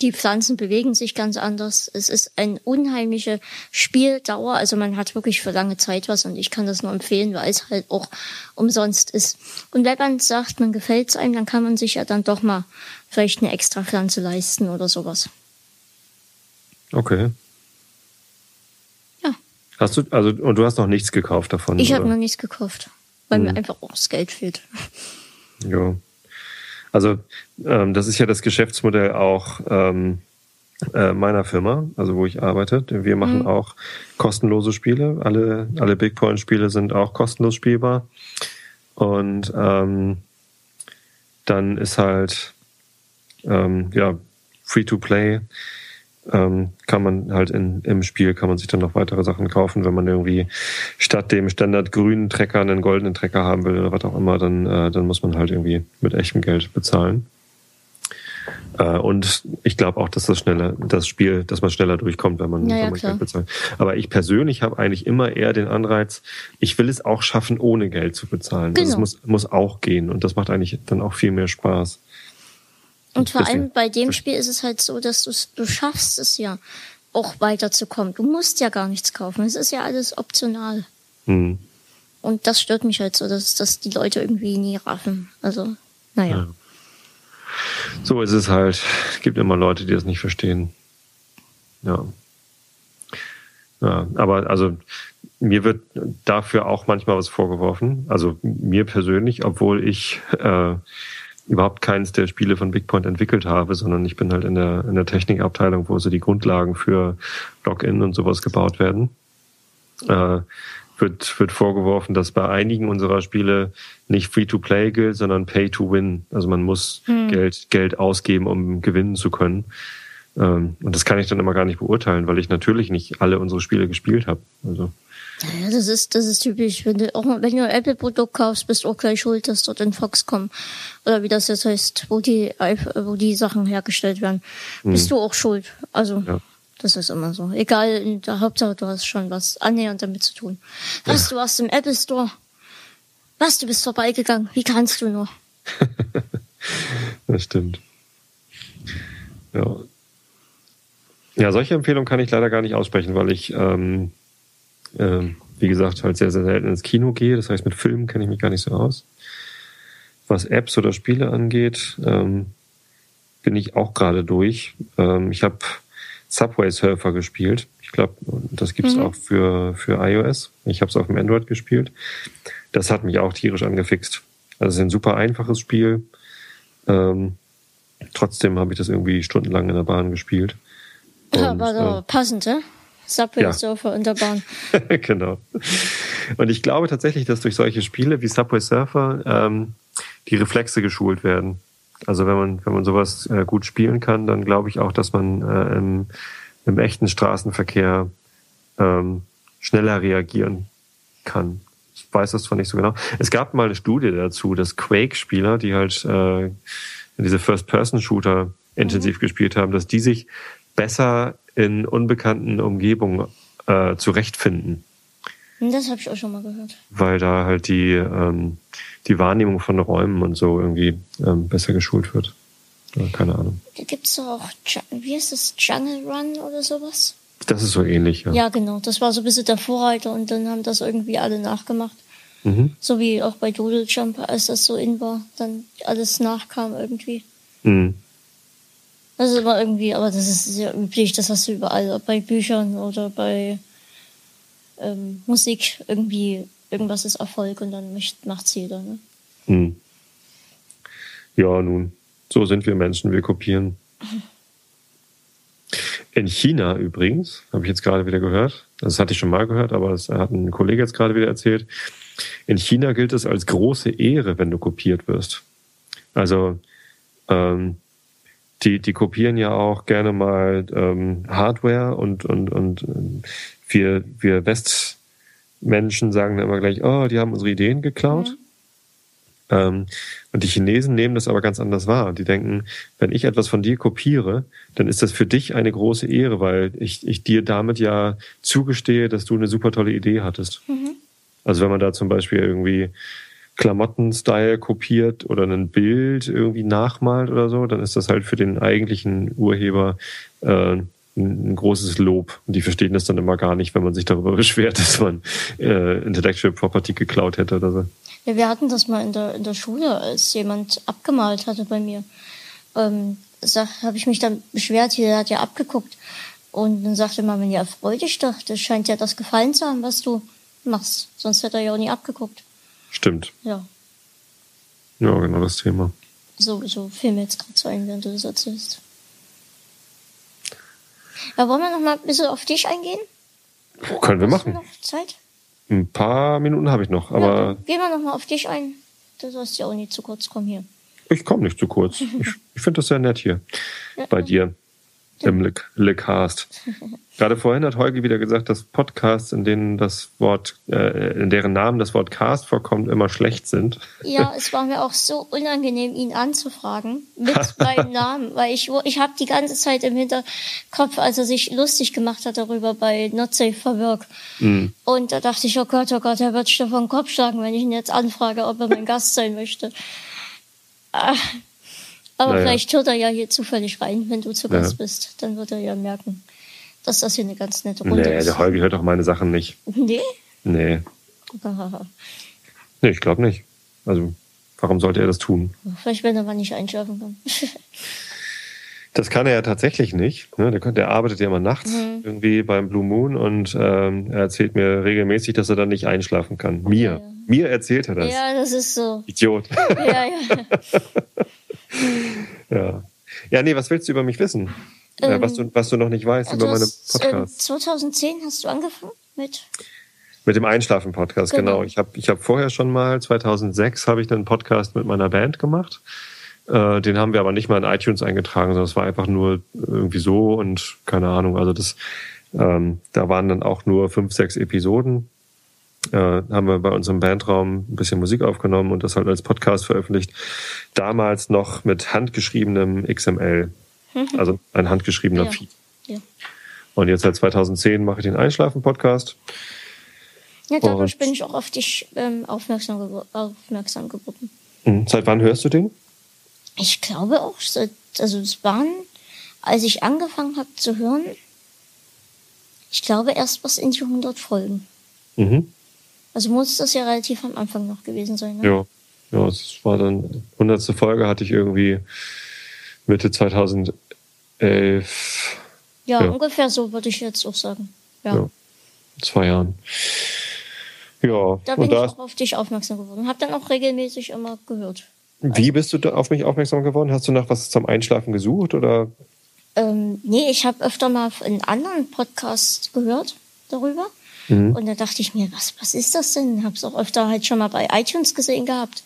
Die Pflanzen bewegen sich ganz anders. Es ist eine unheimliche Spieldauer. Also man hat wirklich für lange Zeit was und ich kann das nur empfehlen, weil es halt auch umsonst ist. Und wenn man sagt, man gefällt es einem, dann kann man sich ja dann doch mal vielleicht eine extra Pflanze leisten oder sowas. Okay. Hast du, also, und du hast noch nichts gekauft davon? Ich habe noch nichts gekauft, weil hm. mir einfach auch das Geld fehlt. Ja. Also, ähm, das ist ja das Geschäftsmodell auch ähm, äh, meiner Firma, also wo ich arbeite. Wir machen mhm. auch kostenlose Spiele. Alle, alle Big Point Spiele sind auch kostenlos spielbar. Und ähm, dann ist halt ähm, ja Free to Play ähm, kann man halt in, im Spiel kann man sich dann noch weitere Sachen kaufen, wenn man irgendwie statt dem Standard grünen Trecker einen goldenen Trecker haben will oder was auch immer, dann, äh, dann muss man halt irgendwie mit echtem Geld bezahlen. Äh, und ich glaube auch, dass das schneller, das Spiel, dass man schneller durchkommt, wenn man, naja, wenn man Geld bezahlt. Aber ich persönlich habe eigentlich immer eher den Anreiz, ich will es auch schaffen, ohne Geld zu bezahlen. Genau. Also es genau. muss, muss auch gehen und das macht eigentlich dann auch viel mehr Spaß. Und vor allem bei dem Spiel ist es halt so, dass du schaffst es ja auch weiterzukommen. Du musst ja gar nichts kaufen. Es ist ja alles optional. Mhm. Und das stört mich halt so, dass, dass die Leute irgendwie nie raffen. Also, naja. Ja. So ist es halt. Es gibt immer Leute, die das nicht verstehen. Ja. Ja, aber also mir wird dafür auch manchmal was vorgeworfen. Also mir persönlich, obwohl ich äh, überhaupt keins der Spiele von Bigpoint entwickelt habe, sondern ich bin halt in der, in der Technikabteilung, wo so die Grundlagen für Login und sowas gebaut werden. Äh, wird, wird vorgeworfen, dass bei einigen unserer Spiele nicht Free-to-Play gilt, sondern Pay-to-Win. Also man muss hm. Geld, Geld ausgeben, um gewinnen zu können. Ähm, und das kann ich dann immer gar nicht beurteilen, weil ich natürlich nicht alle unsere Spiele gespielt habe. Also. Ja, das ist, das ist typisch. Wenn du auch, wenn du ein Apple-Produkt kaufst, bist du auch gleich schuld, dass dort in Foxconn oder wie das jetzt heißt, wo die, wo die Sachen hergestellt werden, hm. bist du auch schuld. Also, ja. das ist immer so. Egal, in der Hauptsache, du hast schon was annähernd damit zu tun. Was, ja. du warst im Apple Store? Was, du bist vorbeigegangen? Wie kannst du nur? das stimmt. Ja. Ja, solche Empfehlungen kann ich leider gar nicht aussprechen, weil ich, ähm, äh, wie gesagt, halt sehr, sehr selten ins Kino gehe. Das heißt, mit Filmen kenne ich mich gar nicht so aus. Was Apps oder Spiele angeht, ähm, bin ich auch gerade durch. Ähm, ich habe Subway Surfer gespielt. Ich glaube, das gibt's mhm. auch für, für iOS. Ich habe es auf dem Android gespielt. Das hat mich auch tierisch angefixt. Also es ist ein super einfaches Spiel. Ähm, trotzdem habe ich das irgendwie stundenlang in der Bahn gespielt. Ja, war doch äh, passend, ne? Subway ja. Surfer in der Bahn. genau. Und ich glaube tatsächlich, dass durch solche Spiele wie Subway Surfer ähm, die Reflexe geschult werden. Also wenn man, wenn man sowas äh, gut spielen kann, dann glaube ich auch, dass man äh, im, im echten Straßenverkehr ähm, schneller reagieren kann. Ich weiß das zwar nicht so genau. Es gab mal eine Studie dazu, dass Quake-Spieler, die halt äh, diese First-Person-Shooter intensiv mhm. gespielt haben, dass die sich besser in unbekannten Umgebungen äh, zurechtfinden. Das habe ich auch schon mal gehört. Weil da halt die, ähm, die Wahrnehmung von Räumen und so irgendwie ähm, besser geschult wird. Ja, keine Ahnung. Da gibt es auch, wie heißt das, Jungle Run oder sowas? Das ist so ähnlich, ja. Ja, genau. Das war so ein bisschen der Vorreiter und dann haben das irgendwie alle nachgemacht. Mhm. So wie auch bei Doodle Jump, als das so in war, dann alles nachkam irgendwie. Mhm. Das ist immer irgendwie, aber das ist sehr üblich, das hast du überall, bei Büchern oder bei ähm, Musik irgendwie, irgendwas ist Erfolg und dann macht's jeder. Ne? Mhm. Ja, nun, so sind wir Menschen, wir kopieren. In China übrigens, habe ich jetzt gerade wieder gehört, das hatte ich schon mal gehört, aber das hat ein Kollege jetzt gerade wieder erzählt. In China gilt es als große Ehre, wenn du kopiert wirst. Also ähm, die, die kopieren ja auch gerne mal ähm, Hardware und, und, und ähm, wir, wir Westmenschen sagen dann immer gleich, oh, die haben unsere Ideen geklaut. Mhm. Ähm, und die Chinesen nehmen das aber ganz anders wahr. Die denken, wenn ich etwas von dir kopiere, dann ist das für dich eine große Ehre, weil ich, ich dir damit ja zugestehe, dass du eine super tolle Idee hattest. Mhm. Also wenn man da zum Beispiel irgendwie Klamotten-Style kopiert oder ein Bild irgendwie nachmalt oder so, dann ist das halt für den eigentlichen Urheber äh, ein großes Lob. Und die verstehen das dann immer gar nicht, wenn man sich darüber beschwert, dass man äh, Intellectual Property geklaut hätte oder so. Ja, wir hatten das mal in der, in der Schule, als jemand abgemalt hatte bei mir. Ähm, habe ich mich dann beschwert, der hat ja abgeguckt. Und dann sagte man, ja, freu dich doch, das scheint ja das gefallen zu haben, was du machst. Sonst hätte er ja auch nie abgeguckt. Stimmt. Ja. Ja, genau das Thema. So, so fiel mir jetzt gerade so ein, während du das erzählst. Ja, wollen wir noch mal ein bisschen auf dich eingehen? Wo können wir Hast machen. Noch Zeit? Ein paar Minuten habe ich noch, aber. Ja, gehen wir noch mal auf dich ein. Du sollst ja auch nicht zu kurz kommen hier. Ich komme nicht zu kurz. ich ich finde das sehr nett hier ja, bei dir im Lecast. Gerade vorhin hat Holgi wieder gesagt, dass Podcasts, in denen das Wort, äh, in deren Namen das Wort Cast vorkommt, immer schlecht sind. Ja, es war mir auch so unangenehm, ihn anzufragen mit meinem Namen, weil ich, ich habe die ganze Zeit im Hinterkopf, als er sich lustig gemacht hat darüber bei Not Safe for Work. Mhm. Und da dachte ich, oh Gott, oh Gott, er wird Stefan Kopf schlagen, wenn ich ihn jetzt anfrage, ob er mein Gast sein möchte. Ah, aber naja. vielleicht hört er ja hier zufällig rein, wenn du zu Gast ja. bist. Dann wird er ja merken, dass das hier eine ganz nette Runde nee, ist. der Holgi hört doch meine Sachen nicht. Nee? Nee. nee, ich glaube nicht. Also, warum sollte er das tun? Vielleicht, wenn er mal nicht einschlafen kann. Das kann er ja tatsächlich nicht. Ne? Der, der arbeitet ja immer nachts mhm. irgendwie beim Blue Moon und ähm, er erzählt mir regelmäßig, dass er dann nicht einschlafen kann. Mir. Ja. Mir erzählt er das. Ja, das ist so. Idiot. Ja, ja. ja. Ja, nee, was willst du über mich wissen? Ähm, was, du, was du noch nicht weißt über meine Podcasts. 2010 hast du angefangen mit? Mit dem Einschlafen-Podcast, genau. genau. Ich habe ich hab vorher schon mal, 2006, habe ich einen Podcast mit meiner Band gemacht. Äh, den haben wir aber nicht mal in iTunes eingetragen, sondern es war einfach nur irgendwie so und keine Ahnung. Also das, ähm, da waren dann auch nur fünf, sechs Episoden äh, haben wir bei unserem Bandraum ein bisschen Musik aufgenommen und das halt als Podcast veröffentlicht. Damals noch mit handgeschriebenem XML, mhm. also ein handgeschriebener ja. Feed. Ja. Und jetzt seit 2010 mache ich den Einschlafen-Podcast. Ja, dadurch und, bin ich auch auf dich ähm, aufmerksam, aufmerksam geworden. Mhm. Seit wann hörst du den? Ich glaube auch, seit, also es waren, als ich angefangen habe zu hören, ich glaube erst was in die 100 Folgen. Mhm. Also muss das ja relativ am Anfang noch gewesen sein, ne? Ja. Ja, es war dann, 100. Folge hatte ich irgendwie Mitte 2011. Ja, ja. ungefähr so würde ich jetzt auch sagen. Ja. ja. Zwei Jahren. Ja, Da bin und ich da, auch auf dich aufmerksam geworden. Hab dann auch regelmäßig immer gehört. wie bist du da auf mich aufmerksam geworden? Hast du nach was zum Einschlafen gesucht oder? Ähm, nee, ich habe öfter mal einen anderen Podcast gehört darüber. Mhm. Und da dachte ich mir, was, was ist das denn? Hab's auch öfter halt schon mal bei iTunes gesehen gehabt.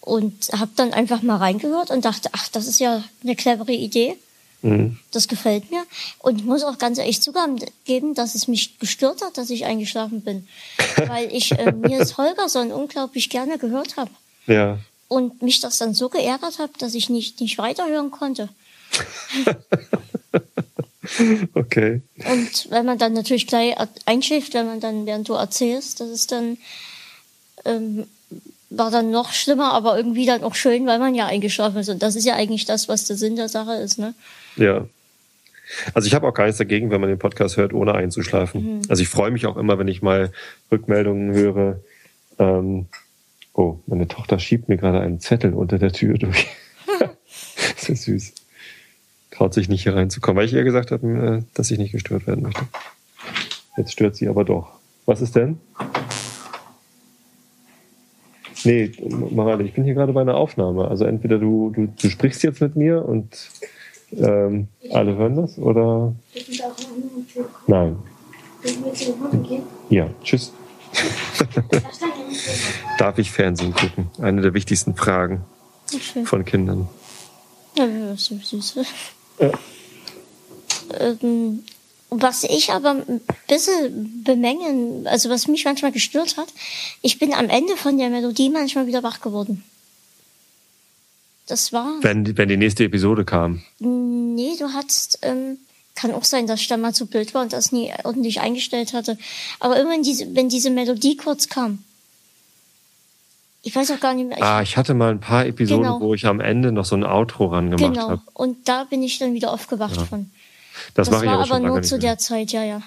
Und habe dann einfach mal reingehört und dachte, ach, das ist ja eine clevere Idee. Mhm. Das gefällt mir. Und ich muss auch ganz ehrlich zugeben, dass es mich gestört hat, dass ich eingeschlafen bin. Weil ich äh, Nils Holgersson unglaublich gerne gehört habe. Ja. Und mich das dann so geärgert hat, dass ich nicht, nicht weiterhören konnte. Okay. Und wenn man dann natürlich gleich einschläft, wenn man dann, während du erzählst, das ist dann, ähm, war dann noch schlimmer, aber irgendwie dann auch schön, weil man ja eingeschlafen ist. Und das ist ja eigentlich das, was der Sinn der Sache ist, ne? Ja. Also ich habe auch gar nichts dagegen, wenn man den Podcast hört, ohne einzuschlafen. Mhm. Also ich freue mich auch immer, wenn ich mal Rückmeldungen höre. Ähm, oh, meine Tochter schiebt mir gerade einen Zettel unter der Tür durch. das ist süß. Traut sich nicht hier reinzukommen, weil ich ihr gesagt habe, äh, dass ich nicht gestört werden möchte. Jetzt stört sie aber doch. Was ist denn? Nee, Marale, ich bin hier gerade bei einer Aufnahme. Also entweder du, du, du sprichst jetzt mit mir und ähm, alle hören das oder nein. Ja, tschüss. Darf ich Fernsehen gucken? Eine der wichtigsten Fragen von Kindern. Ja, das ist süß. Ja. Ähm, was ich aber ein bisschen bemängeln, also was mich manchmal gestört hat, ich bin am Ende von der Melodie manchmal wieder wach geworden. Das war. Wenn, die- wenn die nächste Episode kam. Nee, du hattest, ähm, kann auch sein, dass ich da mal zu blöd war und das nie ordentlich eingestellt hatte. Aber irgendwann, diese, wenn diese Melodie kurz kam. Ich weiß auch gar nicht mehr. Ich, Ah, ich hatte mal ein paar Episoden, Genau. wo ich am Ende noch so ein Outro ran gemacht genau. habe. Und da bin ich dann wieder aufgewacht von. Das, Das mache ich aber aber schon lange nur zu der Zeit, ja, ja.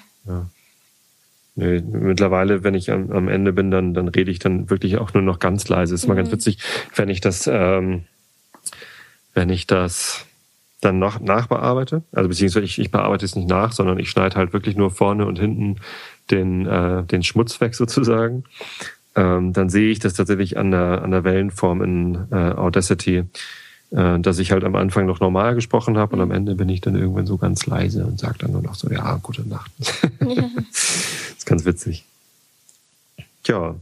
Nee, mittlerweile, wenn ich am, am Ende bin, dann, dann rede ich dann wirklich auch nur noch ganz leise. Ist mal Mhm. ganz witzig, wenn ich das, ähm, wenn ich das dann noch nachbearbeite, also beziehungsweise ich, ich bearbeite es nicht nach, sondern ich schneide halt wirklich nur vorne und hinten den, äh, den Schmutz weg sozusagen. Ähm, dann sehe ich das tatsächlich an der, an der Wellenform in äh, Audacity, äh, dass ich halt am Anfang noch normal gesprochen habe und am Ende bin ich dann irgendwann so ganz leise und sage dann nur noch so, ja, gute Nacht. ja. Das ist ganz witzig. Tja.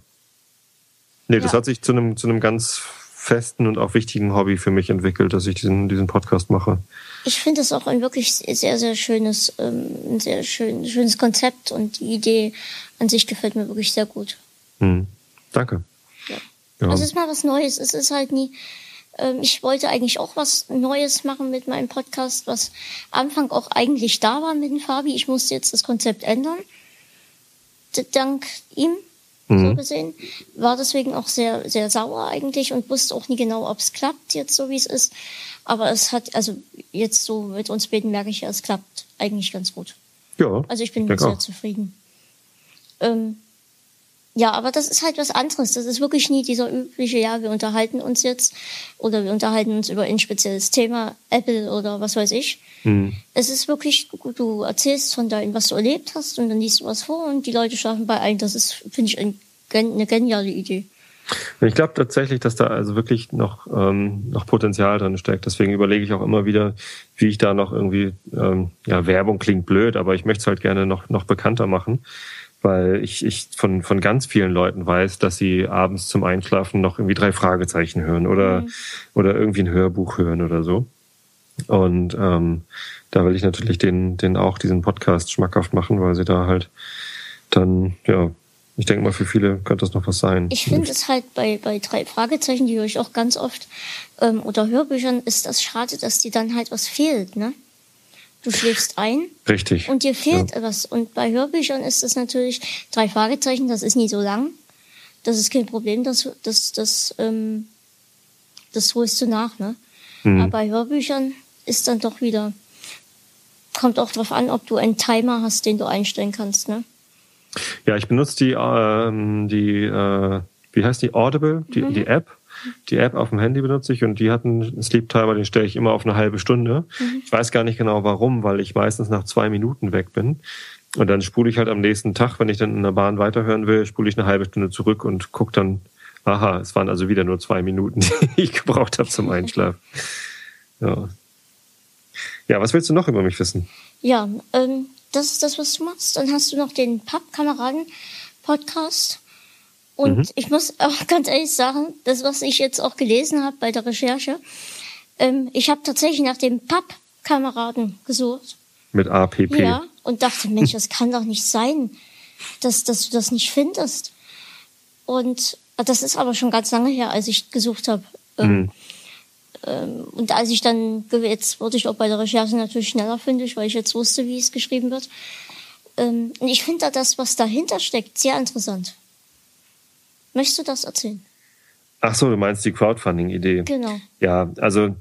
Nee, das Ja. hat sich zu einem, zu einem ganz festen und auch wichtigen Hobby für mich entwickelt, dass ich diesen, diesen Podcast mache. Ich finde es auch ein wirklich sehr, sehr schönes, ähm, ein sehr schön, schönes Konzept und die Idee an sich gefällt mir wirklich sehr gut. Hm. Danke. Ja. Ja. Also es ist mal was Neues. Es ist halt nie. Ähm, ich wollte eigentlich auch was Neues machen mit meinem Podcast, was Anfang auch eigentlich da war mit dem Fabi. Ich musste jetzt das Konzept ändern. Dank ihm, so Mhm. gesehen. War deswegen auch sehr, sehr sauer eigentlich und wusste auch nie genau, ob es klappt jetzt so wie es ist. Aber es hat, also jetzt so mit uns beten merke ich ja, es klappt eigentlich ganz gut. ja. Also ich bin sehr auch. zufrieden. Ähm, ja, aber das ist halt was anderes. Das ist wirklich nie dieser übliche, ja, wir unterhalten uns jetzt oder wir unterhalten uns über ein spezielles Thema, Apple oder was weiß ich. Hm. Es ist wirklich, du- erzählst von deinem, was du erlebt hast und dann liest du was vor und die Leute schlafen bei ein. Das ist, finde ich, ein, eine geniale Idee. Ich glaube tatsächlich, dass da also wirklich noch, ähm, noch Potenzial drin steckt. Deswegen überlege ich auch immer wieder, wie ich da noch irgendwie, ähm, ja, Werbung klingt blöd, aber ich möchte es halt gerne noch, noch bekannter machen. Weil ich, ich von, von ganz vielen Leuten weiß, dass sie abends zum Einschlafen noch irgendwie drei Fragezeichen hören oder, oder irgendwie ein Hörbuch hören oder so. Und ähm, da will ich natürlich den, den auch diesen Podcast schmackhaft machen, weil sie da halt dann, ja, ich denke mal, für viele könnte das noch was sein. Ich finde es halt bei, bei drei Fragezeichen, die höre ich auch ganz oft, ähm, oder Hörbüchern, ist das schade, dass dir dann halt was fehlt, ne? Du schläfst ein Richtig. und dir fehlt etwas. Und bei Hörbüchern ist das natürlich drei Fragezeichen, das ist nie so lang. Das ist kein Problem, das, das, das, ähm, das holst du nach, ne? Mhm. Aber bei Hörbüchern ist dann doch wieder, kommt auch drauf an, ob du einen Timer hast, den du einstellen kannst, ne? Ja, ich benutze die, ähm, die äh, wie heißt die, Audible, die, Mhm. die App. Die App auf dem Handy benutze ich und die hat einen Sleep Timer, den stelle ich immer auf eine halbe Stunde. Mhm. Ich weiß gar nicht genau warum, weil ich meistens nach zwei Minuten weg bin. Und dann spule ich halt am nächsten Tag, wenn ich dann in der Bahn weiterhören will, spule ich eine halbe Stunde zurück und gucke dann, aha, es waren also wieder nur zwei Minuten, die ich gebraucht habe zum Einschlafen. Ja. Ja, was willst du noch über mich wissen? Ja, ähm, das ist das, was du machst. Dann hast du noch den Pappkameraden-Podcast. Und mhm. ich muss auch ganz ehrlich sagen, das, was ich jetzt auch gelesen habe bei der Recherche, ähm, ich habe tatsächlich nach dem Pappkameraden gesucht. Mit APP. Ja, und dachte, Mensch, das kann doch nicht sein, dass, dass du das nicht findest. Und das ist aber schon ganz lange her, als ich gesucht habe. Ähm, mhm. Ähm, und als ich dann, jetzt wurde ich auch bei der Recherche natürlich schneller fündig, weil ich jetzt wusste, wie es geschrieben wird. Ähm, und ich finde da das, was dahinter steckt, sehr interessant. Möchtest du das erzählen? Ach so, du meinst die Crowdfunding-Idee. Genau. Ja, also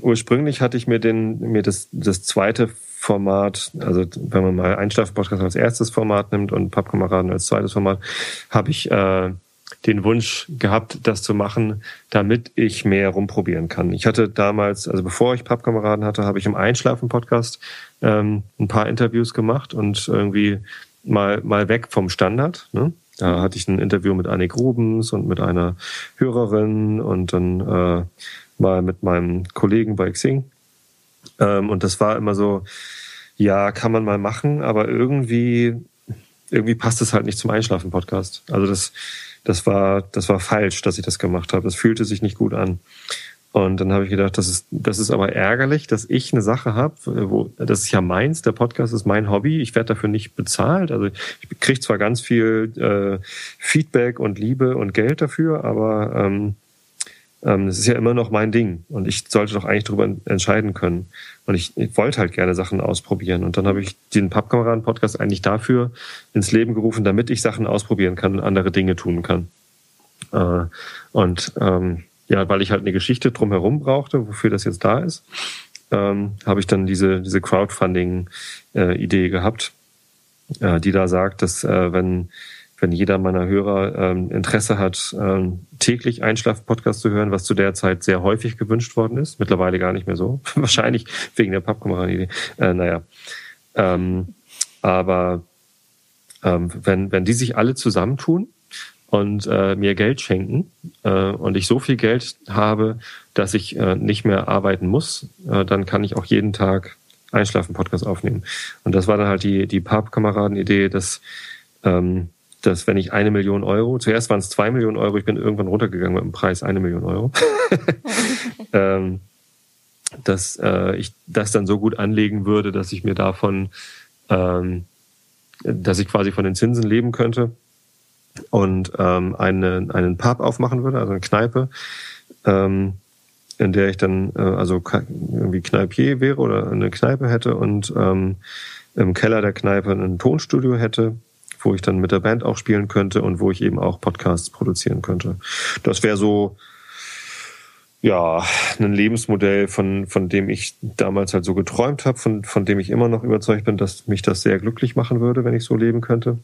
ursprünglich hatte ich mir den, mir das, das zweite Format, also wenn man mal Einschlaf-Podcast als erstes Format nimmt und Pappkameraden als zweites Format, habe ich äh, den Wunsch gehabt, das zu machen, damit ich mehr rumprobieren kann. Ich hatte damals, also bevor ich Pappkameraden hatte, habe ich im Einschlafen-Podcast ähm, ein paar Interviews gemacht und irgendwie mal, mal weg vom Standard. Ne? Da hatte ich ein Interview mit Annik Rubens und mit einer Hörerin und dann äh, mal mit meinem Kollegen bei Xing. Ähm, und das war immer so, ja, kann man mal machen, aber irgendwie, irgendwie passt es halt nicht zum Einschlafen-Podcast. Also das, das war, das war falsch, dass ich das gemacht habe. Das fühlte sich nicht gut an. Und dann habe ich gedacht, das ist, das ist aber ärgerlich, dass ich eine Sache habe, wo das ist ja meins, der Podcast ist mein Hobby, ich werde dafür nicht bezahlt. Also ich kriege zwar ganz viel äh, Feedback und Liebe und Geld dafür, aber ähm, ähm, es ist ja immer noch mein Ding und ich sollte doch eigentlich darüber entscheiden können. Und ich, ich wollte halt gerne Sachen ausprobieren. Und dann habe ich den Pappkameraden-Podcast eigentlich dafür ins Leben gerufen, damit ich Sachen ausprobieren kann und andere Dinge tun kann. Äh, und ähm, ja, weil ich halt eine Geschichte drumherum brauchte, wofür das jetzt da ist, ähm, habe ich dann diese, diese Crowdfunding-Idee äh, gehabt, äh, die da sagt, dass äh, wenn wenn jeder meiner Hörer ähm, Interesse hat, ähm, täglich Einschlaf-Podcast zu hören, was zu der Zeit sehr häufig gewünscht worden ist. Mittlerweile gar nicht mehr so. Wahrscheinlich wegen der Pappkameraden-Idee. Äh, naja. Ähm, aber ähm, wenn, wenn die sich alle zusammentun und äh, mir Geld schenken äh, und ich so viel Geld habe, dass ich äh, nicht mehr arbeiten muss, äh, dann kann ich auch jeden Tag Einschlafen-Podcast aufnehmen. Und das war dann halt die, die Pappkameraden-Idee, dass ähm, dass wenn ich eine Million Euro, zuerst waren es zwei Millionen Euro, ich bin irgendwann runtergegangen mit dem Preis eine Million Euro, ähm, dass äh, ich das dann so gut anlegen würde, dass ich mir davon, ähm, dass ich quasi von den Zinsen leben könnte und ähm, eine, einen Pub aufmachen würde, also eine Kneipe, ähm, in der ich dann äh, also irgendwie Kneipier wäre oder eine Kneipe hätte und ähm, im Keller der Kneipe ein Tonstudio hätte wo ich dann mit der Band auch spielen könnte und wo ich eben auch Podcasts produzieren könnte. Das wäre so, ja, ein Lebensmodell, von, von dem ich damals halt so geträumt habe, von, von dem ich immer noch überzeugt bin, dass mich das sehr glücklich machen würde, wenn ich so leben könnte.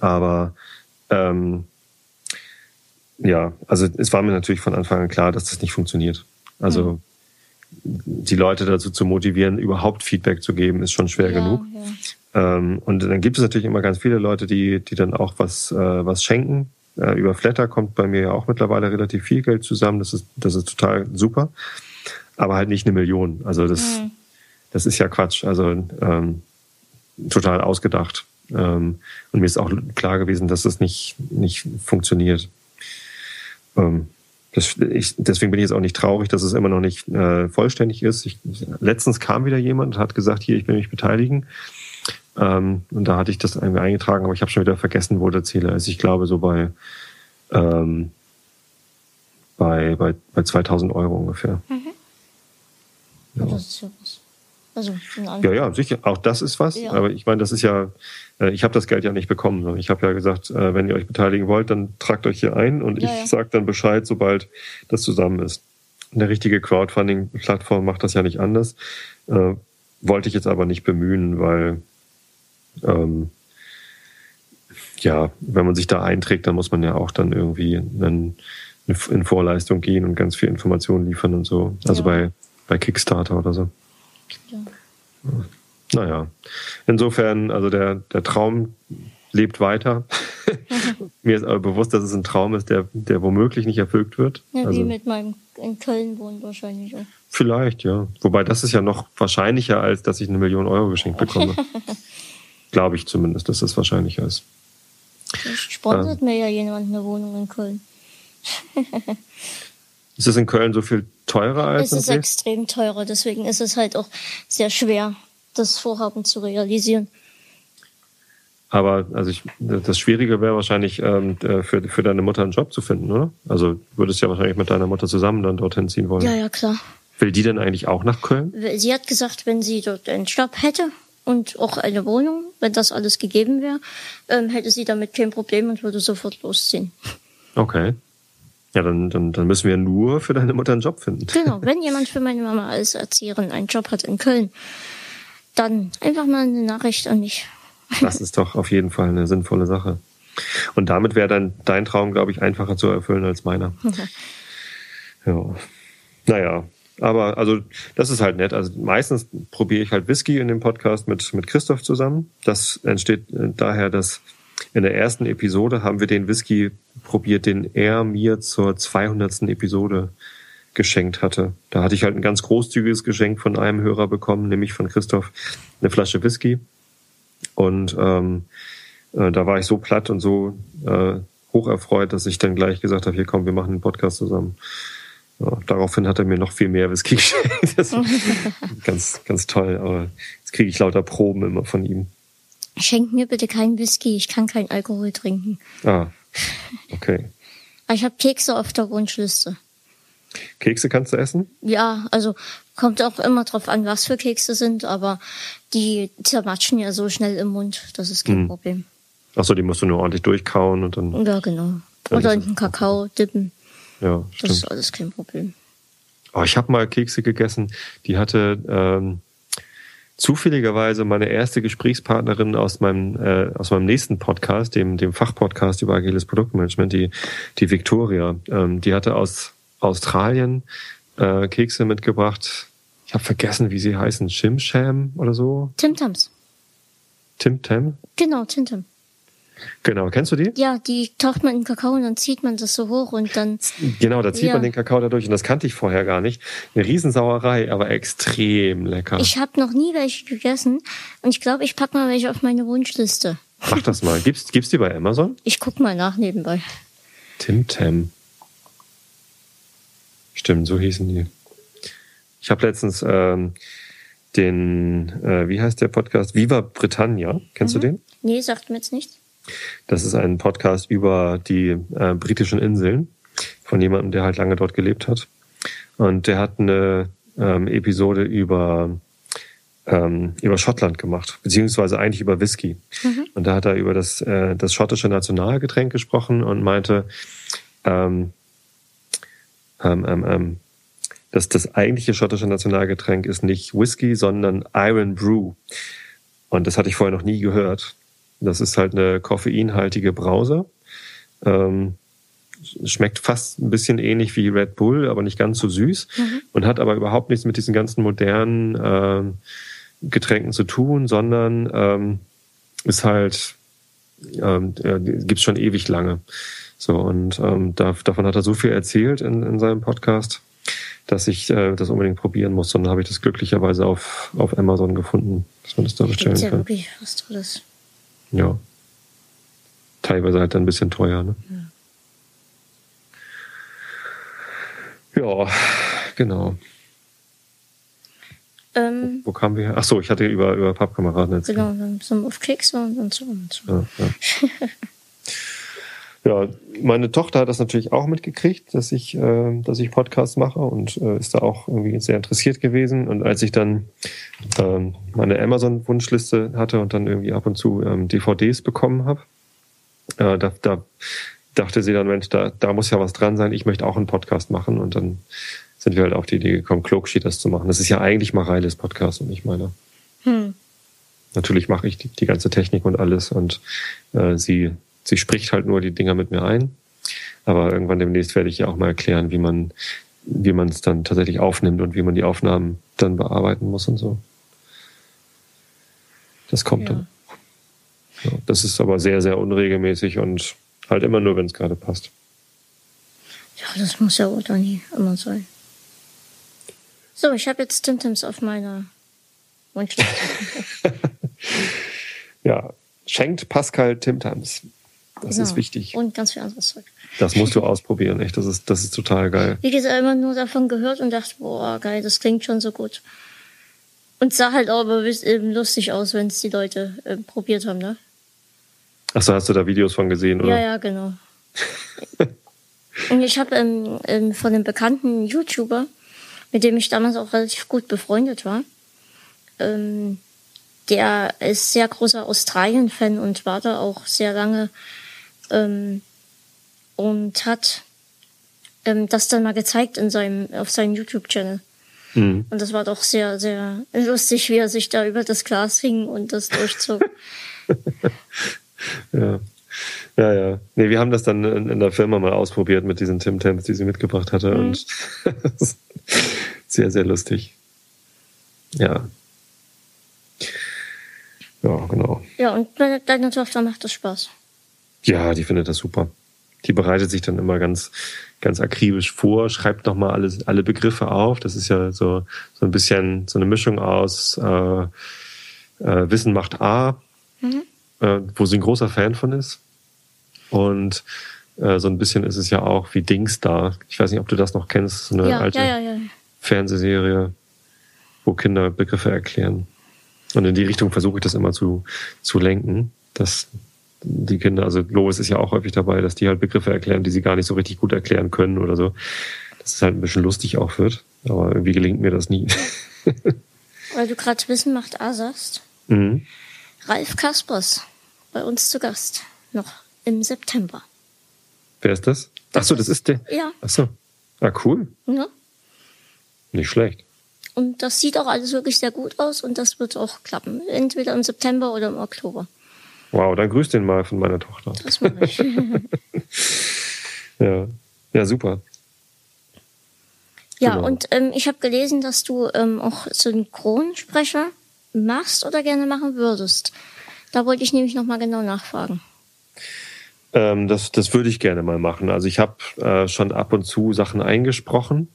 Aber ähm, ja, also es war mir natürlich von Anfang an klar, dass das nicht funktioniert. Also mhm. die Leute dazu zu motivieren, überhaupt Feedback zu geben, ist schon schwer ja, genug. Ja. Ähm, und dann gibt es natürlich immer ganz viele Leute, die, die dann auch was, äh, was schenken. Äh, über Flatter kommt bei mir ja auch mittlerweile relativ viel Geld zusammen. Das ist, das ist total super. Aber halt nicht eine Million. Also das, mhm. das ist ja Quatsch. Also ähm, total ausgedacht. Ähm, und mir ist auch klar gewesen, dass das nicht, nicht funktioniert. Ähm, das, ich, deswegen bin ich jetzt auch nicht traurig, dass es immer noch nicht äh, vollständig ist. Ich, letztens kam wieder jemand und hat gesagt, hier, ich will mich beteiligen. Ähm, und da hatte ich das irgendwie eingetragen, aber ich habe schon wieder vergessen, wo der Ziel ist. Ich glaube so bei, ähm, bei, bei, bei 2000 Euro ungefähr. Mhm. Ja. Das ist ja was. Also, ja, ja, sicher. Auch das ist was. Ja. Aber ich meine, das ist ja, ich habe das Geld ja nicht bekommen. Ich habe ja gesagt, äh, wenn ihr euch beteiligen wollt, dann tragt euch hier ein und ja, ich ja. sage dann Bescheid, sobald das zusammen ist. Eine richtige Crowdfunding-Plattform macht das ja nicht anders. Äh, wollte ich jetzt aber nicht bemühen, weil ähm, ja, wenn man sich da einträgt, dann muss man ja auch dann irgendwie einen, in Vorleistung gehen und ganz viel Informationen liefern und so. Also ja. bei, bei Kickstarter oder so. Ja. Naja, insofern, also der, der Traum lebt weiter. Mir ist aber bewusst, dass es ein Traum ist, der, der womöglich nicht erfüllt wird. Ja, also, wie mit meinem in Köln wohnen wahrscheinlich auch. Vielleicht, ja. Wobei das ist ja noch wahrscheinlicher, als dass ich eine Million Euro geschenkt bekomme. Glaube ich zumindest, dass das wahrscheinlicher ist. Vielleicht sponsert mir ja jemand eine Wohnung in Köln. Ist es in Köln so viel teurer als Es in ist Dresden? extrem teurer, deswegen ist es halt auch sehr schwer, das Vorhaben zu realisieren. Aber also ich, das Schwierige wäre wahrscheinlich ähm, äh, für, für deine Mutter einen Job zu finden, oder? Also du würdest ja wahrscheinlich mit deiner Mutter zusammen dann dorthin ziehen wollen. Ja, ja, klar. Will die denn eigentlich auch nach Köln? Sie hat gesagt, wenn sie dort einen Job hätte und auch eine Wohnung, wenn das alles gegeben wäre, ähm, hätte sie damit kein Problem und würde sofort losziehen. Okay. Ja, dann, dann, dann müssen wir nur für deine Mutter einen Job finden. Genau, wenn jemand für meine Mama als Erzieherin einen Job hat in Köln, dann einfach mal eine Nachricht an mich. Das ist doch auf jeden Fall eine sinnvolle Sache. Und damit wäre dann dein Traum, glaube ich, einfacher zu erfüllen als meiner. Ja. Naja, aber also das ist halt nett. Also meistens probiere ich halt Whisky in dem Podcast mit, mit Christoph zusammen. Das entsteht äh, daher, dass in der ersten Episode haben wir den Whisky probiert, den er mir zur 200. Episode geschenkt hatte. Da hatte ich halt ein ganz großzügiges Geschenk von einem Hörer bekommen, nämlich von Christoph eine Flasche Whisky. Und ähm, äh, da war ich so platt und so äh, hocherfreut, dass ich dann gleich gesagt habe, hier komm, wir machen einen Podcast zusammen. Ja, daraufhin hat er mir noch viel mehr Whisky geschenkt. Ganz, ganz toll. Aber jetzt kriege ich lauter Proben immer von ihm. Schenk mir bitte keinen Whisky, ich kann keinen Alkohol trinken. Ah, okay. Aber ich habe Kekse auf der Wunschliste. Kekse kannst du essen? Ja, also kommt auch immer drauf an, was für Kekse sind, aber die zermatschen ja so schnell im Mund, das ist kein Hm. Problem. Achso, die musst du nur ordentlich durchkauen und dann. Ja, genau. Oder das in den Kakao dippen, Ja, das stimmt. ist alles kein Problem. Oh, ich habe mal Kekse gegessen, die hatte ähm, zufälligerweise meine erste Gesprächspartnerin aus meinem äh, aus meinem nächsten Podcast, dem dem Fachpodcast über agiles Produktmanagement, die die Victoria. Ähm, die hatte aus Australien äh, Kekse mitgebracht. Ich habe vergessen, wie sie heißen, Shim Sham oder so, Timtams. Tim Tam. Genau, Timtam. Genau, kennst du die? Ja, die taucht man in Kakao und dann zieht man das so hoch und dann, Genau, da zieht Ja. man den Kakao da durch und das kannte ich vorher gar nicht. Eine Riesensauerei, aber extrem lecker. ich habe noch nie welche gegessen und ich glaube, ich pack mal welche auf meine Wunschliste. Mach das mal. Gibt's gibt's die bei Amazon? Ich guck mal nach nebenbei. Tim Tam. Stimmt, so hießen die. Ich habe letztens ähm, den, äh, wie heißt der Podcast? Viva Britannia. Kennst du den? Nee, sagt mir jetzt nichts. Das ist ein Podcast über die äh, britischen Inseln von jemandem, der halt lange dort gelebt hat. Und der hat eine ähm, Episode über ähm, über Schottland gemacht, beziehungsweise eigentlich über Whisky. Und da hat er über das äh, das schottische Nationalgetränk gesprochen und meinte, ähm, ähm, ähm, ähm, dass das eigentliche schottische Nationalgetränk ist nicht Whisky, sondern Iron Brew. Und das hatte ich vorher noch nie gehört. Das ist halt eine koffeinhaltige Brause. Ähm, schmeckt fast ein bisschen ähnlich wie Red Bull, aber nicht ganz so süß. Und hat aber überhaupt nichts mit diesen ganzen modernen ähm, Getränken zu tun, sondern ähm, ist halt, ähm, äh, gibt's schon ewig lange. So, und ähm, da, davon hat er so viel erzählt in, in seinem Podcast, dass ich äh, das unbedingt probieren muss. Und dann habe ich das glücklicherweise auf, auf Amazon gefunden, dass man das da bestellen Gibt's ja kann. wirklich was Tolles. Ja. Teilweise halt dann ein bisschen teuer, ne? Ja, genau. Ähm, Wo kamen wir her? Ach so, ich hatte über, über Pappkameraden erzählt. genau, dann sind wir auf und, und so und so. Ja, ja. ja, meine Tochter hat das natürlich auch mitgekriegt, dass ich, äh, dass ich Podcasts mache und äh, ist da auch irgendwie sehr interessiert gewesen. Und als ich dann ähm, meine Amazon-Wunschliste hatte und dann irgendwie ab und zu ähm, DVDs bekommen habe, äh, da, da dachte sie dann, Mensch, da, da muss ja was dran sein, ich möchte auch einen Podcast machen. Und dann sind wir halt auf die Idee gekommen, Cloaksheet das zu machen. Das ist ja eigentlich Mareiles Podcast und nicht meiner. Hm. Natürlich mache ich die, die ganze Technik und alles und äh, sie, sie spricht halt nur die Dinger mit mir ein. Aber irgendwann demnächst werde ich ja auch mal erklären, wie man wie man es dann tatsächlich aufnimmt und wie man die Aufnahmen dann bearbeiten muss und so. Das kommt ja. dann. Ja, das ist aber sehr, sehr unregelmäßig und halt immer nur, wenn es gerade passt. Ja, das muss ja auch nie immer sein. So, ich habe jetzt Timtims auf meiner Wunschliste. ja, schenkt Pascal Timtams. Das genau. ist wichtig. Und ganz viel anderes Zeug. Das musst du ausprobieren, echt. Das ist, das ist total geil. Wie gesagt, immer nur davon gehört und dachte, boah, geil, das klingt schon so gut. Und sah halt auch aber eben lustig aus, wenn es die Leute äh, probiert haben, ne? Achso, hast du da Videos von gesehen, oder? Ja, ja, genau. und ich habe ähm, ähm, von einem bekannten YouTuber, mit dem ich damals auch relativ gut befreundet war, ähm, der ist sehr großer Australien-Fan und war da auch sehr lange ähm, und hat ähm, das dann mal gezeigt in seinem, auf seinem YouTube-Channel. Mhm. Und das war doch sehr, sehr lustig, wie er sich da über das Glas hing und das durchzog. ja. Ja, ja. Nee, wir haben das dann in, in der Firma mal ausprobiert mit diesen Tim Tams, die sie mitgebracht hatte. Mhm. Und sehr, sehr lustig. Ja. Ja, genau. Ja, und deine Tochter macht das Spaß. Ja, die findet das super. Die bereitet sich dann immer ganz, ganz akribisch vor, schreibt nochmal alles, alle Begriffe auf. Das ist ja so, so ein bisschen so eine Mischung aus äh, äh, Wissen macht A, mhm. äh, wo sie ein großer Fan von ist. Und äh, so ein bisschen ist es ja auch wie Dings da. Ich weiß nicht, ob du das noch kennst, so eine ja, alte ja, ja, Fernsehserie, wo Kinder Begriffe erklären. Und in die Richtung versuche ich das immer zu, zu lenken, dass die Kinder, also Lois ist ja auch häufig dabei, dass die halt Begriffe erklären, die sie gar nicht so richtig gut erklären können oder so. Dass es halt ein bisschen lustig auch wird. Aber irgendwie gelingt mir das nie. Weil du gerade Wissen macht A sagst. Mhm. Ralf Kaspers bei uns zu Gast. Noch im September. Wer ist das? Achso, das ist der. Ja. Achso. Ah, cool. Ja. Nicht schlecht. Und das sieht auch alles wirklich sehr gut aus und das wird auch klappen. Entweder im September oder im Oktober. Wow, dann grüß den mal von meiner Tochter. Das mache ich. ja. ja, super. Ja, genau. und ähm, ich habe gelesen, dass du ähm, auch Synchronsprecher machst oder gerne machen würdest. Da wollte ich nämlich nochmal genau nachfragen. Ähm, das, das würde ich gerne mal machen. Also ich habe äh, schon ab und zu Sachen eingesprochen.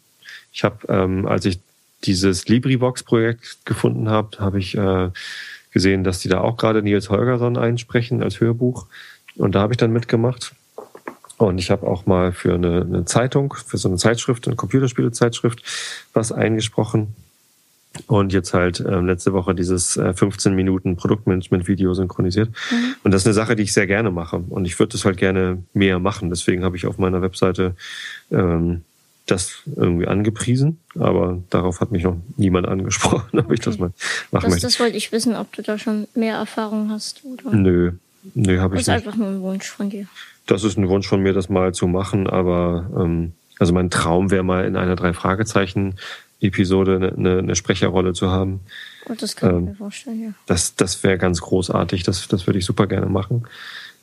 Ich habe, ähm, als ich dieses LibriVox-Projekt gefunden habe, habe ich äh, gesehen, dass die da auch gerade Nils Holgersson einsprechen als Hörbuch. Und da habe ich dann mitgemacht. Und ich habe auch mal für eine, eine Zeitung, für so eine Zeitschrift, eine Computerspielezeitschrift, was eingesprochen. Und jetzt halt ähm, letzte Woche dieses äh, 15 Minuten Produktmanagement-Video synchronisiert. Mhm. Und das ist eine Sache, die ich sehr gerne mache. Und ich würde das halt gerne mehr machen. Deswegen habe ich auf meiner Webseite ähm, das irgendwie angepriesen, aber darauf hat mich noch niemand angesprochen, ob okay. ich das mal machen das, möchte. Das wollte ich wissen, ob du da schon mehr Erfahrung hast. Oder? Nö, nö, habe ich nicht. Das ist einfach nur ein Wunsch von dir. Das ist ein Wunsch von mir, das mal zu machen, aber ähm, also mein Traum wäre mal in einer drei Fragezeichen Episode eine, eine Sprecherrolle zu haben. Und oh, das kann ähm, ich mir vorstellen, ja. Das, das wäre ganz großartig. Das, das würde ich super gerne machen.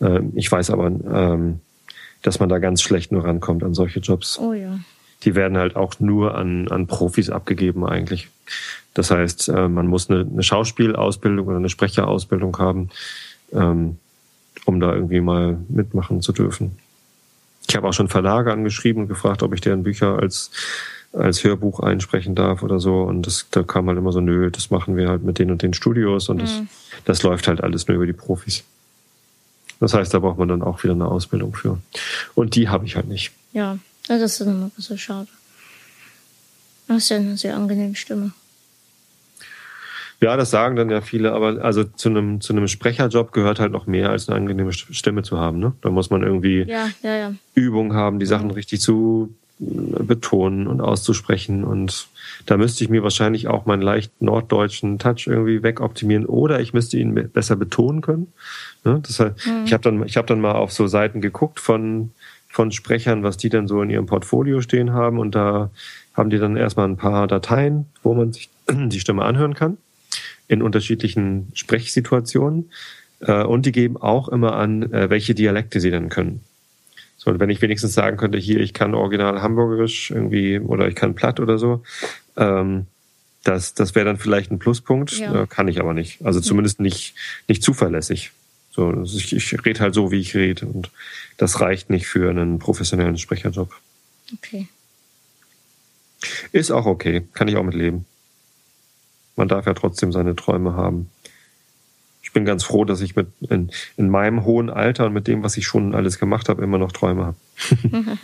Ähm, ich weiß aber, ähm, dass man da ganz schlecht nur rankommt an solche Jobs. Oh ja die werden halt auch nur an, an Profis abgegeben eigentlich. Das heißt, äh, man muss eine, eine Schauspielausbildung oder eine Sprecherausbildung haben, ähm, um da irgendwie mal mitmachen zu dürfen. Ich habe auch schon Verlage angeschrieben und gefragt, ob ich deren Bücher als als Hörbuch einsprechen darf oder so. Und das, da kam halt immer so, nö, das machen wir halt mit den und den Studios und das, mhm. das läuft halt alles nur über die Profis. Das heißt, da braucht man dann auch wieder eine Ausbildung für. Und die habe ich halt nicht. Ja, ja, das ist immer ein bisschen schade. Du hast ja eine sehr angenehme Stimme. Ja, das sagen dann ja viele, aber also zu einem, zu einem Sprecherjob gehört halt noch mehr als eine angenehme Stimme zu haben. Ne? Da muss man irgendwie ja, ja, ja. Übung haben, die Sachen richtig zu äh, betonen und auszusprechen. Und da müsste ich mir wahrscheinlich auch meinen leicht norddeutschen Touch irgendwie wegoptimieren oder ich müsste ihn besser betonen können. Ne? Das heißt, mhm. ich habe dann, ich habe dann mal auf so Seiten geguckt von von Sprechern, was die dann so in ihrem Portfolio stehen haben. Und da haben die dann erstmal ein paar Dateien, wo man sich die Stimme anhören kann, in unterschiedlichen Sprechsituationen. Äh, und die geben auch immer an, äh, welche Dialekte sie dann können. So, wenn ich wenigstens sagen könnte, hier, ich kann original Hamburgerisch irgendwie oder ich kann Platt oder so, ähm, Das, das wäre dann vielleicht ein Pluspunkt, ja. äh, kann ich aber nicht. Also zumindest nicht, nicht zuverlässig. So, ich, ich rede halt so, wie ich rede und das reicht nicht für einen professionellen Sprecherjob. Okay. Ist auch okay, kann ich auch mit leben. Man darf ja trotzdem seine Träume haben. Ich bin ganz froh, dass ich mit in, in meinem hohen Alter und mit dem, was ich schon alles gemacht habe, immer noch Träume habe.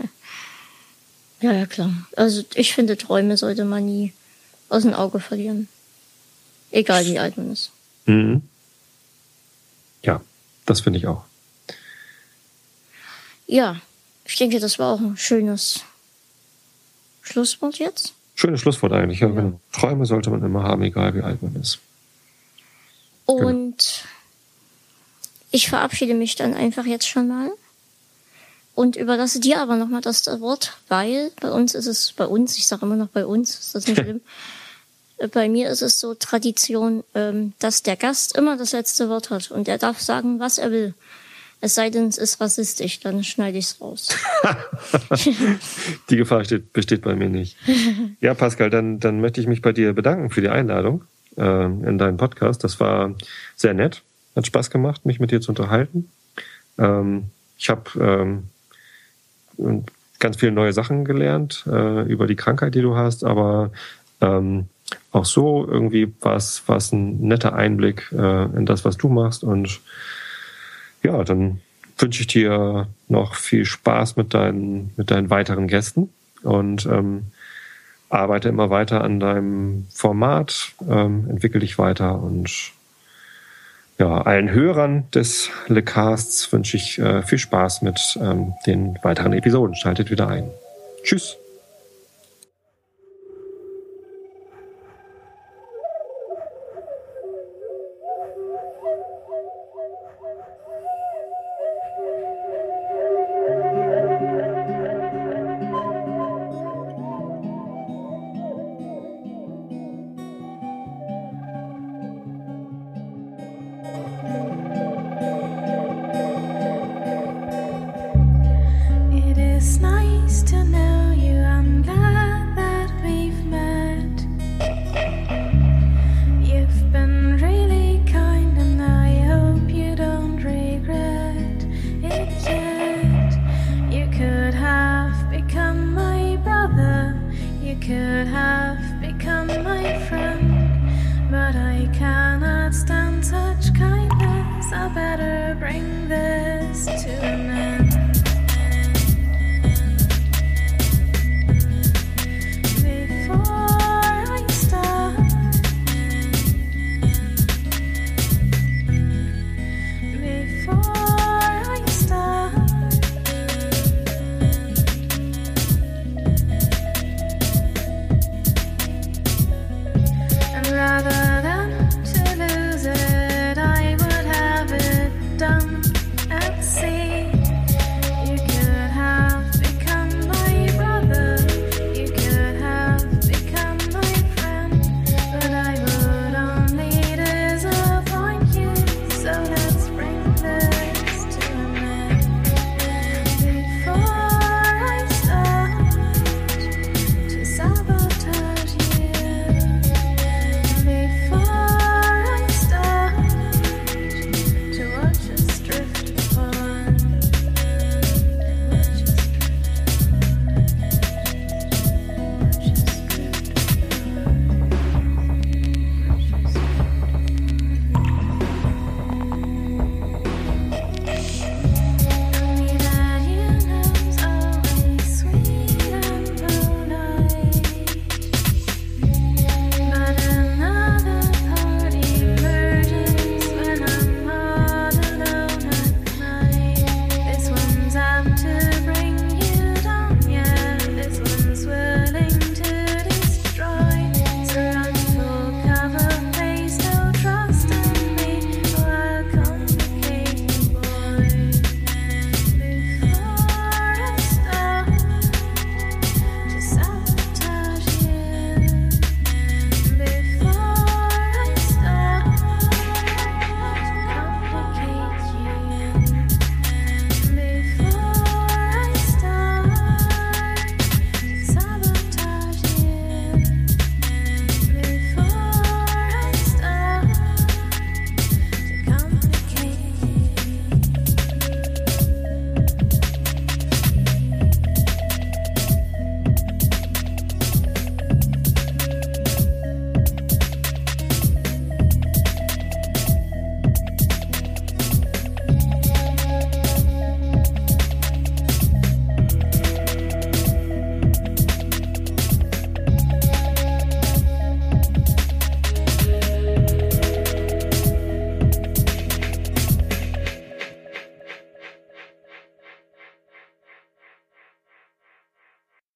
ja, ja, klar. Also ich finde, Träume sollte man nie aus dem Auge verlieren. Egal wie alt man ist. Mhm. Ja, das finde ich auch. Ja, ich denke, das war auch ein schönes Schlusswort jetzt. Schönes Schlusswort eigentlich. Ja. Ja. Träume sollte man immer haben, egal wie alt man ist. Und genau. ich verabschiede mich dann einfach jetzt schon mal und überlasse dir aber nochmal das Wort, weil bei uns ist es, bei uns, ich sage immer noch bei uns, ist das nicht schlimm. Bei mir ist es so Tradition, ähm, dass der Gast immer das letzte Wort hat und er darf sagen, was er will. Es sei denn, es ist rassistisch, dann schneide ich es raus. die Gefahr steht, besteht bei mir nicht. Ja, Pascal, dann, dann möchte ich mich bei dir bedanken für die Einladung äh, in deinen Podcast. Das war sehr nett. Hat Spaß gemacht, mich mit dir zu unterhalten. Ähm, ich habe ähm, ganz viele neue Sachen gelernt äh, über die Krankheit, die du hast, aber ähm, auch so irgendwie war es ein netter Einblick äh, in das, was du machst und ja, dann wünsche ich dir noch viel Spaß mit deinen, mit deinen weiteren Gästen und ähm, arbeite immer weiter an deinem Format, ähm, entwickle dich weiter und ja, allen Hörern des Lecasts wünsche ich äh, viel Spaß mit ähm, den weiteren Episoden. Schaltet wieder ein. Tschüss.